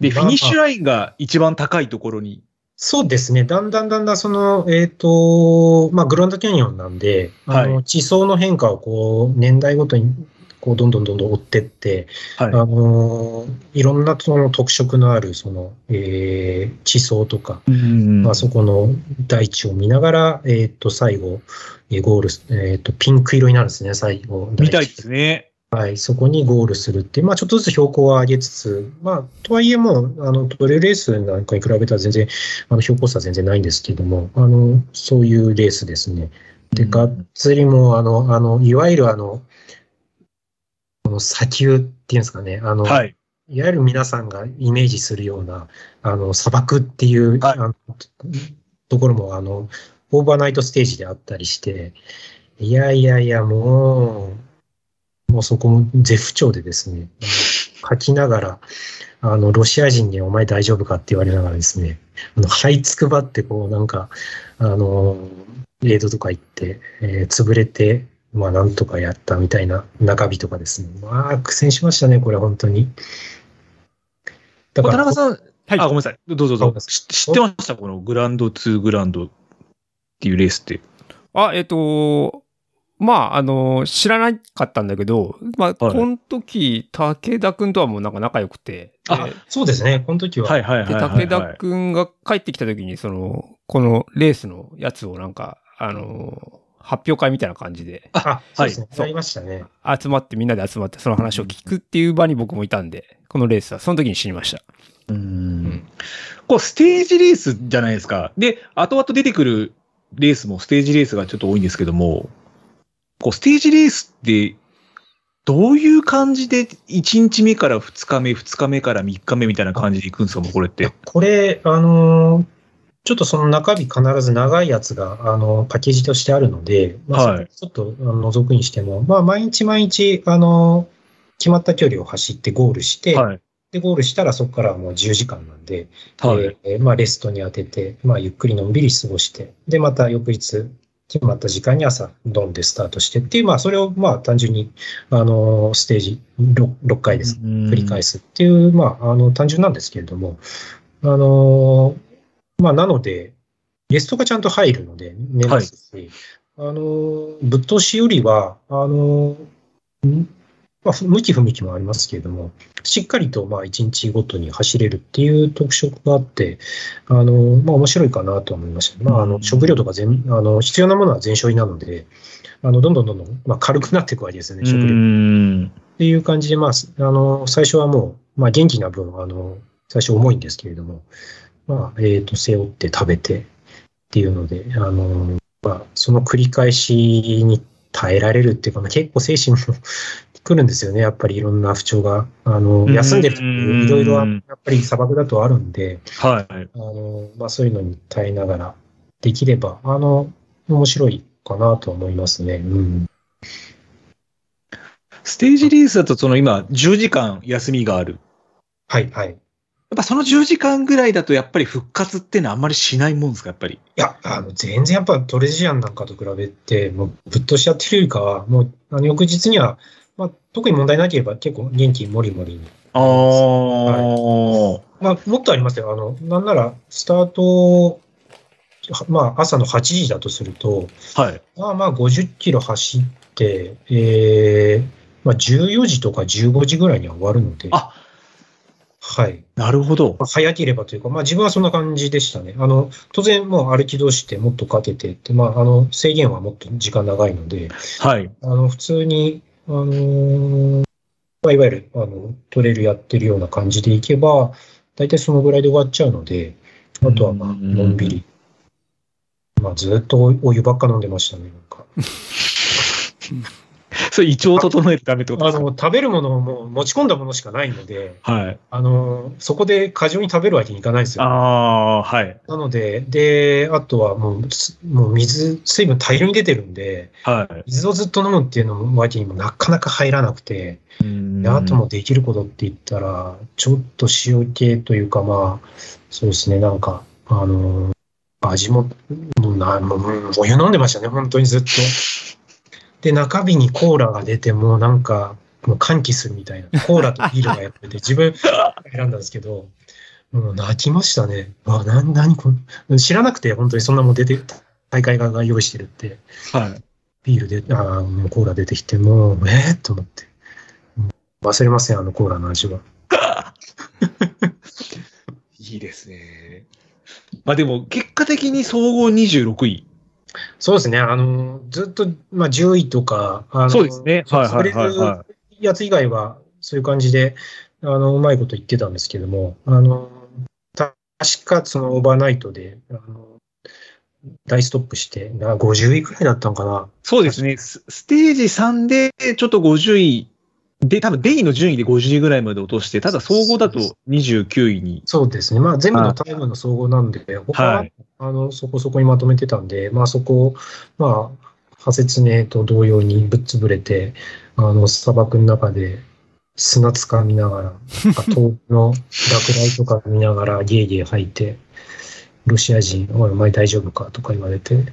で、フまあィニッシュラインが一番高いところに。そうですね。だんだんだんだんその、えっ、と、まあ、グランドキャニオンなんで、あの、は地層の変化をこう、年代ごとに、こう、どんどんどんどん追ってって、はいあのいろんなその特色のある、その、えー地層とか、うんまあ、そこの大地を見ながら、えっ、と、最後、えーゴールす、えっ、と、ピンク色になるんですね、最後。みたいですね。はい、そこにゴールするっていう、まあ、ちょっとずつ標高は上げつつ、まあ、とはいえもう、あの、トレイルレースなんかに比べたら全然、あの、標高差は全然ないんですけども、あの、そういうレースですね。で、うんがっつりもう、あの、あの、いわゆるあの、この砂丘っていうんですかね、あの、はい。いわゆる皆さんがイメージするような、あの、砂漠っていう、はいあのところも、あの、オーバーナイトステージであったりして、いやいやいや、ももうそこも絶不調でですね、書きながら、あの、ロシア人にお前大丈夫かって言われながらですね、あの、這いつくばってこう、なんか、あの、レードとか行って、えー潰れて、まあ、なんとかやったみたいな中日とかですね。まあ、苦戦しましたね、これ、本当に。だ田中さん、はいあ、ごめんなさい。どうぞどうぞ。知ってました？このグランド2グランドっていうレースって。あ、えっ、と、まあ、あの、知らなかったんだけど、まあ、この時、武田くんとはもうなんか仲良くて、あでそうですね、この時は。はいはいはいで、はい、はい。武田くんが帰ってきた時に、その、このレースのやつをなんか、あの、発表会みたいな感じであ、そうですね。はいやりましたね。集まって、みんなで集まってその話を聞くっていう場に僕もいたんで、このレースはその時に知りました。ううんん。こう、ステージレースじゃないですか。で、後々出てくるレースもステージレースがちょっと多いんですけども、こう、ステージレースって、どういう感じで、1日目から2日目、2日目から3日目みたいな感じで行くんですか、もうこれって。これ、あのーちょっとその中日必ず長いやつが、あの、パッケージとしてあるので、まあ、ちょっと覗くにしても、まあ、毎日毎日、あの決まった距離を走ってゴールして、はい。で、ゴールしたらそこからはもう10時間なんで、はい。えーまあ、レストに当てて、まあ、ゆっくりのんびり過ごして、で、また翌日、決まった時間に朝、ドンでスタートしてっていう、まあ、それを、まあ、単純に、あの、ステージ 6, 6回です。繰り返す。すっていう、まあ、あの、単純なんですけれども、あの、まあ、なので、ゲストがちゃんと入るので、寝ますし、あの、ぶっ通しよりは、あの、んまあ、ふ向き不向きもありますけれども、しっかりと、まあ、1日ごとに走れるっていう特色があって、あの、まあ、面白いかなと思いました。まあ、あの、うん食料とか全、あの、必要なものは全処理なので、あの、どんどんどんどん、まあ、軽くなっていくわけですよね、う食料。ん。っていう感じで、まあ、すあの、最初はもう、まあ、元気な分、あの、最初重いんですけれども、まあ、えっ、と、背負って食べてっていうので、あの、まあ、その繰り返しに耐えられるっていうか、まあ、結構精神も来るんですよね。やっぱりいろんな不調が、あの、うん休んでる時いろいろ、やっぱり砂漠だとあるんで、はい。あの、まあ、そういうのに耐えながらできれば、あの、面白いかなと思いますね。うん。ステージレースだと、その今、10時間休みがある。はい、はい。やっぱその10時間ぐらいだと、やっぱり復活ってのはあんまりしないもんですか、やっぱり？いや、あの、全然やっぱトレジアンなんかと比べて、もうぶっ通しやってるよりかは、もう、あの、翌日には、まあ、特に問題なければ結構元気もりもりに。ああ、まあ、もっとありますよ。あの、なんなら、スタート、はまあ、朝の8時だとすると、はい。まあまあ、50キロ走って、えー、まあ、14時とか15時ぐらいには終わるので、あはい。なるほど。まあ早ければというか、まあ自分はそんな感じでしたね。あの、当然もう歩き通してもっとかけてって、まああの、制限はもっと時間長いので、はい。あの、普通に、あのーまあ、いわゆる、あの、トレイルやってるような感じでいけば、大体そのぐらいで終わっちゃうので、あとはまあ、うんのんびり。まあずっとお湯ばっか飲んでましたね、なんか。それ胃腸を整えるためってことですか？あの、食べるものも持ち込んだものしかないので、はい。あの、そこで過剰に食べるわけにいかないんですよ。ああー、はい。なので、で、あとはもう、すもう水、水分大量に出てるんで、はい。水をずっと飲むっていうのわけにもなかなか入らなくて、うんであともできることって言ったら、ちょっと塩系というか、まあ、そうですね、なんか、あの、味も、もうな、もう、うんお湯飲んでましたね、本当にずっと。で、中日にコーラが出て、もうなんか、もう歓喜するみたいな。コーラとビールがやってて、自分選んだんですけど、もう泣きましたね。あ、な、なにこの、知らなくて、本当にそんなもん出て、大会側が用意してるって。はい。ビールで、あーもうコーラ出てきて、もう、えー、と思って。うん忘れません、あのコーラの味は。いいですね。まあでも、結果的に総合26位。そうですね、あの、ずっと、まあ、10位とか、そうですね。はいはいはい、はやつ以外は、そういう感じで、あの、うまいこと言ってたんですけども、あの、た確かそのオーバーナイトで、あの、大ストップして、な50位くらいだったのかな。い。そうですね。スステージ3でちょっと50位。で、多分デイの順位で50位ぐらいまで落として、ただ総合だと29位に。そうですね。まあ、全部のタイムの総合なんで、他は、はいあの、そこそこにまとめてたんで、まあ、そこを、まあ、ハセツネと同様にぶっ潰れて、あの、砂漠の中で砂掴みながら、なんか 遠くの落雷とか見ながらゲーゲー吐いて、ロシア人、おい、お前大丈夫か？とか言われて、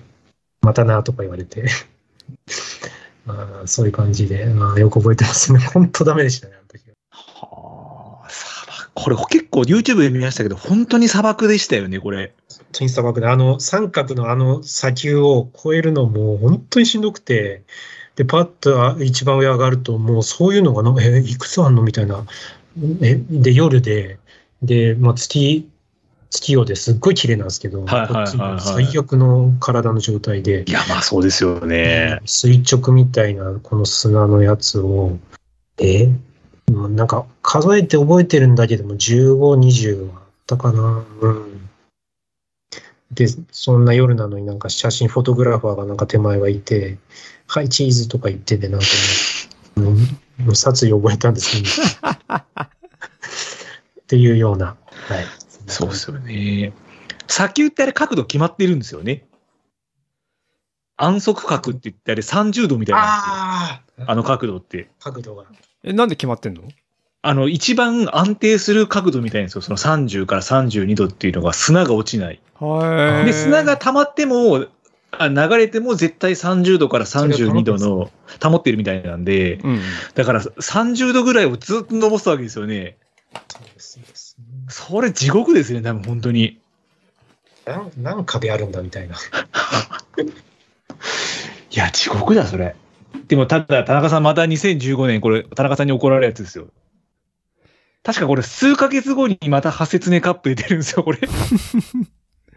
またなとか言われて、あーそういう感じで、あーよく覚えてますね。本当ダメでしたね、あの時は。はあ、砂漠。これ結構 YouTube で見ましたけど、本当に砂漠でしたよね、これ。本当に砂漠で、あの三角のあの砂丘を越えるのも本当にしんどくて、で、パッと一番上上がると、もうそういうのがな、え、いくつあんの？みたいな。え、で、夜で、で、まあ、月、月夜ですっごい綺麗なんですけど、はいはいはいはいこっちも最悪の体の状態でい、や、まあそうですよね。垂直みたいなこの砂のやつを、え？なんか数えて覚えてるんだけども、15、20はあったかな。うん。で、そんな夜なのになんか写真フォトグラファーがなんか手前はいて、はい、チーズとか言ってて、なんかもう、うんもう殺意を覚えたんですけど、っていうような、はい。そうですよね。砂丘ってあれ角度決まってるんですよね。安息角って言ってあれ30度みたいなんですよ。あの角度って。角度が。え、なんで決まってんの？あの、一番安定する角度みたいなんですよ。その30から32度っていうのが砂が落ちない。はい。で、砂が溜まっても、あ流れても絶対30度から32度の保ってるみたいなんで、うん。だから30度ぐらいをずっと登すわけですよね。それ地獄ですね、多分本当に。なん何壁あるんだみたいな。いや、地獄だ、それ。でも、ただ、田中さん、また2015年、これ、田中さんに怒られるやつですよ。確かこれ、数ヶ月後にまた、ハセツネカップで出るんですよ、これ。い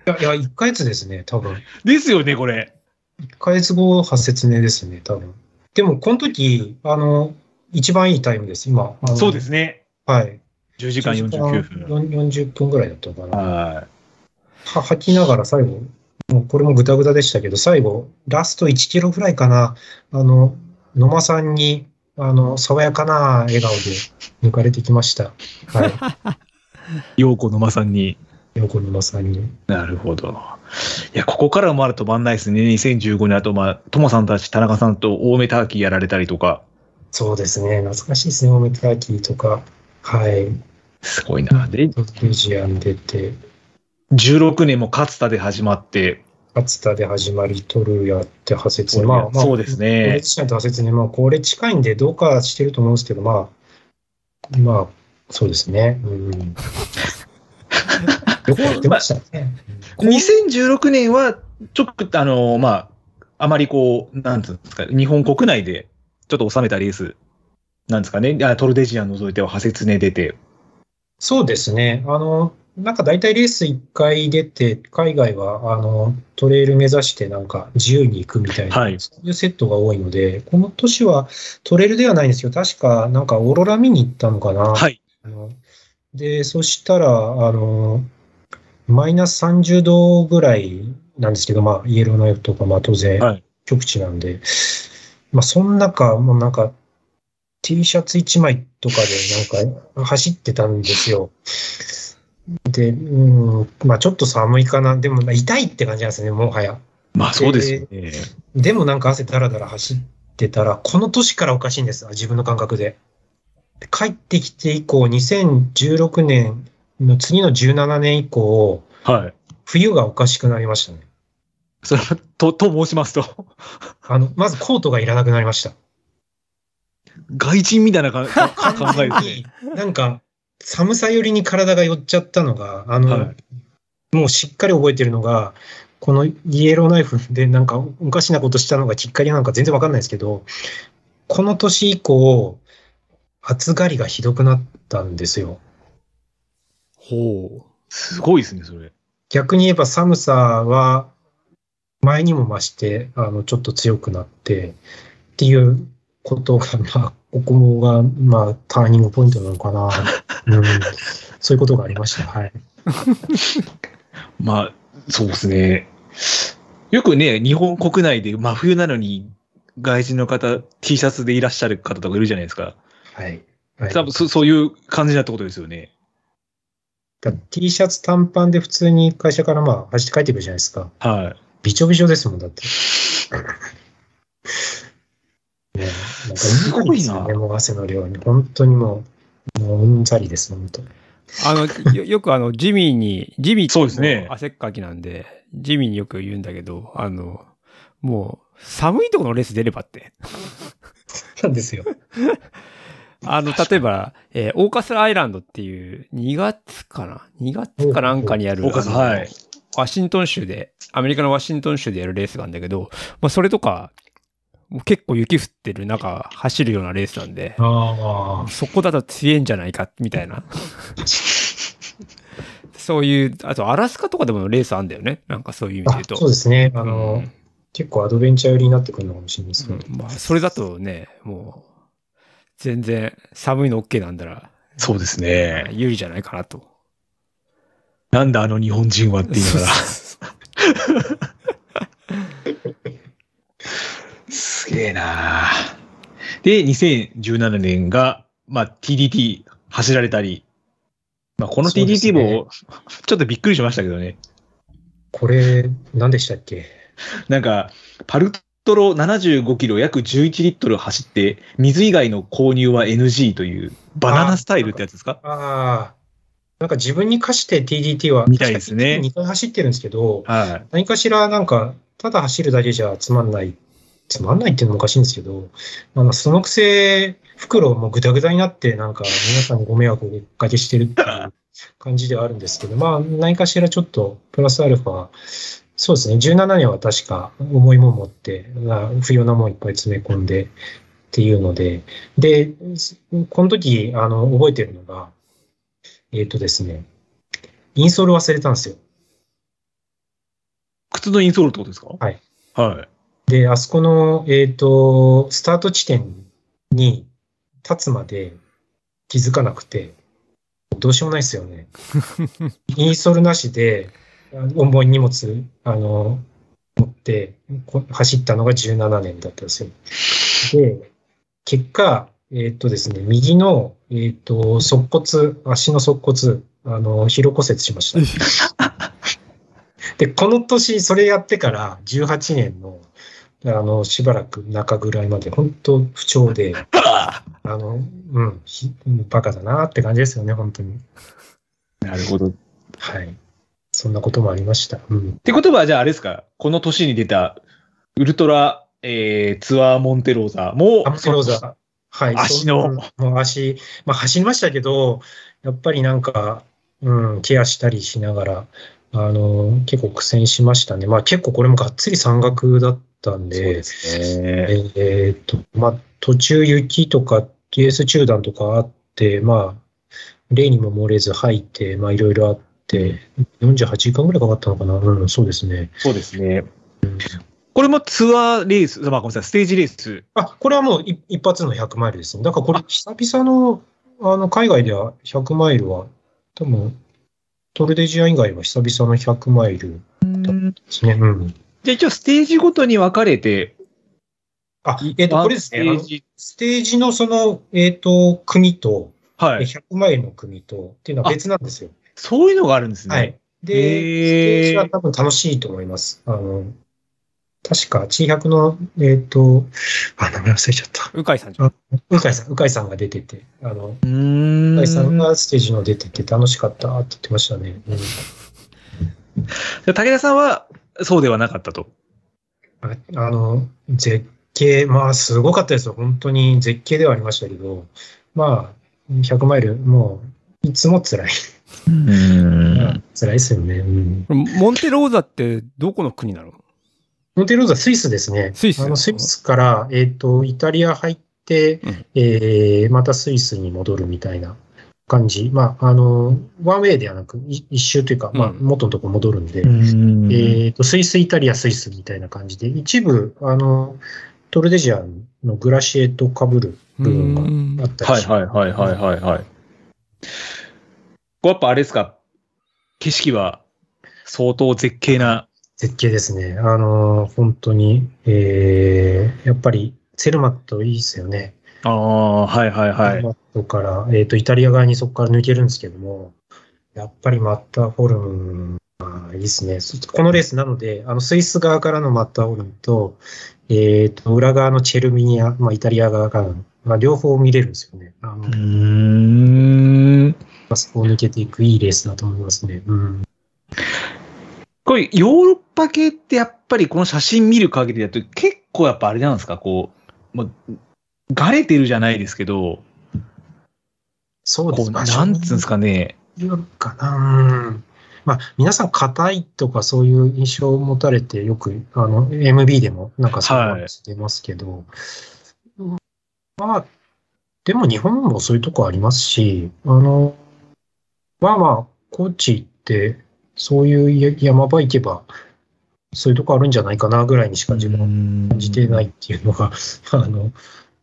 や、いや、1ヶ月ですね、多分。ですよね、これ。1ヶ月後発説ねですね、多分。でも、この時、あの、一番いいタイムです、今。そうですね。はい。10時間49分。分。40分ぐらいだったかな。はは吐きながら最後、もうこれもぐたぐたでしたけど、最後、ラスト1キロぐらいかな、あの、野間さんに、あの、爽やかな笑顔で抜かれてきました。はい。い。陽子のまさんに。横野間さんに。なるほど。いや、ここからもまだ止まんないですね。2015年、あと、まあ、ともさんたち、田中さんと大目ターキーやられたりとか。そうですね、懐かしいですね、オメターキーとか。はい。すごいな。で、ドッジ出て、16年も勝田で始まって、勝田で始まり、トルやって、ハセツネ。トルやまあ、まあ、そうですねとハセツネ、まあ、これ近いんで、どうかしてると思うんですけど、まあ、まあ、そうですね。うん。よくやってましたね。2016年は、ちょっと、あの、まあ、あまりこう、なんつうんですか、日本国内でちょっと収めたレース、なんですかね、あトルデジアン除いては、ハセツネ出て、そうですね。あの、なんか大体レース1回出て、海外は、あの、トレイル目指してなんか自由に行くみたいな、はいそういうセットが多いので、この年はトレイルではないんですけど、確かなんかオーロラ見に行ったのかな。はい。あので、そしたら、あの、マイナス30度ぐらいなんですけど、まあ、イエローナイフとか、まあ当然はい、極地なんで、まあ、その中、もうなんか、T シャツ1枚とかでなんか走ってたんですよ。で、うん、まあちょっと寒いかな。でも痛いって感じなんですね、もはや。まあそうですよね。でもなんか汗だらだら走ってたら、この年からおかしいんです、自分の感覚で。で帰ってきて以降、2016年の次の17年以降、はい。冬がおかしくなりましたね。それは、と、と申しますと、あの、まずコートがいらなくなりました。外人みたいなかか 考えですね。なんか、寒さ寄りに体が寄っちゃったのが、あの、はいもうしっかり覚えてるのが、このイエローナイフでなんかおかしなことしたのがきっかりなのか全然わかんないですけど、この年以降、暑がりがひどくなったんですよ。ほすごいですね、それ。逆に言えば寒さは前にも増して、あの、ちょっと強くなってっていうことが、まあ、ここが、まあ、ターニングポイントなのかな。うん、そういうことがありました。はい。まあ、そうですね。よくね、日本国内で真冬なのに、外人の方、T シャツでいらっしゃる方とかいるじゃないですか。はい。はい、多分そそういう感じだってことですよね。だ T シャツ短パンで普通に会社からまあ走って帰ってくるじゃないですか。はい。びちょびちょですもん、だって。ね、すごいなもう汗の量に。本当にもう、もううんざりです、本当。あの、よ よくあの、ジミーに、ジミーってそうですねも汗っかきなんで、ジミーによく言うんだけど、あの、もう、寒いところのレース出ればって。なんですよ。あの、例えば、えーオーカスラアイランドっていう、2月かな ?2 月かなんかにやる、オーカスはいワシントン州で、アメリカのワシントン州でやるレースがあるんだけど、まあ、それとか、もう結構雪降ってる中、走るようなレースなんで、ああ。そこだと強いんじゃないか、みたいな。そういう、あと、アラスカとかでもレースあんだよね。なんかそういう意味であ言うと。そうですね。あうの、ん結構アドベンチャー寄りになってくるのかもしれないですね。うんまあ、それだとね、もう、全然寒いの OK なんだら、そうですね。有利じゃないかなと。なんだあの日本人はって言いながら。すげえなで、2017年が、まあ、TDT 走られたり、まあ、この TDT ねも、ちょっとびっくりしましたけどね。これ、何でしたっけ？なんか、パルトロ75キロ約11リットル走って、水以外の購入は NG という、バナナスタイルってやつですか？ああ。なんか自分に課して TDT は、みたいですね2回走ってるんですけど、はい。何かしらなんか、ただ走るだけじゃつまんない。つまんないっていうのもおかしいんですけど、あの、そのくせ、袋もぐたぐたになって、なんか、皆さんにご迷惑をおかけしてるっていう感じではあるんですけど、まあ、何かしらちょっと、プラスアルファ、そうですね、17年は確か重いもん持って、まあ不要なもんいっぱい詰め込んでっていうので、で、この時、あの、覚えてるのが、えっ、とですね、インソール忘れたんですよ。靴のインソールってことですか？はい。はい。で、あそこの、えっ、と、スタート地点に立つまで気づかなくて、どうしようもないですよね。インストールなしで、あ重い荷物、あの、持ってこ走ったのが17年だったんですよ。で、結果、えっ、とですね、右の、えっ、と、側骨、足の側骨、あの、疲労骨折しました。で、この年、それやってから、18年の、あの、しばらく中ぐらいまで、本当不調で、あの、うん、ひバカだなって感じですよね、本当に。なるほど。っはい。そんなこともありました。うん。てことは、じゃああれですか、この年に出たウルトラ、えー、ツアーモンテローザも、アムセローザ。はい。足のもう足、まあ走りましたけど、やっぱりなんか、うん、ケアしたりしながら、あの、結構苦戦しましたね。まあ結構これもがっつり山岳だったんで、すね。えーっと、まあ、途中雪とか、レース中断とかあって、まあ、例にも漏れず入って、まあ、いろいろあって、48時間ぐらいかかったのかな？うん、そうですね。そうですね。これもツアーレース、まあ、ごめんなさい、ステージレース。あ、これはもう一一発の100マイルですね。だからこれ、久々の、あの、海外では100マイルは、多分、トルデジア以外は久々の100マイルですね。うん。じゃあ一応ステージごとに分かれて、あ、えーっと、これですね。ステージステージのその、えーっと、組と、はい。100マイルの組と、っていうのは別なんですよ。そういうのがあるんですね。はい。で、ステージは多分楽しいと思います。あの、確か、地100の、えっ、と、あ、名前忘れちゃった。うかいさんじゃん。うかいさん、うかいさんが出てて、あの、うーん。うかいさんがステージの出てて楽しかったって言ってましたね。うん武田さんは、そうではなかったと。ああの、絶景、まあ、すごかったですよ。本当に絶景ではありましたけど、まあ、100マイル、もう、いつも辛い。うん。辛いですよね。うんモンテローザってどこの国なの？モンテローザ、スイスですね。スイスあのスイスから、えっ、と、イタリア入って、うんえーまたスイスに戻るみたいな感じ。まあ、あの、ワンウェイではなく、い一周というか、まあ、うん元のところ戻るんで、うんえっ、と、スイス、イタリア、スイスみたいな感じで、一部、あの、トルデジアのグラシエと被る部分があったりはいしはいはいはいはいはい。これやっぱあれですか？景色は相当絶景な。絶景ですね。あの、本当に、えーやっぱり、セルマットいいですよね。ああ、はいはいはい。マットから、えっ、と、イタリア側にそこから抜けるんですけども、やっぱりマッターフォルムがあ、いいですね。そこのレースなので、あの、スイス側からのマッターホルンと、えっ、と、裏側のチェルミニア、まあ、イタリア側からの、まあ、両方見れるんですよね。あの、うーん。あそこを抜けていくいいレースだと思いますね。うん。これ、ヨーロッパ系ってやっぱりこの写真見る限りだと結構やっぱあれなんですか？こう、まあ、がれてるじゃないですけど、そうです。こう、なんつうんですかね。よるかな。うんまあ、皆さん硬いとかそういう印象を持たれてよく、あの、MB でもなんかそういう話してますけど、まあ、でも日本もそういうとこありますし、あの、まあまあ、高知行って、そういう山場行けば、そういうとこあるんじゃないかなぐらいにしか自分は感じてないっていうのが、あの、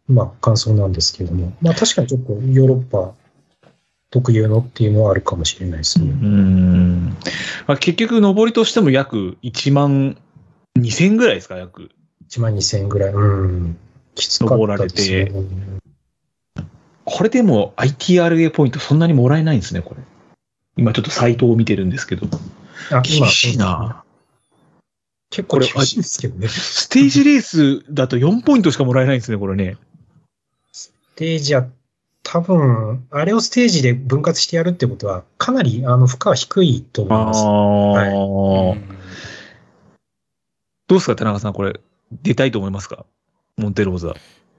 まあ、感想なんですけども、まあ確かにちょっとヨーロッパ特有のっていうのはあるかもしれないですね。うん。まあ、結局、上りとしても約1万2000ぐらいですか、約。1万2000円ぐらい。うん。きつかったですね。これでも ITRA ポイントそんなにもらえないんですね、これ。今ちょっとサイトを見てるんですけど。あ厳しいな。結構厳しいですけどね。ステージレースだと4ポイントしかもらえないんですね、これね。ステージは多分、あれをステージで分割してやるってことは、かなりあの負荷は低いと思います。ああ、うんどうですか、田中さん、これ、出たいと思いますか？モンテローザ。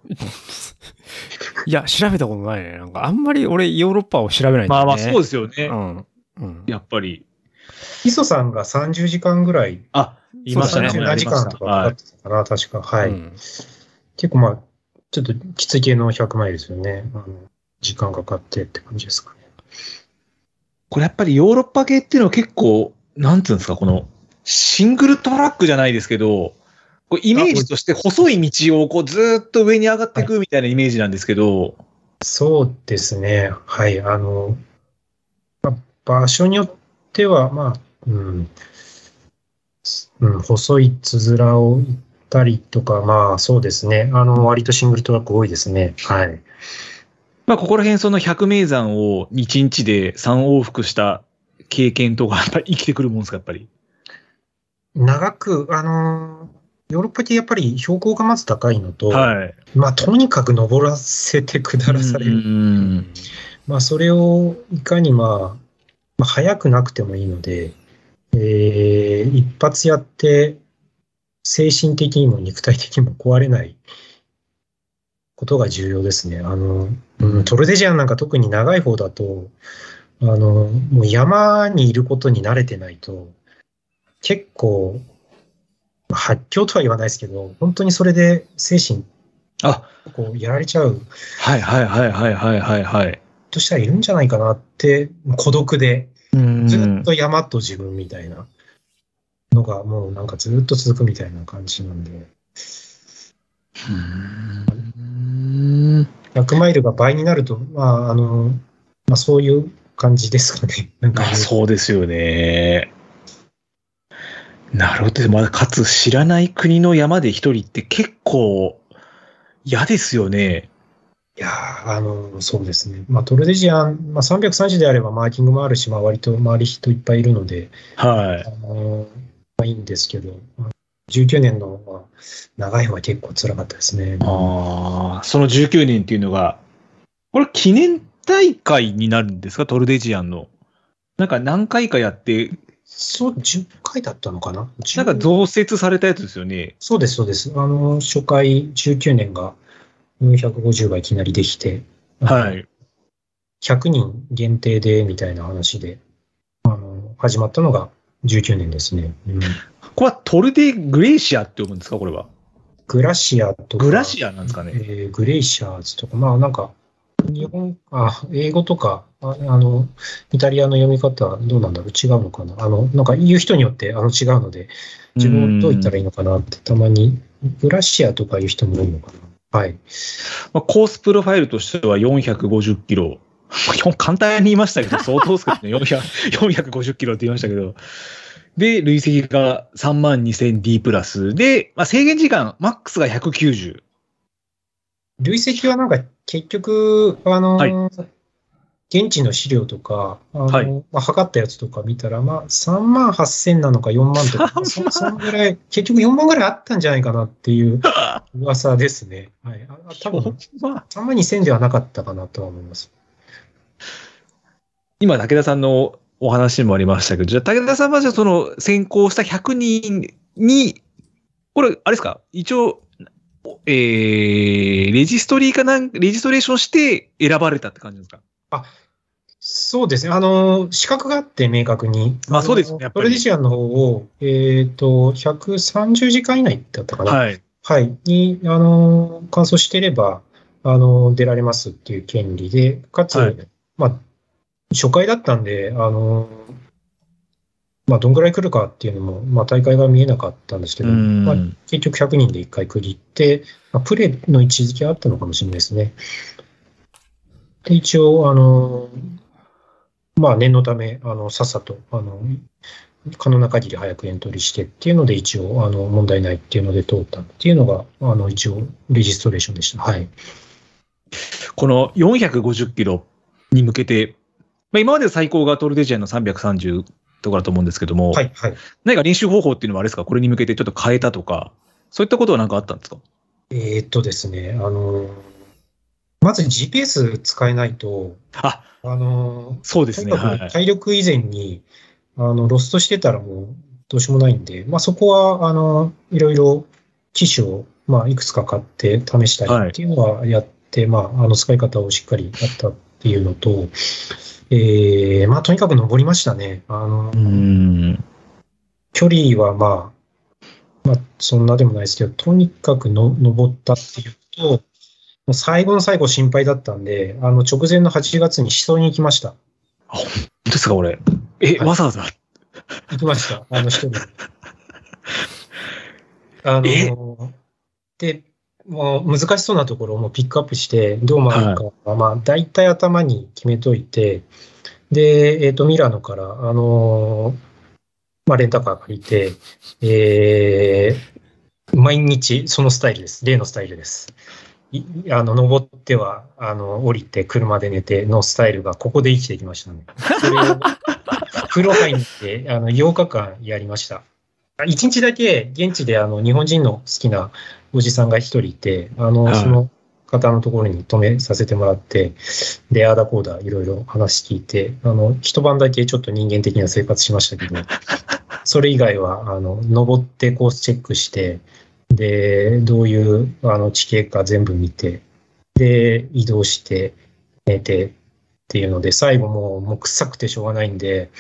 いや、調べたことないね。なんかあんまり俺ヨーロッパを調べないんだよね。まあまあ、そうですよね。うん。うん。やっぱり。磯さんが30時間ぐらい、あ、言いましたね。そう30だね何時間とかかかってたかな、確か。はい。うん結構まあ、ちょっときつい系の100マイルですよね。あの時間かかってって感じですかね。これやっぱりヨーロッパ系っていうのは結構、なんていうんですか、この、シングルトラックじゃないですけど、こうイメージとして細い道をこうずーっと上に上がっていくみたいなイメージなんですけど、そうですね。はい。あの、まあ、場所によっては、まあ、うん、うん、細いつづらをたりとか、まあ、そうですね。あの、割とシングルトラック多いですね。はい。まあここら辺その100名山を1日で3往復した経験とかやっぱり生きてくるもんですか、やっぱり？長く、あの、ヨーロッパ系やっぱり標高がまず高いのと、はい。まあ、とにかく登らせて下らされうる。ん。まあ、それをいかにまあ、まあ、早くなくてもいいので、えー一発やって、精神的にも肉体的にも壊れないことが重要ですね。あの、うん、トルデジアンなんか特に長い方だと、あの、もう山にいることに慣れてないと、結構、まあ発狂とは言わないですけど、本当にそれで精神、あ、こう、やられちゃうはいはいはいはいはいはいはい。としてはいるんじゃないかなって、孤独で、うんずっと山と自分みたいなのがもうなんかずっと続くみたいな感じなんで、うん100マイルが倍になると、まあ、あの、まあそういう感じですかね。なんかまあそうですよね。なるほど。まあ、かつ知らない国の山で一人って結構嫌ですよね。いやーあの、そうですね。まあトルデジアン、まあ330であればマーキングもあるし、まあ割と周り人いっぱいいるので、はい。あの、まあいいんですけど、まあ19年の、まあ、長い方は結構辛かったですね。ああ、その19年っていうのが、これ記念大会になるんですか？トルデジアンの。なんか何回かやって、そう、10回だったのかな？なんか増設されたやつですよね。そうです、そうです。あの、初回19年が450がいきなりできて、はい。100人限定でみたいな話で、あの、始まったのが19年ですね。うん、これはトルデグレーシアって読むんですか？これは。グラシアとか、グラシアなんですかね。えーグレイシャーズとか、まあなんか、日本、あ、英語とか、ああの、イタリアの読み方どうなんだろう？違うのかな？あの、なんか言う人によってあの違うので、自分どう言ったらいいのかなって、たまに、グラシアとかいう人も多いのかな？はい。まあ、コースプロファイルとしては450キロ。簡単に言いましたけど、相当ですけどね、400 450キロって言いましたけど。で、累積が3万 2000D プラス。で、まあ、制限時間、マックスが190。累積はなんか結局、あの、はい現地の資料とか、あの、はいまあ、測ったやつとか見たら、まあ、3万8千なのか4万とか、3 万そそのぐらい、結局4万ぐらいあったんじゃないかなっていう 噂ですね。はい。ああ多分、まあ、3万2千ではなかったかなとは思います。今、武田さんのお話にもありましたけど、じゃあ、武田さんはじゃあその選考した100人に、これ、あれですか？一応、えー、レジストリーかなん、レジストレーションして選ばれたって感じですか？そうですね。あの、資格があって明確に。あそうですねのやっぱりトレディシアンの方を、えっ、と、130時間以内だったかな。はい。はい。に、あの、完走してれば、あの、出られますっていう権利で、かつ、はいまあ、初回だったんで、あの、まあ、どんぐらい来るかっていうのも、まあ、大会が見えなかったんですけど、うんまあ、結局100人で1回区切って、まあ、プレーの位置づけはあったのかもしれないですね。で、一応、あの、まあ、念のため、あの、さっさと、あの、可能な限り早くエントリーしてっていうので、一応、あの、問題ないっていうので通ったっていうのが、あの、一応、レジストレーションでした。はい。この450キロに向けて、まあ、今までの最高がトルデジアンの330とかだと思うんですけども、はい、はい。何か練習方法っていうのはあれですか？これに向けてちょっと変えたとか、そういったことは何かあったんですか？えーっとですね、あの、まず GPS 使えないと、あ、あの、そうですね。体力以前に、あの、ロストしてたらもうどうしようもないんで、まあそこは、あの、いろいろ機種を、まあいくつか買って試したはいりっていうのはやって、まああの使い方をしっかりやったっていうのと、えー、まあとにかく登りましたね。あのう、ん。距離はまあ、まあそんなでもないですけど、とにかくの登ったっていうと、もう最後の最後心配だったんで、あの直前の8月に思想に行きました。本当ですか俺。え、はいわざわざ？行きました。あの一人で。あえ？の、で、もう難しそうなところをもうピックアップして、どう回るかは、まあ、大体頭に決めといて、で、えっ、と、ミラノから、あのまあ、レンタカー借りて、えー、毎日そのスタイルです。例のスタイルです。いあの、登っては、あの、降りて、車で寝てのスタイルがここで生きてきましたね。それを、風呂入って、あの、8日間やりました。1日だけ現地であの日本人の好きなおじさんが一人いて、あの、はい。その方のところに泊めさせてもらって、で、あーだこーだいろいろ話聞いて、あの、一晩だけちょっと人間的な生活しましたけど、それ以外は、あの、登ってコースチェックして、で、どういうあの地形か全部見て、で、移動して、寝てっていうので、最後もう、もう臭くてしょうがないんで、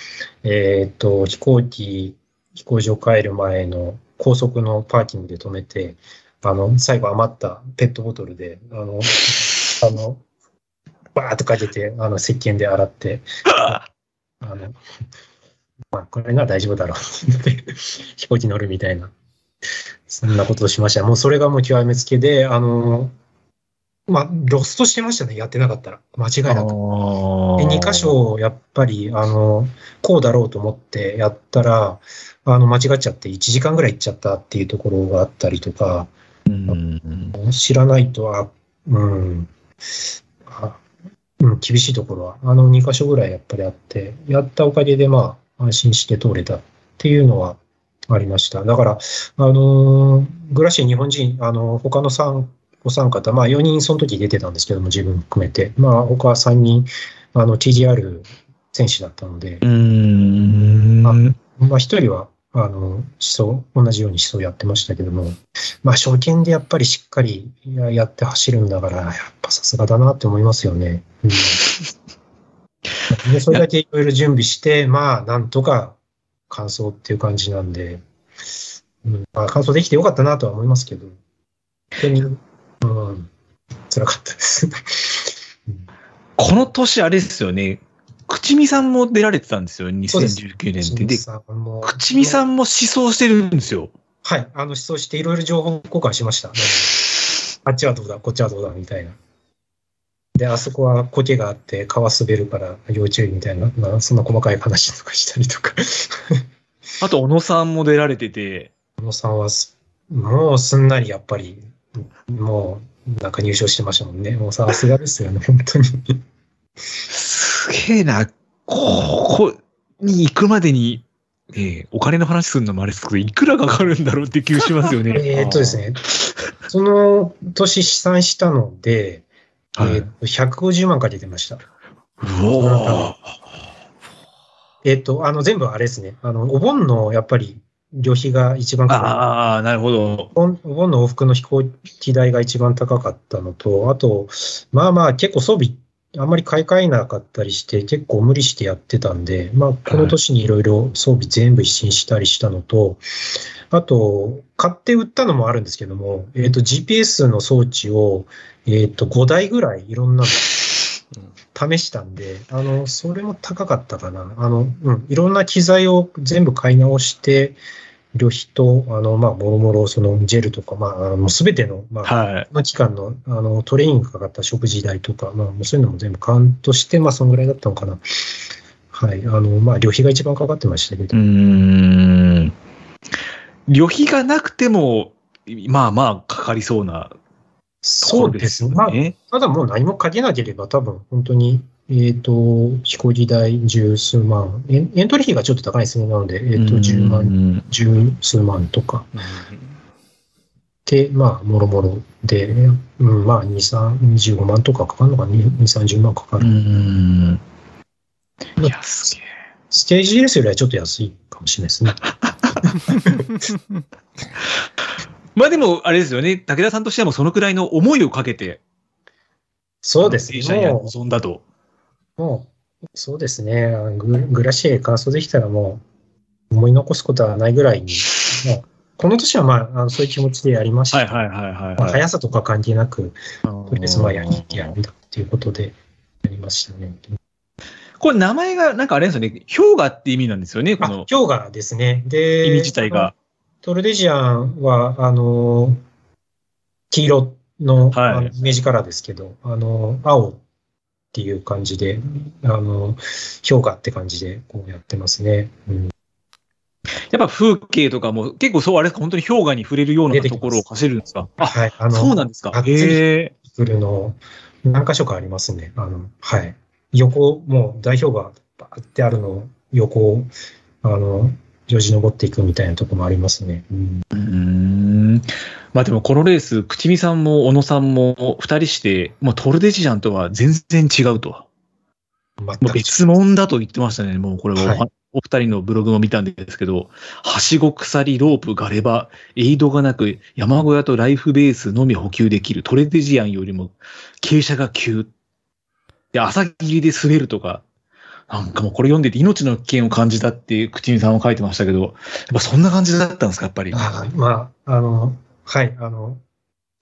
えーっと、飛行機、飛行場帰る前の高速のパーキングで止めて、あの、最後余ったペットボトルで、あの、あの、バーっとかけて、あの、石鹸で洗って、あの、まあ、これなら大丈夫だろう 飛行機乗るみたいな、そんなことをしました。もうそれがもう極めつけで、あの、まあ、ロストしてましたね、やってなかったら。間違いなく。で、2箇所、やっぱり、あの、こうだろうと思ってやったら、あの、間違っちゃって1時間ぐらい行っちゃったっていうところがあったりとか、うん。知らないとは、うん、あうん、厳しいところは、あの2箇所ぐらいやっぱりあって、やったおかげで、まあ、安心して通れたっていうのはありました。だから、あのーグラシー日本人、あの、他の3、お三方、まあ4人その時出てたんですけども、自分含めて、まあ他3人、あの、TGR 選手だったので、うん。まあ1人は、あの、思想、同じように思想やってましたけども、まあ初見でやっぱりしっかりややって走るんだから、やっぱさすがだなって思いますよね。うんでそれだけいろいろ準備して、まあ、なんとか完走っていう感じなんで、うんまあ、完走できてよかったなとは思いますけど、本当に、うん、辛かったです。うんこの年あれですよね。口見さんも出られてたんですよ。そうです2019年って。で、口見さんも思想してるんですよ。はい、あの、思想していろいろ情報交換しました。あっちはどうだ、こっちはどうだ、みたいな。で、あそこは苔があって、川滑るから要注意みたいな、まあ、そんな細かい話とかしたりとか。あと、小野さんも出られてて、小野さんはす、もうすんなりやっぱり、もう、なんか入賞してましたもんね。もうさすがですよね、本当に。すすげえな。ここに行くまでに、えーお金の話するのもあれですけど、いくらかかるんだろうって気がしますよね。えーっとですね、その年試算したので、はいえーっと150万かけてました。うおーえーっと、あの、全部あれですね。あの、お盆の、やっぱり、旅費が一番。ああ、なるほど。お盆お盆の往復の飛行機代が一番高かったのと、あと、まあまあ結構装備、あんまり買い替えなかったりして、結構無理してやってたんで、まあこの年にいろいろ装備全部一新したりしたのと、あと、買って売ったのもあるんですけども、えっ、と GPS の装置を、えっ、と5台ぐらいいろんなの試したんで、あの、それも高かったかな。あの、うん、いろんな機材を全部買い直して、旅費と、あの、まあ、もろもろ、その、ジェルとか、まあ、あのもうすべての、まあ、はい。この期間の、あの、トレーニングかかった食事代とか、まあ、もうそういうのも全部カウントして、まあ、そのぐらいだったのかな。はい。あの、まあ、旅費が一番かかってましたけどうー。ん。旅費がなくても、まあまあかかりそうなそうですね。まあ、ね。ただもう何もかけなければ、多分、本当に、えっ、と、飛行機代十数万、エンエントリー費がちょっと高いですね。なので、えっ、と、10万、万。十数万とか。で、まあ、もろもろで、うん、まあ、2、3、25万とかかかるのかな、2、30万かかうる。ん。いや、すげえ。ステージレスよりはちょっと安いかもしれないですね。まあでも、あれですよね。武田さんとしてはもうそのくらいの思いをかけて、そうです電車にも臨んだと。う、もう、そうですね。ググラシエ完走できたらもう、思い残すことはないぐらいに、もうこの年はまあ、あのそういう気持ちでやりました。はいはいはいはい、まあ、はい。速さとか関係なく、とりあえずまあやりうんやるんだっていうことでやりましたね。これ名前がなんかあれですよね。氷河って意味なんですよね。こあの、氷河ですね。で、意味自体が。トルデジアンは、あの、黄色の,、はいあのイメージカラーですけど、あの、青っていう感じで、あの、氷河って感じでこうやってますね。うん、やっぱ風景とかも結構そう、あれ本当に氷河に触れるようなところを走るんですか？あ、はい、あの、そうなんですか？がっつりへえ。来るの、何箇所かありますね。あの、はい。横、もう代表がバーってあるのを横を、あの、よじ登っていくみたいなところもありますね。うんうーん。まあでもこのレース、口見さんも小野さんも二人して、もうトルデジアンとは全然違うと。もう別物だと言ってましたね。もうこれはお,、はいお二人のブログも見たんですけど、はしご鎖、ロープ、ガレバ、エイドがなく、山小屋とライフベースのみ補給できるトレデジアンよりも傾斜が急。で、朝霧で滑るとか、なんかもうこれ読んでて命の危険を感じたって口見さんは書いてましたけど、やっぱそんな感じだったんですか、やっぱり。あーまあ、あの、はい、あの、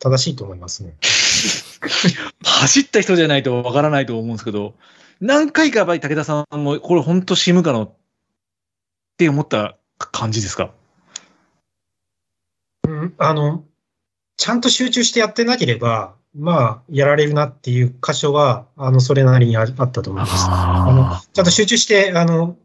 正しいと思いますね。走った人じゃないとわからないと思うんですけど、何回かやっぱり武田さんも、これ本当死ぬかのって思った感じですか？うん、あの、ちゃんと集中してやってなければ、まあ、やられるなっていう箇所は、あの、それなりにああったと思います。あのあちゃんと集中して、あの、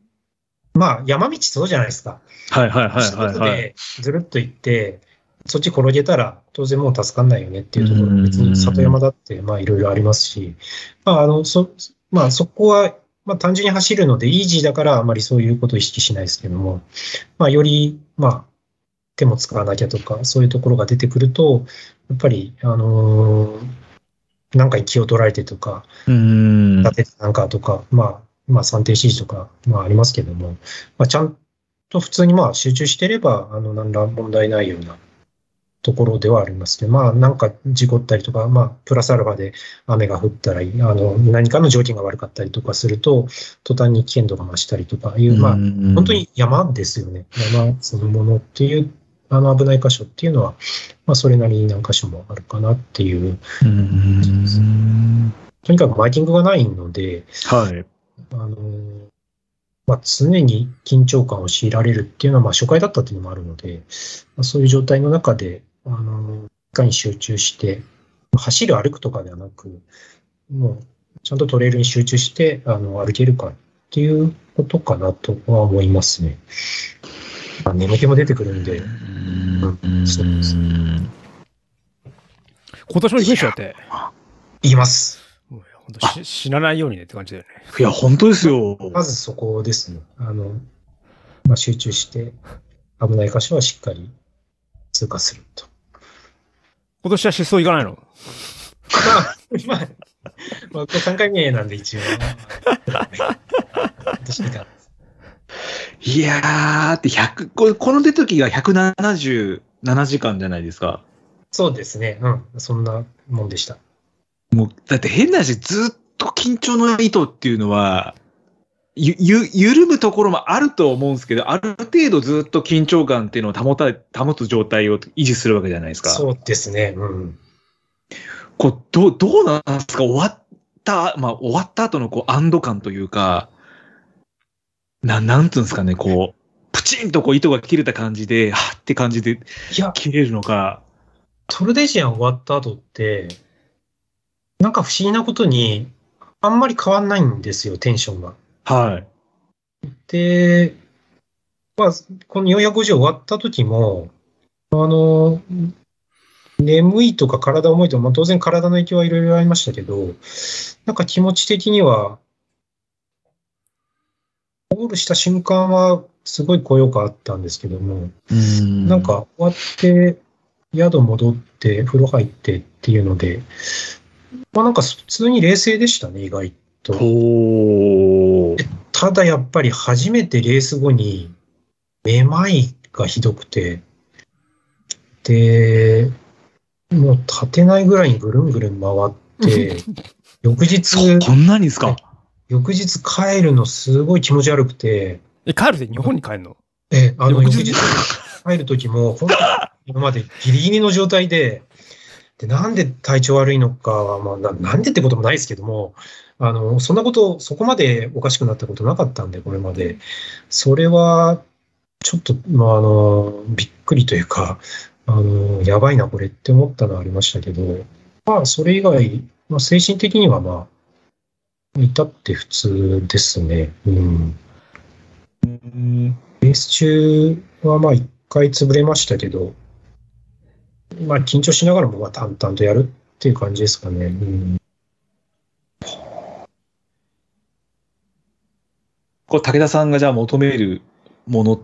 まあ、山道そうじゃないですか。あ。はいはいはいはいはい。でずるっと行って、そっち転げたら、当然もう助かんないよねっていうところ。うん。別に里山だって、まあ、いろいろありますし、まあ、あの、そ、まあ、そこは、まあ、単純に走るので、イージーだから、あまりそういうことを意識しないですけども、まあ、より、まあ、手も使わなきゃとか、そういうところが出てくると、やっぱり、あのーなんかに気を取られてとか。立ててなんかとか、まあ、まあ、算定指示とか、まあ、ありますけども、まあ、ちゃんと普通にまあ、集中してれば、あの、何ら問題ないようなところではありますけど、まあ、なんか事故ったりとか、まあ、プラスアルファで雨が降ったり、あの、何かの条件が悪かったりとかすると、途端に危険度が増したりとかいう、まあ、本本当に山ですよね。山そのものっていう、あの危ない箇所っていうのは、まあ、それなりに何箇所もあるかなっていう、うーん。とにかくマーキングがないので、はい。あのまあ、常に緊張感を強いられるっていうのは、まあ、初回だったっていうのもあるので、まあ、そういう状態の中で、あのいかに集中して、走る、歩くとかではなく、もう、ちゃんとトレイルに集中して、あの、歩けるかっていうことかなとは思いますね。まあ、眠気も出てくるんで、うんそうです今年も行くでしょだって。言います。もう本当し死なないようにねって感じだよね。いや、本当ですよ。まずそこですね。あの、まあ、集中して、危ない箇所はしっかり通過すると。今年は失踪行かないの？まあ、まあ、3回目なんで一応。私かいやー、って100、この出時が177時間じゃないですか。そうですね。うん。そんなもんでした。もう、だって変な話、ずっと緊張の糸っていうのは、ゆ、ゆ、緩むところもあると思うんですけど、ある程度ずっと緊張感っていうのを保た、保つ状態を維持するわけじゃないですか。そうですね。うん。こう、どう、どうなんですか？終わった、まあ、終わった後のこう、安堵感というか、な、なんつうんですかね、こう、プチンとこう、糸が切れた感じで、はっって感じでいや、切れるのか。トルデジアン終わった後って、なんか不思議なことに、あんまり変わんないんですよ、テンションが。はい。で、まあ、この450終わった時も、あの、眠いとか体重いとか、まあ、当然体の影響はいろいろありましたけど、なんか気持ち的には、ゴールした瞬間はすごい高揚感あったんですけども、うんなん、か終わって、宿戻って、風呂入ってっていうので、まあなんか普通に冷静でしたね、意外と。ただやっぱり初めてレース後に、めまいがひどくて、で、もう立てないぐらいにぐるんぐるん回って、翌日、こんなにですか？翌日帰るのすごい気持ち悪くて、え、帰るって日本に帰るの？え、あの、翌日？翌日帰る時も、本当に今までギリギリの状態で、で、なんで体調悪いのかは、まあな、なんでってこともないですけども、あの、そんなこと、そこまでおかしくなったことなかったんで、これまで。それは、ちょっと、まあ、あの、びっくりというか、あの、やばいな、これって思ったのはありましたけど、まあ、それ以外、まあ、精神的には、まあ、至って普通ですね。うん。うんレース中はまあ一回潰れましたけど、まあ緊張しながらもまあ淡々とやるっていう感じですかね。うん、こう、武田さんがじゃあ求めるもの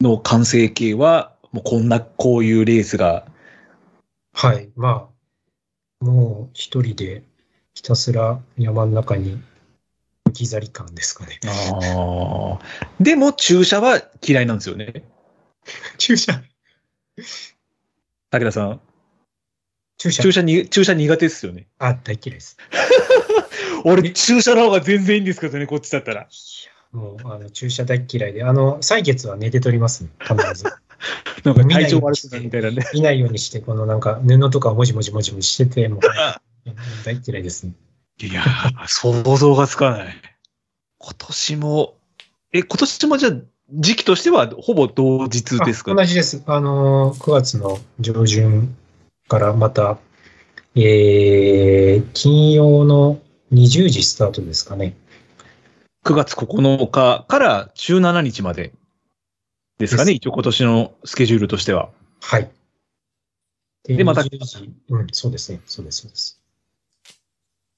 の完成形は、もうこんな、こういうレースが、はい。まあ、もう一人でひたすら山の中に置き去り感ですかね。ああ。でも、注射は嫌いなんですよね。注射武田さん。注射注射に、注射苦手ですよね。あ、大嫌いです。俺、注射の方が全然いいんですけどね、こっちだったら。もう、あの、注射大嫌いで、あの、採血は寝て取りますね、必ず。なんか体調悪くなるみたいなんで。見ないようにして、このなんか布とかをもじもじもじもじしてて、もう、大嫌いですね。いやー、想像がつかない。今年も、え、今年もじゃあ、時期としてはほぼ同日ですかあ同じです。あのー、9月の上旬からまた、えー、金曜の20時スタートですかね。9月9日から17日までですかね、一応今年のスケジュールとしては。はい。ででまた20時うん、そうですね。そうです、そうです。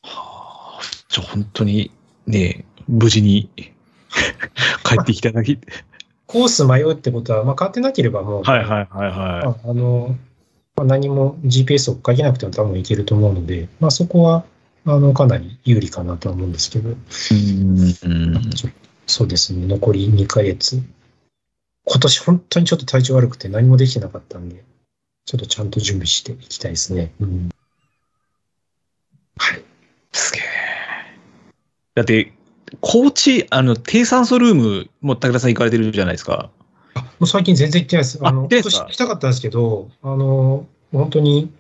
はあ、じゃあ本当にね、無事に 帰ってきただき。コース迷うってことは、まあ、変わってなければもう、はいはいはいはまああの、まあ、何も GPS をかけなくても多分いけると思うので、まあ、そこは、あの、かなり有利かなとは思うんですけど、い。うん。そうですね、残り2ヶ月。今年本当にちょっと体調悪くて何もできてなかったんで、ちょっとちゃんと準備していきたいですね。うん、はい。すげえ。だって、高知、あの、低酸素ルームも武田さん行かれてるじゃないですか。あ、もう最近全然行ってないです。あの、今あ行きたかったんですけど、あの、本当に、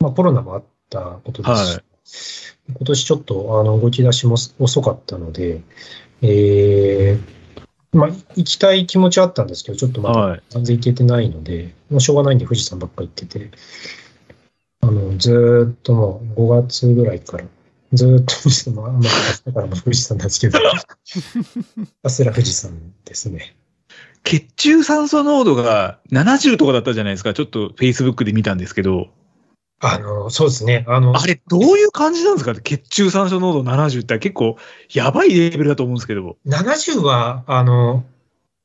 まあコロナもあったことですし、今年ちょっとあの動き出しも遅かったので、えー、まあ行きたい気持ちはあったんですけど、ちょっとまだはい。全然行けてないので、もうしょうがないんで富士山ばっか行ってて、あの、ずーっともう5月ぐらいから、ずーっと富士山、まあ、まあ、だからもう富士山なんですけど、ひたすら富士山ですね。血中酸素濃度が70とかだったじゃないですか。ちょっと Facebook で見たんですけど。あの、そうですね。あの、あれ、どういう感じなんですか？ね血中酸素濃度70って結構やばいレベルだと思うんですけど。70は、あの、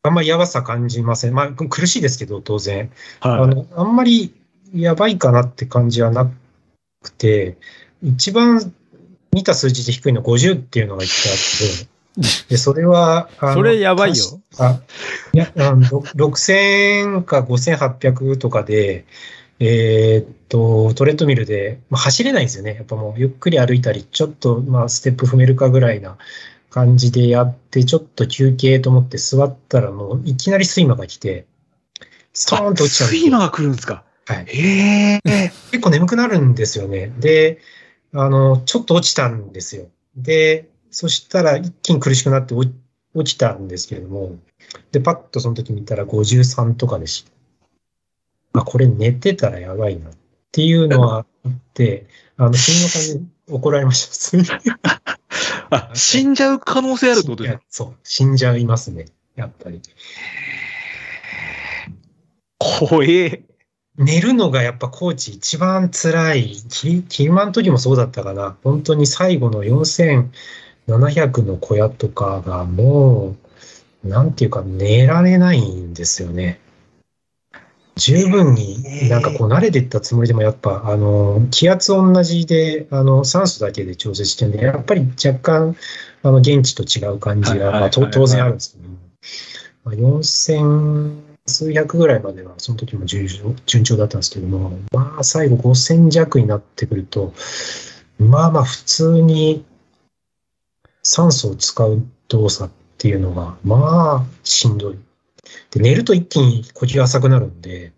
あんまりやばさ感じません。まあ、苦しいですけど、当然。あはい。の、あんまりやばいかなって感じはなくて、一番見た数字で低いの50っていうのが一回あって、で、それは、それやばいよ。あいや、あのろ6000か5800とかで、えーっと、トレッドミルで、まあ、走れないんですよね。やっぱもうゆっくり歩いたり、ちょっと、まあ、ステップ踏めるかぐらいな感じでやって、ちょっと休憩と思って座ったらもういきなり睡魔が来て、ストーンと落ちちゃうんですよ睡魔が来るんですか？はい。へえ。結構眠くなるんですよね。で、あの、ちょっと落ちたんですよ。で、そしたら一気に苦しくなって落落ちたんですけれども、で、パッとその時見たら53とかでした。あ、これ寝てたらやばいなっていうのはあって、あの、新野さんに怒られました。あ、死んじゃう可能性あるってことですか？そう、死んじゃいますね。やっぱり。怖え。寝るのがやっぱコーチ一番辛い。キ昼間の時もそうだったかな。本当に最後の4700の小屋とかがもう、なんていうか寝られないんですよね。十分になんかこう慣れてったつもりでもやっぱあの気圧同じであの酸素だけで調節してるんでやっぱり若干あの現地と違う感じがまあと当然あるんですけど、まあ、4000数百ぐらいまではその時も順調順調だったんですけどもまあ最後5000弱になってくるとまあまあ普通に酸素を使う動作っていうのがまあしんどい。で、寝ると一気に呼吸が浅くなるんで、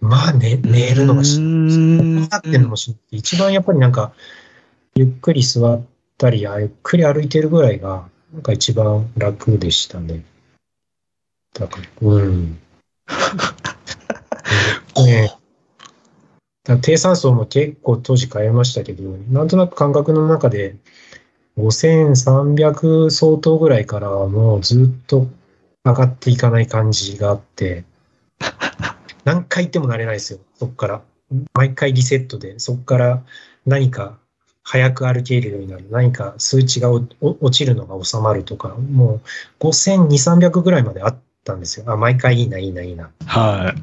まあ、ね、寝るのがしんどい。なってるのもしんどい。一番やっぱりなんか、ゆっくり座ったり、ゆっくり歩いてるぐらいが、なんか一番楽でしたね。だから、うん。ね。だ低酸素も結構当時変えましたけど、なんとなく感覚の中で、5300相当ぐらいからはもうずっと上がっていかない感じがあって、何回行ってもなれないですよ、そこから。毎回リセットで、そこから何か早く歩けるようになる、何か数値が落ちるのが収まるとか、もう5200、300ぐらいまであったんですよ。あ、毎回いいな、いいな、いいな。はい。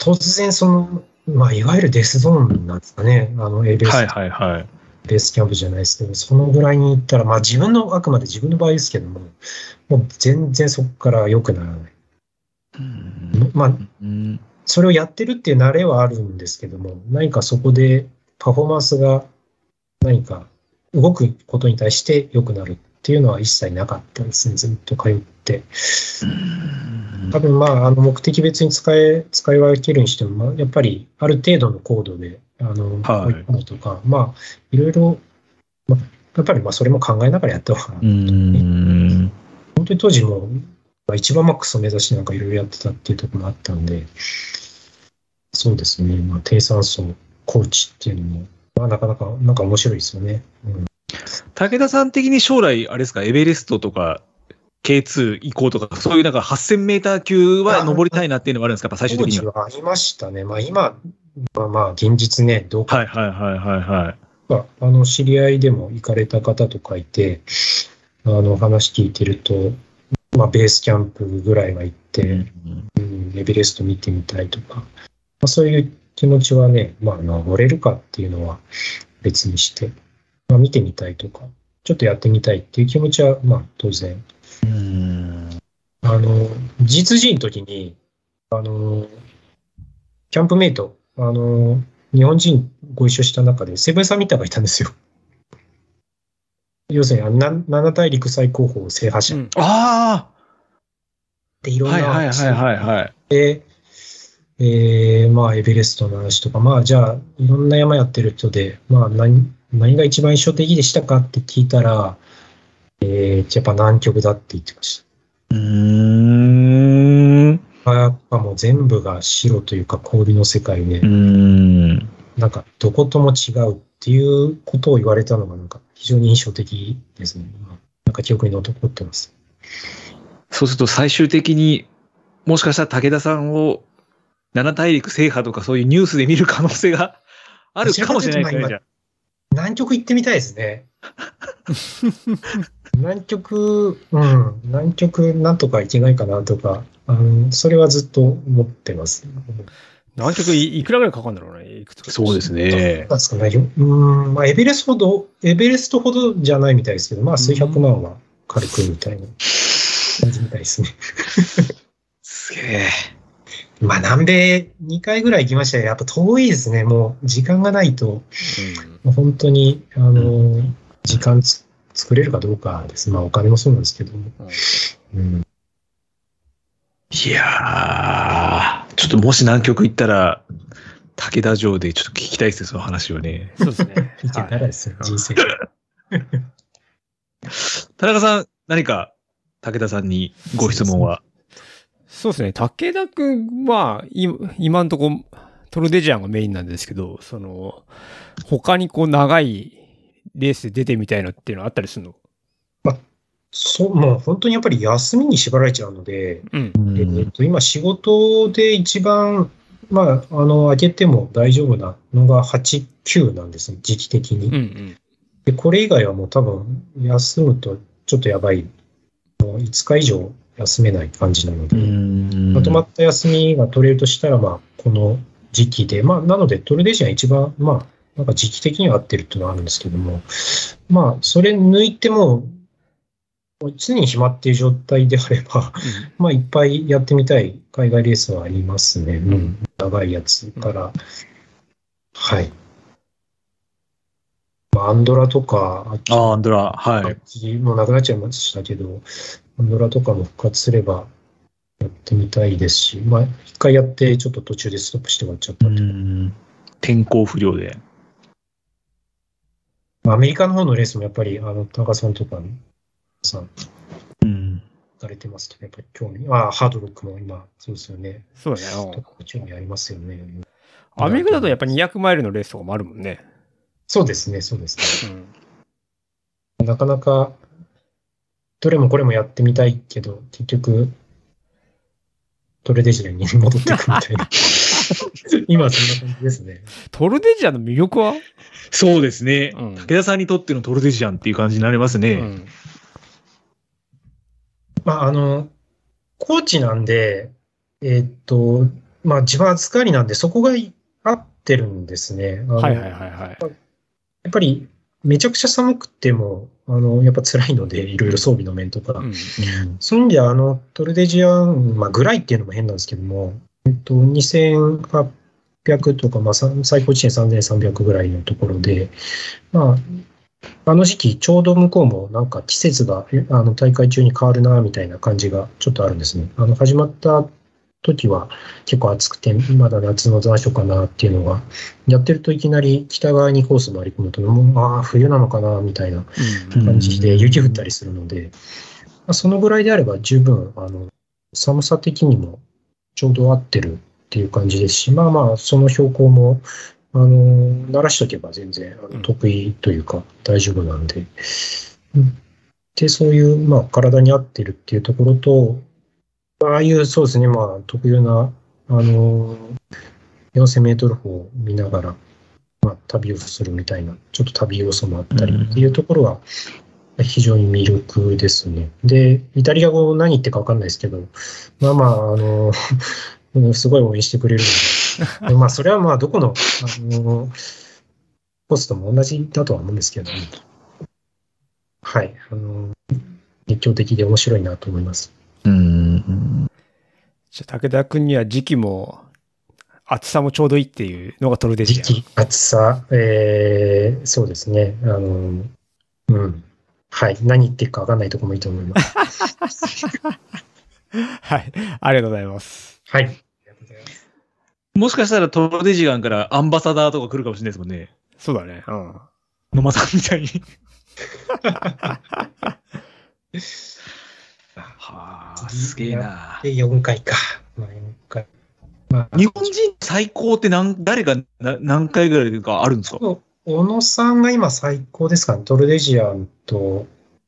突然その、まあ、いわゆるデスゾーンなんですかね、あの、エベレストはいはいはい。ベースキャンプじゃないですけど、そのぐらいに行ったら、まあ自分の、あくまで自分の場合ですけども、もう全然そこから良くならない。まあ、うんそれをやってるっていう慣れはあるんですけども、何かそこでパフォーマンスが何か動くことに対して良くなるっていうのは一切なかったですね、ずっと通って。多分まあ、あの目的別に使え、使い分けるにしても、まあ、やっぱりある程度の高度で、あの、はい追い込むとか、まあ、いろいろ、まあ、やっぱりまあ、それも考えながらやった方が、うん。本当に当時も、まあ、一番マックスを目指してなんかいろいろやってたっていうところもあったんで、そうですね、まあ、低酸素コーチっていうのも、まあ、なかなか、なんか面白いですよね。うん武田さん的に将来、あれですか、エベレストとか、K2 行こうとか、そういうなんか8000メーター級は登りたいなっていうのがあるんですか、やっぱ最終当的には。ありましたね。まあ今、まあまあ現実ね、どうかはいはいはいはいはい。まあ、あの、知り合いでも行かれた方とかいて、あの、話聞いてると、まあ、ベースキャンプぐらいは行って、うん、エベレスト見てみたいとか、まあ、そういう気持ちはね、まあ、登れるかっていうのは別にして、まあ、見てみたいとか、ちょっとやってみたいっていう気持ちは、まあ、当然。うん。あの、実人の時に、あの、キャンプメイト、あの、日本人ご一緒した中で、セブンサミッターがいたんですよ。要するにあの、な七大陸最高峰制覇者うんああでいろんなはいはいはいはいはい。で、えーまあ、エベレストの話とか、まあ、じゃあ、いろんな山やってる人で、まあ、何、何が一番印象的でしたかって聞いたら、えー、やっぱ南極だって言ってましうーん。うた。やっぱもう全部が白というか氷の世界でー、ん。なんかどことも違うっていうことを言われたのが、なんか非常に印象的ですね。なんか記憶に残ってます。そうすると最終的に、もしかしたら武田さんを七大陸制覇とかそういうニュースで見る可能性があるかもしれないくらいじゃん。南極行ってみたいですね。南極、うん、南極なんとか行けないかなとか、あのそれはずっと思ってます。南極いいくらぐらいかかるんだろうね、いくつか。そうですねなん。ですかね。ようん、まあ、エベレストほど、エベレストほどじゃないみたいですけど、まあ、数百万は軽くみたいな感じみたいですね。すげえ。まあ、南米2回ぐらい行きましたよ。やっぱ遠いですね。もう、時間がないと、もう本当に、あの、時間つ作れるかどうかです。まあ、お金もそうなんですけども。うん。いやー、ちょっともし南極行ったら、武田城でちょっと聞きたいですね、その話をね。そうですね。いけたらですよ、人生。田中さん、何か武田さんにご質問は？そうですね。武田くんは、い今んとこ、トルデジアンがメインなんですけど、その、他にこう長いレースで出てみたいのっていうのはあったりするの？そう、もう本当にやっぱり休みに縛られちゃうので、うん。えっと、今仕事で一番、まあ、あの、上げても大丈夫なのが8、9なんですね、時期的に。うんうん。で、これ以外はもう多分、休むとちょっとやばい。もう5日以上休めない感じなので、まとまった休みが取れるとしたら、まあ、この時期で、まあ、なので、トルデジアン一番、まあ、なんか時期的には合ってるっていうのはあるんですけども、まあ、それ抜いても、常に暇っていう状態であれば、まあ、いっぱいやってみたい海外レースはありますね。うん、長いやつから。はい。まあ、アンドラとか、あ、アンドラ、はい。もうなくなっちゃいましたけど、アンドラとかも復活すればやってみたいですし、まあ、一回やって、ちょっと途中でストップして終わっちゃった。天候不良で。まあアメリカの方のレースもやっぱり、あの、田中さんとか、さん、うん。されてますけど、やっぱり興味、ああ、ハードロックも今、そうですよね。そうだね。興味ありますよね。うんアメリカだとやっぱ200マイルのレースとかもあるもんね。そうですね、そうですね。うん。なかなか、どれもこれもやってみたいけど、結局、トレデジアンに戻っていくみたいな。今はそんな感じですね。トルデジアンの魅力は？そうですね。うん武田さんにとってのトルデジアンっていう感じになりますね。うん。まあ、あの、コーチなんで、えーっと、まあ、自分預かりなんで、そこが合ってるんですね。あのはいはいはいはい。やっぱり、めちゃくちゃ寒くても、あの、やっぱ辛いので、いろいろ装備の面とか。うん。そういう意味では、あの、トルデジアン、まあ、ぐらいっていうのも変なんですけども、えっと、2800とか、まあ、さ最高地点3300ぐらいのところで、まあ、あの時期、ちょうど向こうもなんか季節が、えあの、大会中に変わるな、みたいな感じがちょっとあるんですね。あの、始まった時は結構暑くて、まだ夏の残暑かなっていうのが、やってるといきなり北側にコース回り込むと、もう、ああ、冬なのかな、みたいなうん。感じで雪降ったりするので、まあ、そのぐらいであれば十分、あの、寒さ的にもちょうど合ってるっていう感じですし、まあまあ、その標高も、あの、慣らしとけば全然得意というか大丈夫なんで、うん。で、そういう、まあ、体に合ってるっていうところと、ああいう、そうですね、まあ、特有な、あの、4000メートル歩を見ながら、まあ、旅をするみたいな、ちょっと旅要素もあったりっていうところは、非常に魅力ですね。で、イタリア語何言ってるかわかんないですけど、まあまあ、あの、う んすごい応援してくれるので、まあ、それはまあ、どこの、あの、ポストも同じだとは思うんですけど、はい、あの、熱狂的で面白いなと思います。うん。じゃあ武田君には時期も暑さもちょうどいいっていうのがトルデジアン。時期、暑さ、えー、そうですね。あの、うん。はい。何言ってるかわかんないところもいいと思います。はい。ありがとうございます。はい。もしかしたらトルデジアンからアンバサダーとか来るかもしれないですもんね。そうだね。うん。野間さんみたいに。はあ、すげえな。で、4回か。まあ、4回。まあ、日本人最高って何、誰がな何回ぐらいかあるんですか？小野さんが今最高ですかね。トルデジアンと、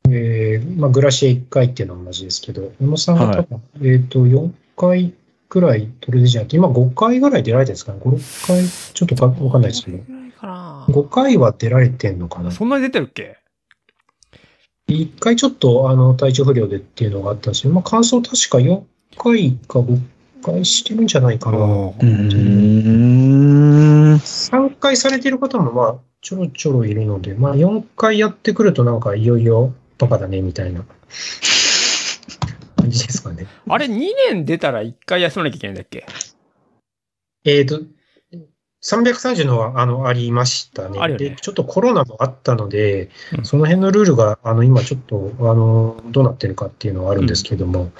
えー、まあ、グラシエ1回っていうのは同じですけど、小野さんが多分、えっ、と、4回くらいトルデジアンって、今5回ぐらい出られてるんですかね？5、6回、ちょっとかわかんないですけど。5回は出られてんのかな？そんなに出てるっけ？1回ちょっとあの体調不良でっていうのがあったんですけど、まあ、感想確か4回か5回してるんじゃないかな。うーん。3回されてる方もまあちょろちょろいるので、まあ4回やってくるとなんかいよいよとかだねみたいな感じですかね。あれ、2年出たら1回休まなきゃいけないんだっけ？えっ、と、330のはあのありましたねあるよねで。ちょっとコロナもあったので、うんその辺のルールがあの今ちょっとあのどうなってるかっていうのはあるんですけども、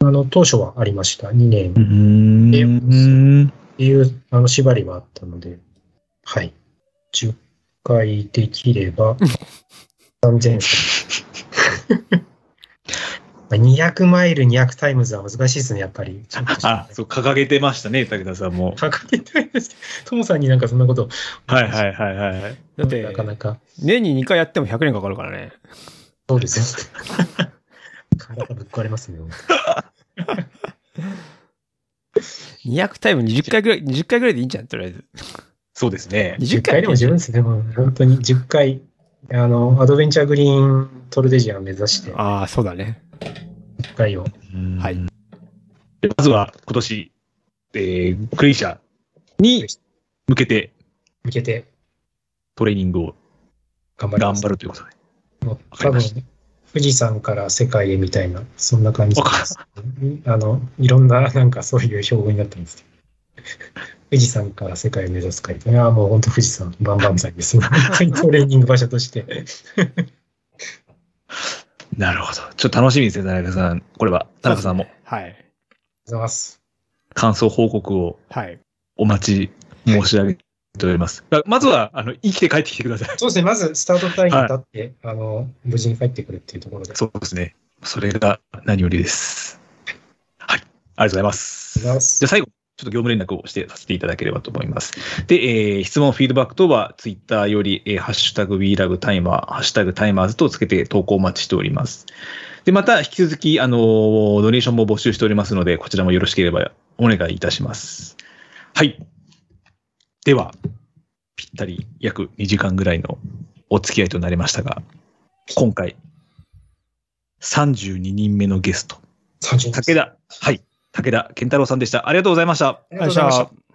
あの当初はありました。2年うーん。っていうあの縛りはあったので、はい。10回できれば 3000200マイル200 timesは難しいですね、やっぱり。あ、そう、掲げてましたね、武田さんも。掲げたいですけど、トモさんになんかそんなこと、はいはいはいはい。だってなかなか、年に2回やっても100年かかるからね。そうですよ。体ぶっ壊れますね。200タイム20回ぐらい、20回ぐらいでいいんじゃん、とりあえず。そうですね。20 10回でも十分ですね。もう本当に10回、あの、アドベンチャーグリーントルデジアン目指して、ああ、そうだね。10回を。はいでまずは今年、えー、クレイシャーに向けて向けてトレーニングを頑張ります。頑張るということで。多分、富士山から世界へみたいな、そんな感じです。あの、いろんな、なんかそういう標語になってますけど。富士山から世界を目指す会いや、もう本当富士山、万々歳です。トレーニング場所として。なるほど。ちょっと楽しみですね、田中さん。これは、田中さんもはい。ありがとうございます。感想報告をはい。お待ち申し上げております。だまずは、あの、生きて帰ってきてください。そうですね、まずスタートタイムに立って、あの、無事に帰ってくるっていうところで。そうですね。それが何よりです。はい。ありがとうございます。ありがとうございますじゃあ最後、ちょっと業務連絡をしてさせていただければと思います。で、えー質問、フィードバック等は、ツイッターより、えーハッシュタグ WeLoveTimer、ハッシュタグタイマーズとつけて投稿お待ちしております。で、また、引き続き、あのードネーションも募集しておりますので、こちらもよろしければお願いいたします。はい。では、ぴったり約2時間ぐらいのお付き合いとなりましたが、今回、32人目のゲスト、30武田、はい、武田健太郎さんでした。ありがとうございました。ありがとうございました。